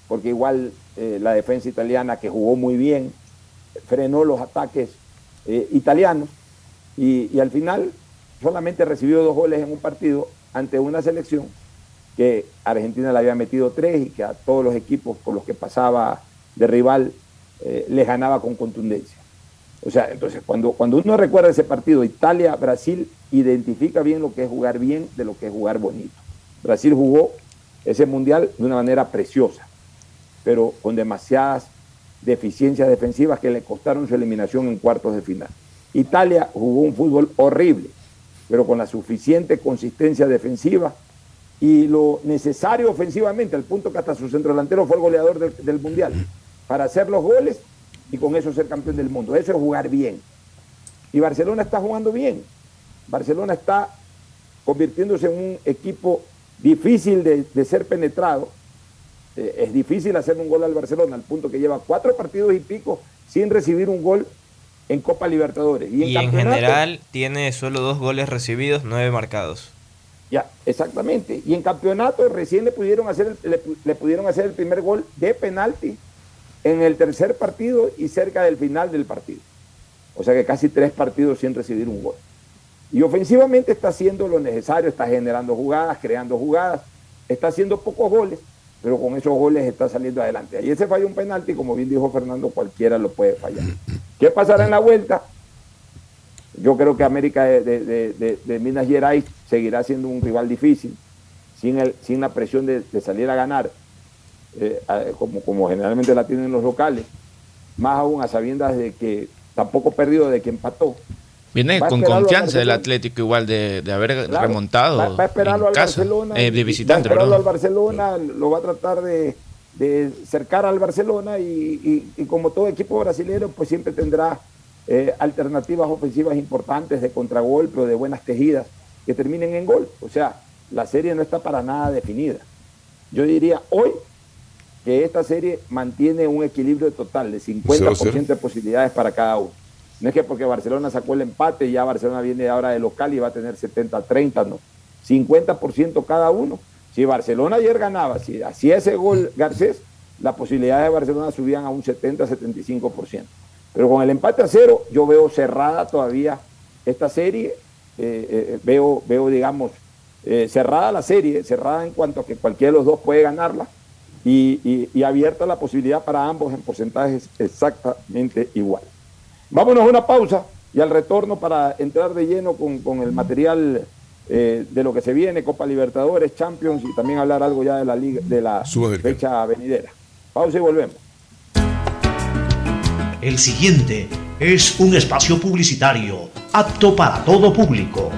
S7: porque igual eh, la defensa italiana, que jugó muy bien, frenó los ataques eh, italianos y, al final solamente recibió dos goles en un partido ante una selección que Argentina le había metido tres y que a todos los equipos por los que pasaba de rival eh, les ganaba con contundencia. O sea, entonces cuando, cuando uno recuerda ese partido, Italia-Brasil identifica bien lo que es jugar bien de lo que es jugar bonito. Brasil jugó ese mundial de una manera preciosa, pero con demasiadas deficiencias defensivas que le costaron su eliminación en cuartos de final. Italia jugó un fútbol horrible, pero con la suficiente consistencia defensiva y lo necesario ofensivamente, al punto que hasta su centro delantero fue el goleador del, Mundial, para hacer los goles y con eso ser campeón del mundo. Eso es jugar bien. Y Barcelona está jugando bien. Barcelona está convirtiéndose en un equipo difícil de, ser penetrado. Eh, es difícil hacer un gol al Barcelona, al punto que lleva cuatro partidos y pico sin recibir un gol en Copa Libertadores.
S30: Y en, general tiene solo dos goles recibidos, nueve marcados.
S7: Ya, exactamente. Y en campeonato recién le pudieron hacer, le pudieron hacer el primer gol de penalti en el tercer partido y cerca del final del partido. O sea que casi tres partidos sin recibir un gol. Y ofensivamente está haciendo lo necesario, está generando jugadas, creando jugadas, está haciendo pocos goles, pero con esos goles está saliendo adelante. Ayer se falló un penalti, como bien dijo Fernando, cualquiera lo puede fallar. ¿Qué pasará en la vuelta? Yo creo que América de, Minas Gerais seguirá siendo un rival difícil, sin, el, sin la presión de salir a ganar eh, como, como generalmente la tienen los locales, más aún a sabiendas de que tampoco perdido de que empató.
S29: Viene con confianza el Atlético igual de, haber remontado.
S7: Va, a esperarlo al Barcelona.
S29: Eh, de visitante,
S7: va a al Barcelona, lo va a tratar de, de cercar al Barcelona y, como todo equipo brasileño, pues siempre tendrá eh, alternativas ofensivas importantes de contragolpe o de buenas tejidas que terminen en gol. O sea, la serie no está para nada definida. Yo diría, hoy que esta serie mantiene un equilibrio total de 50% de posibilidades para cada uno. No es que porque Barcelona sacó el empate y ya Barcelona viene ahora de local y va a tener 70-30, no. 50% cada uno. Si Barcelona ayer ganaba, si hacía ese gol Garcés, las posibilidades de Barcelona subían a un 70-75%. Pero con el empate a cero, yo veo cerrada todavía esta serie, eh, eh, veo, veo, digamos, eh, cerrada la serie, cerrada en cuanto a que cualquiera de los dos puede ganarla y, abierta la posibilidad para ambos en porcentajes exactamente igual. Vámonos a una pausa y al retorno para entrar de lleno con, el material eh, de lo que se viene, Copa Libertadores, Champions y también hablar algo ya de la, liga, de la fecha venidera. Pausa y volvemos.
S11: El siguiente es un espacio publicitario apto para todo público.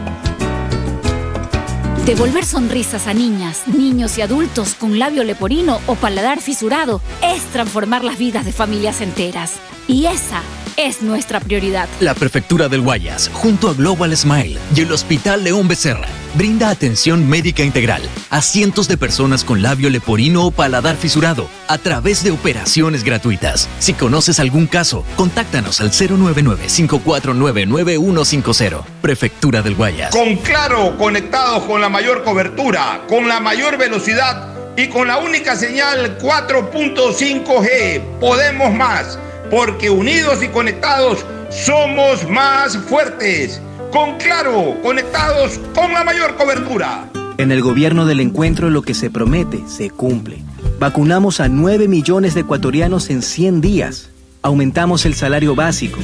S12: Devolver sonrisas a niñas, niños y adultos con labio leporino o paladar fisurado es transformar las vidas de familias enteras. Y esa es nuestra prioridad.
S13: La Prefectura del Guayas, junto a Global Smile y el Hospital León Becerra, brinda atención médica integral a cientos de personas con labio leporino o paladar fisurado a través de operaciones gratuitas. Si conoces algún caso, contáctanos al 099-549-9150. Prefectura del Guayas.
S1: Con Claro, conectados con la mayor cobertura, con la mayor velocidad y con la única señal 4.5G, podemos más porque unidos y conectados somos más fuertes. Con Claro, conectados con la mayor cobertura.
S32: En el gobierno del encuentro lo que se promete se cumple. Vacunamos a 9 millones de ecuatorianos en 100 días. Aumentamos el salario básico.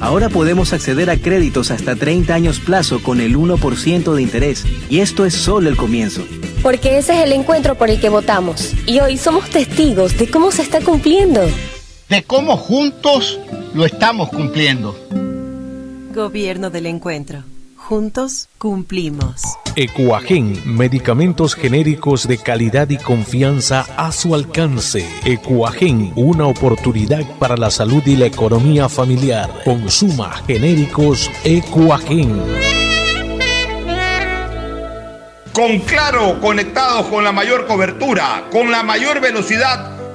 S32: Ahora podemos acceder a créditos hasta 30 años plazo con el 1% de interés. Y esto es solo el comienzo.
S33: Porque ese es el encuentro por el que votamos. Y hoy somos testigos de cómo se está cumpliendo
S15: de cómo juntos lo estamos cumpliendo.
S16: Gobierno del Encuentro. Juntos cumplimos.
S24: Ecuagen, medicamentos genéricos de calidad y confianza a su alcance. Ecuagen, una oportunidad para la salud y la economía familiar. Consuma genéricos Ecuagen.
S1: Con Claro, conectados con la mayor cobertura, con la mayor velocidad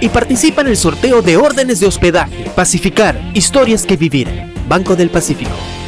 S21: y participa en el sorteo de órdenes de hospedaje. Pacificar, historias que vivir. Banco del Pacífico.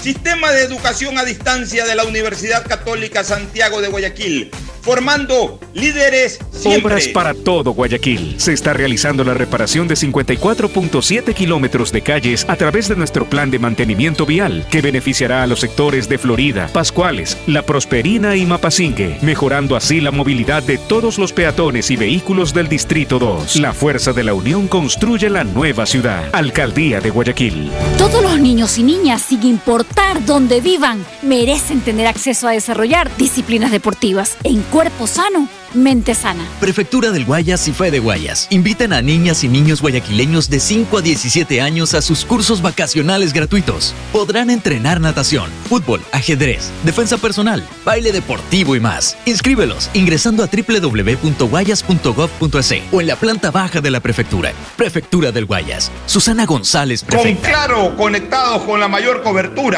S7: Sistema de Educación a Distancia de la Universidad Católica Santiago de Guayaquil formando líderes siempre.
S34: Obras para todo Guayaquil. Se está realizando la reparación de 54.7 kilómetros de calles a través de nuestro plan de mantenimiento vial, que beneficiará a los sectores de Florida, Pascuales, La Prosperina y Mapasingue, mejorando así la movilidad de todos los peatones y vehículos del Distrito 2. La Fuerza de la Unión construye la nueva ciudad. Alcaldía de Guayaquil.
S12: Todos los niños y niñas, sin importar dónde vivan, merecen tener acceso a desarrollar disciplinas deportivas en cuerpo sano, mente sana.
S13: Prefectura del Guayas y Fe de Guayas. Invitan a niñas y niños guayaquileños de 5 a 17 años a sus cursos vacacionales gratuitos. Podrán entrenar natación, fútbol, ajedrez, defensa personal, baile deportivo y más. Inscríbelos ingresando a www.guayas.gov.es o en la planta baja de la prefectura. Prefectura del Guayas. Susana González, prefecta.
S7: Con claro, conectados con la mayor cobertura,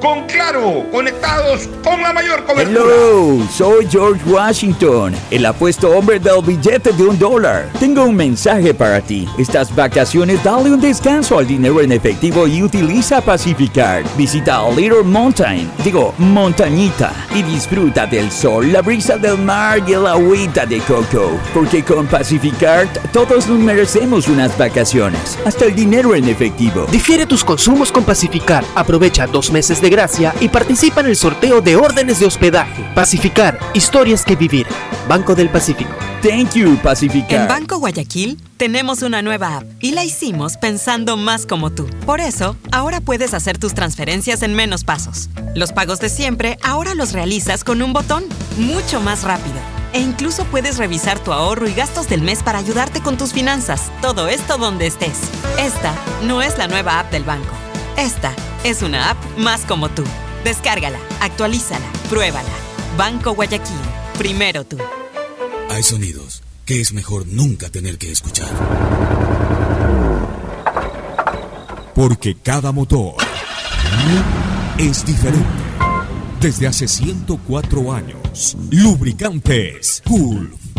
S7: con Claro, conectados con la mayor cobertura.
S20: Hello, soy George Washington, el apuesto hombre del billete de un dólar. Tengo un mensaje para ti. Estas vacaciones dale un descanso al dinero en efectivo y utiliza Pacificar. Visita Little Mountain, digo, montañita, y disfruta del sol, la brisa del mar y el agüita de coco. Porque con Pacificar todos nos merecemos unas vacaciones, hasta el dinero en efectivo.
S21: Difiere tus consumos con Pacificar. Aprovecha dos meses de gracia y participa en el sorteo de órdenes de hospedaje. Pacificar, historias que vivir. Banco del Pacífico.
S20: Thank you, Pacificar.
S23: En Banco Guayaquil tenemos una nueva app y la hicimos pensando más como tú. Por eso, ahora puedes hacer tus transferencias en menos pasos. Los pagos de siempre ahora los realizas con un botón, mucho más rápido. E incluso puedes revisar tu ahorro y gastos del mes para ayudarte con tus finanzas. Todo esto donde estés. Esta no es la nueva app del banco. Esta es una app más como tú. Descárgala, actualízala, pruébala. Banco Guayaquil. Primero tú.
S24: Hay sonidos que es mejor nunca tener que escuchar. Porque cada motor es diferente. Desde hace 104 años. Lubricantes Gulf.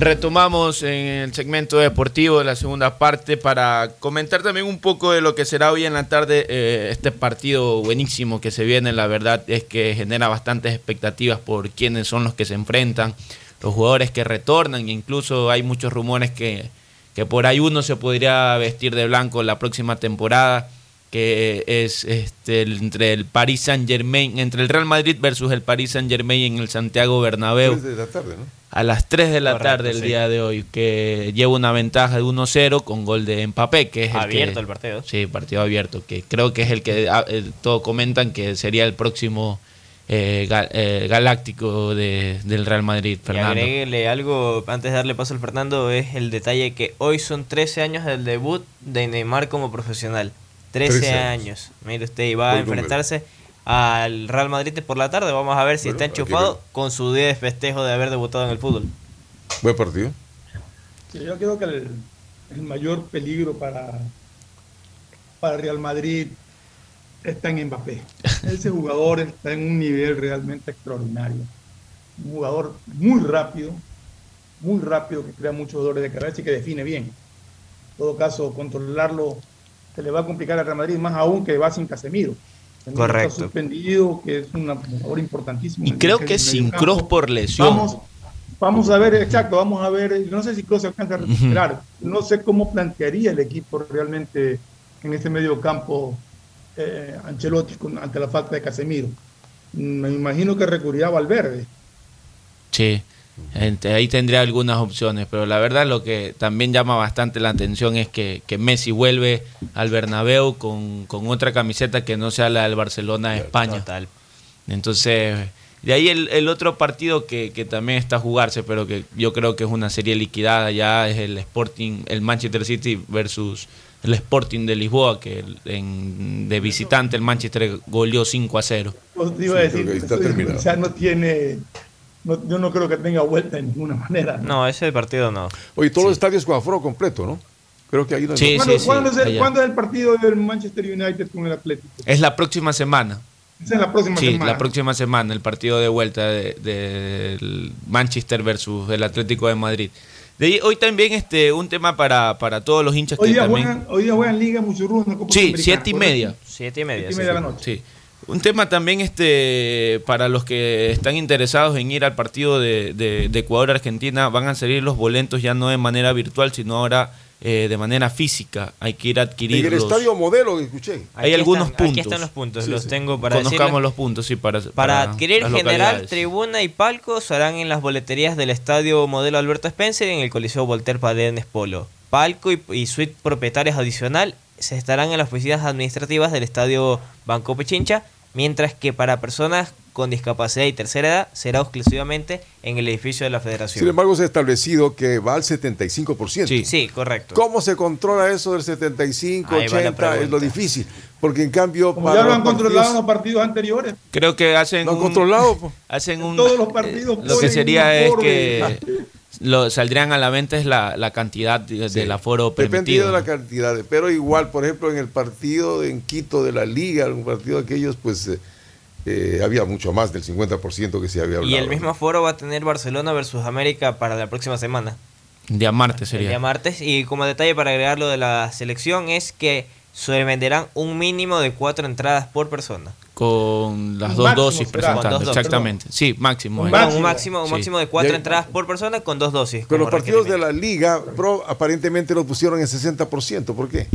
S29: retomamos en el segmento deportivo de la segunda parte para comentar también un poco de lo que será hoy en la tarde eh, este partido buenísimo que se viene. La verdad es que genera bastantes expectativas por quiénes son los que se enfrentan, los jugadores que retornan, incluso hay muchos rumores que, que por ahí uno se podría vestir de blanco la próxima temporada que es este, entre el Paris Saint Germain, entre el Real Madrid versus el Paris Saint Germain en el Santiago Bernabéu.
S31: de la tarde, ¿no?
S29: A las 3 de la
S30: Correcto,
S29: tarde el
S30: sí.
S29: día de hoy, que lleva una ventaja de 1-0 con gol de Mbappé, que es el
S30: Abierto
S29: que-
S30: el partido.
S29: Sí, partido abierto, que creo que es el que ah, eh, todos comentan que sería el próximo eh, ga- eh, galáctico de- del Real Madrid,
S30: Y
S29: Fernando.
S30: agréguele algo, antes de darle paso al Fernando, es el detalle que hoy son 13 años del debut de Neymar como profesional. 13,
S31: 13
S30: años. Mire usted, y va a
S31: número.
S30: enfrentarse al Real Madrid por la tarde. Vamos a ver si
S31: Bueno,
S30: está enchufado con su día de festejo de haber debutado en el fútbol.
S31: Buen partido.
S25: Sí, yo creo que el, el mayor peligro para, para Real Madrid está en Mbappé. Ese jugador está en un nivel realmente extraordinario. Un jugador muy rápido, muy rápido, que crea muchos dolores de cabeza y que define bien. En todo caso, controlarlo se le va a complicar a Real Madrid, más aún que va sin Casemiro.
S29: Correcto.
S25: Está suspendido, que es un jugador importantísimo.
S29: Y creo que sin. Cross por lesión.
S25: Vamos, vamos a ver, exacto, vamos a ver, no sé si Kroos se alcanza a recuperar, no sé cómo plantearía el equipo realmente en este medio campo eh, Ancelotti con- ante la falta de Casemiro. Mm, Me imagino que recurrirá a Valverde.
S29: Sí, ahí tendría algunas opciones, pero la verdad lo que también llama bastante la atención es que, que Messi vuelve al Bernabéu con, con otra camiseta que no sea la del Barcelona de España.
S30: Total.
S29: Entonces, de ahí el, el otro partido que, que también está a jugarse, pero que yo creo que es una serie liquidada ya, es el Sporting, el Manchester City versus el Sporting de Lisboa, que en- de visitante el Manchester goleó 5 a 0.
S25: Pues iba a decir,
S31: está terminado.
S25: sea, no tiene, no- yo no creo que tenga vuelta de ninguna manera.
S30: No, ese partido no.
S31: Oye, todos los estadios con aforo completo, ¿no? Creo que hay una...
S29: Sí,
S25: ¿Cuándo,
S29: sí,
S25: cuándo es el,
S29: allá.
S25: cuándo es el partido del Manchester United con el Atlético?
S29: Es la próxima semana.
S25: Esa es la próxima
S29: Sí,
S25: semana.
S29: la próxima semana, el partido de vuelta del de, Manchester versus el Atlético de Madrid. De ahí, hoy también este un tema para, para todos los hinchas
S25: Hoy
S29: que
S25: día,
S29: también...
S25: juegan, hoy día juegan Liga Muchurruna.
S29: Sí, siete y media.
S30: Siete y media.
S25: Siete y media de la noche.
S29: Sí. Un tema también este para los que están interesados en ir al partido de, de- de Ecuador-Argentina, van a salir los boletos ya no de manera virtual, sino ahora eh, de manera física. Hay que ir a
S31: En
S29: adquirirlos.
S31: el estadio modelo que escuché.
S29: Hay
S30: Aquí
S29: algunos
S30: están-
S29: puntos.
S30: Aquí están los puntos,
S31: Sí,
S30: los
S31: sí.
S30: tengo para
S29: Conozcamos
S30: decirles.
S29: los puntos, sí, para,
S30: Para adquirir
S29: las
S30: general, tribuna y palco serán en las boleterías del estadio Modelo Alberto Spencer y en el Coliseo Voltaire Paredes Polo. Palco y, y suite propietarios adicional se estarán en las oficinas administrativas del estadio Banco Pichincha, mientras que para personas con discapacidad y tercera edad será exclusivamente en el edificio de la Federación.
S31: Sin embargo, se ha establecido que va al 75%.
S29: Sí.
S30: sí, correcto.
S31: ¿Cómo se controla eso del 75,
S30: Ahí va la
S31: 80? Es lo difícil. Porque en cambio,
S25: Como
S31: para
S25: ya lo han controlado en los partidos anteriores.
S29: Creo que hacen
S31: ¿Lo han
S29: un-
S31: controlado?
S29: hacen un
S25: Todos los partidos
S29: eh, lo que sería es que lo saldrían a la venta es la, la cantidad de-
S31: Sí.
S29: del aforo
S31: Dependiendo
S29: permitido.
S31: de la cantidad. pero igual, por ejemplo, en el partido en Quito de la Liga, un partido de aquellos, pues eh, eh, había mucho más del 50% que se había hablado.
S30: Y el mismo foro va a tener Barcelona versus América para la próxima semana.
S29: Día martes
S30: El
S29: sería.
S30: día martes. Y como detalle para agregar lo de la selección es que se venderán un mínimo de cuatro entradas por persona.
S29: Con las dos dosis presentando, exactamente. Sí, máximo.
S30: Un máximo, un máximo, un máximo de cuatro entradas por persona con dos dosis.
S31: Pero los partidos de la Liga Pro aparentemente lo pusieron en 60%. ¿Por qué?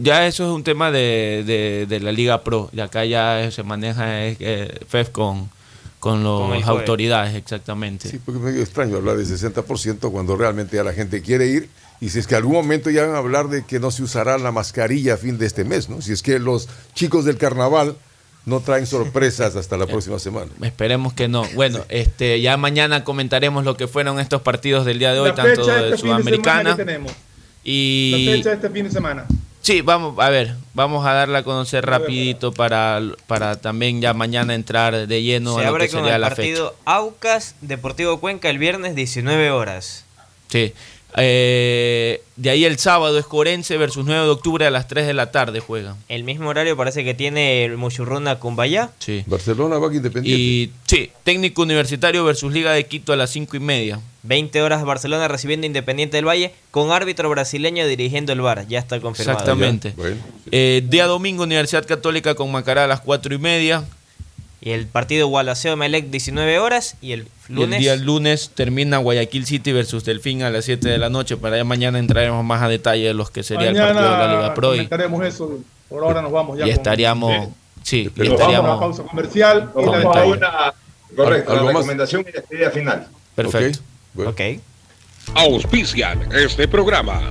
S29: Ya eso es un tema de, de, la Liga Pro. Y acá ya se maneja eh, FEF con, con las autoridades, exactamente.
S31: Sí, porque es medio extraño hablar de 60% cuando realmente ya la gente quiere ir. Y si es que algún momento ya van a hablar de que no se usará la mascarilla a fin de este mes, ¿no? Si es que los chicos del carnaval no traen sorpresas hasta la próxima semana.
S29: Esperemos que no. Bueno, este, ya mañana comentaremos lo que fueron estos partidos del día de hoy, tanto de este Sudamericana.
S8: y la fecha de este fin de semana.
S29: Sí, vamos, a ver, vamos a darla a conocer rapidito para, para también ya mañana entrar de lleno
S30: a
S29: lo que
S30: sería la partido Aucas Deportivo Cuenca el viernes 19 horas.
S29: Sí. Eh, de ahí el sábado es Corense versus 9 de octubre a las 3 de la tarde juegan.
S30: El mismo horario parece que tiene el Muchurruna Cumbaya.
S29: Sí.
S31: Barcelona va Independiente.
S29: Y sí, técnico universitario versus Liga de Quito a las 5 y media.
S30: 20 horas Barcelona recibiendo Independiente del Valle con árbitro brasileño dirigiendo el bar. Ya está confirmado.
S29: Exactamente. Eh, día domingo Universidad Católica con Macará a las 4 y media.
S30: Y el partido Gualaceo Melec 19 horas y el lunes.
S29: el día lunes termina Guayaquil City versus Delfín a las 7 de la noche. Para allá mañana entraremos más a detalle de los que sería el partido de la Liga Pro.
S8: Y eso. Por ahora nos vamos ya.
S29: Y estaríamos. Sí,
S8: y estaríamos. Vamos a pausa comercial.
S35: y la una, correcto, la recomendación y despedida final.
S29: Perfecto.
S30: Ok.
S27: Auspician este programa.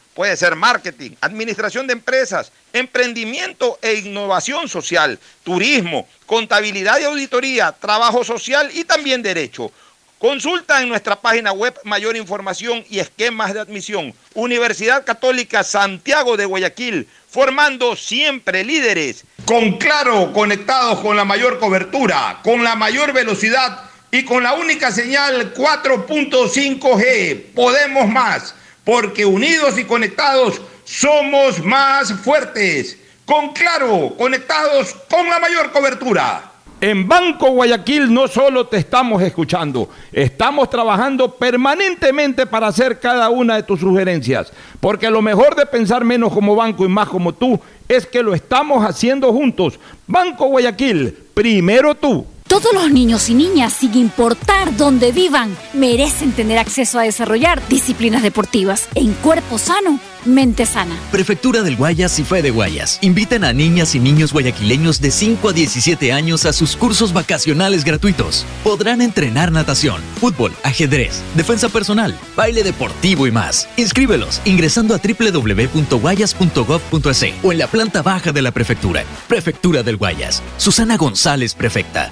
S7: Puede ser marketing, administración de empresas, emprendimiento e innovación social, turismo, contabilidad y auditoría, trabajo social y también derecho. Consulta en nuestra página web mayor información y esquemas de admisión. Universidad Católica Santiago de Guayaquil, formando siempre líderes. Con claro, conectados con la mayor cobertura, con la mayor velocidad y con la única señal 4.5G. Podemos más porque unidos y conectados somos más fuertes. Con Claro, conectados con la mayor cobertura.
S36: En Banco Guayaquil no solo te estamos escuchando, estamos trabajando permanentemente para hacer cada una de tus sugerencias, porque lo mejor de pensar menos como banco y más como tú es que lo estamos haciendo juntos. Banco Guayaquil, primero tú.
S12: Todos los niños y niñas, sin importar dónde vivan, merecen tener acceso a desarrollar disciplinas deportivas en cuerpo sano, mente sana.
S13: Prefectura del Guayas y Fe de Guayas invitan a niñas y niños guayaquileños de 5 a 17 años a sus cursos vacacionales gratuitos. Podrán entrenar natación, fútbol, ajedrez, defensa personal, baile deportivo y más. Inscríbelos ingresando a www.guayas.gov.es o en la planta baja de la prefectura. Prefectura del Guayas. Susana González, prefecta.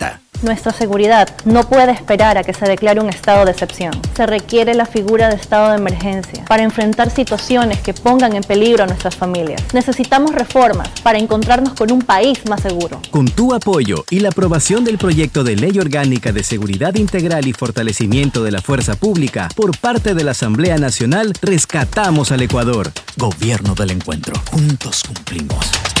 S37: Nuestra seguridad no puede esperar a que se declare un estado de excepción. Se requiere la figura de estado de emergencia para enfrentar situaciones que pongan en peligro a nuestras familias. Necesitamos reformas para encontrarnos con un país más seguro.
S38: Con tu apoyo y la aprobación del proyecto de ley orgánica de seguridad integral y fortalecimiento de la fuerza pública por parte de la Asamblea Nacional, rescatamos al Ecuador.
S13: Gobierno del Encuentro. Juntos cumplimos.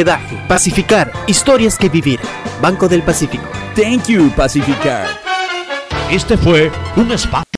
S21: hospedaje. Pacificar, historias que vivir. Banco del Pacífico.
S20: Thank you, Pacificar.
S11: Este fue un espacio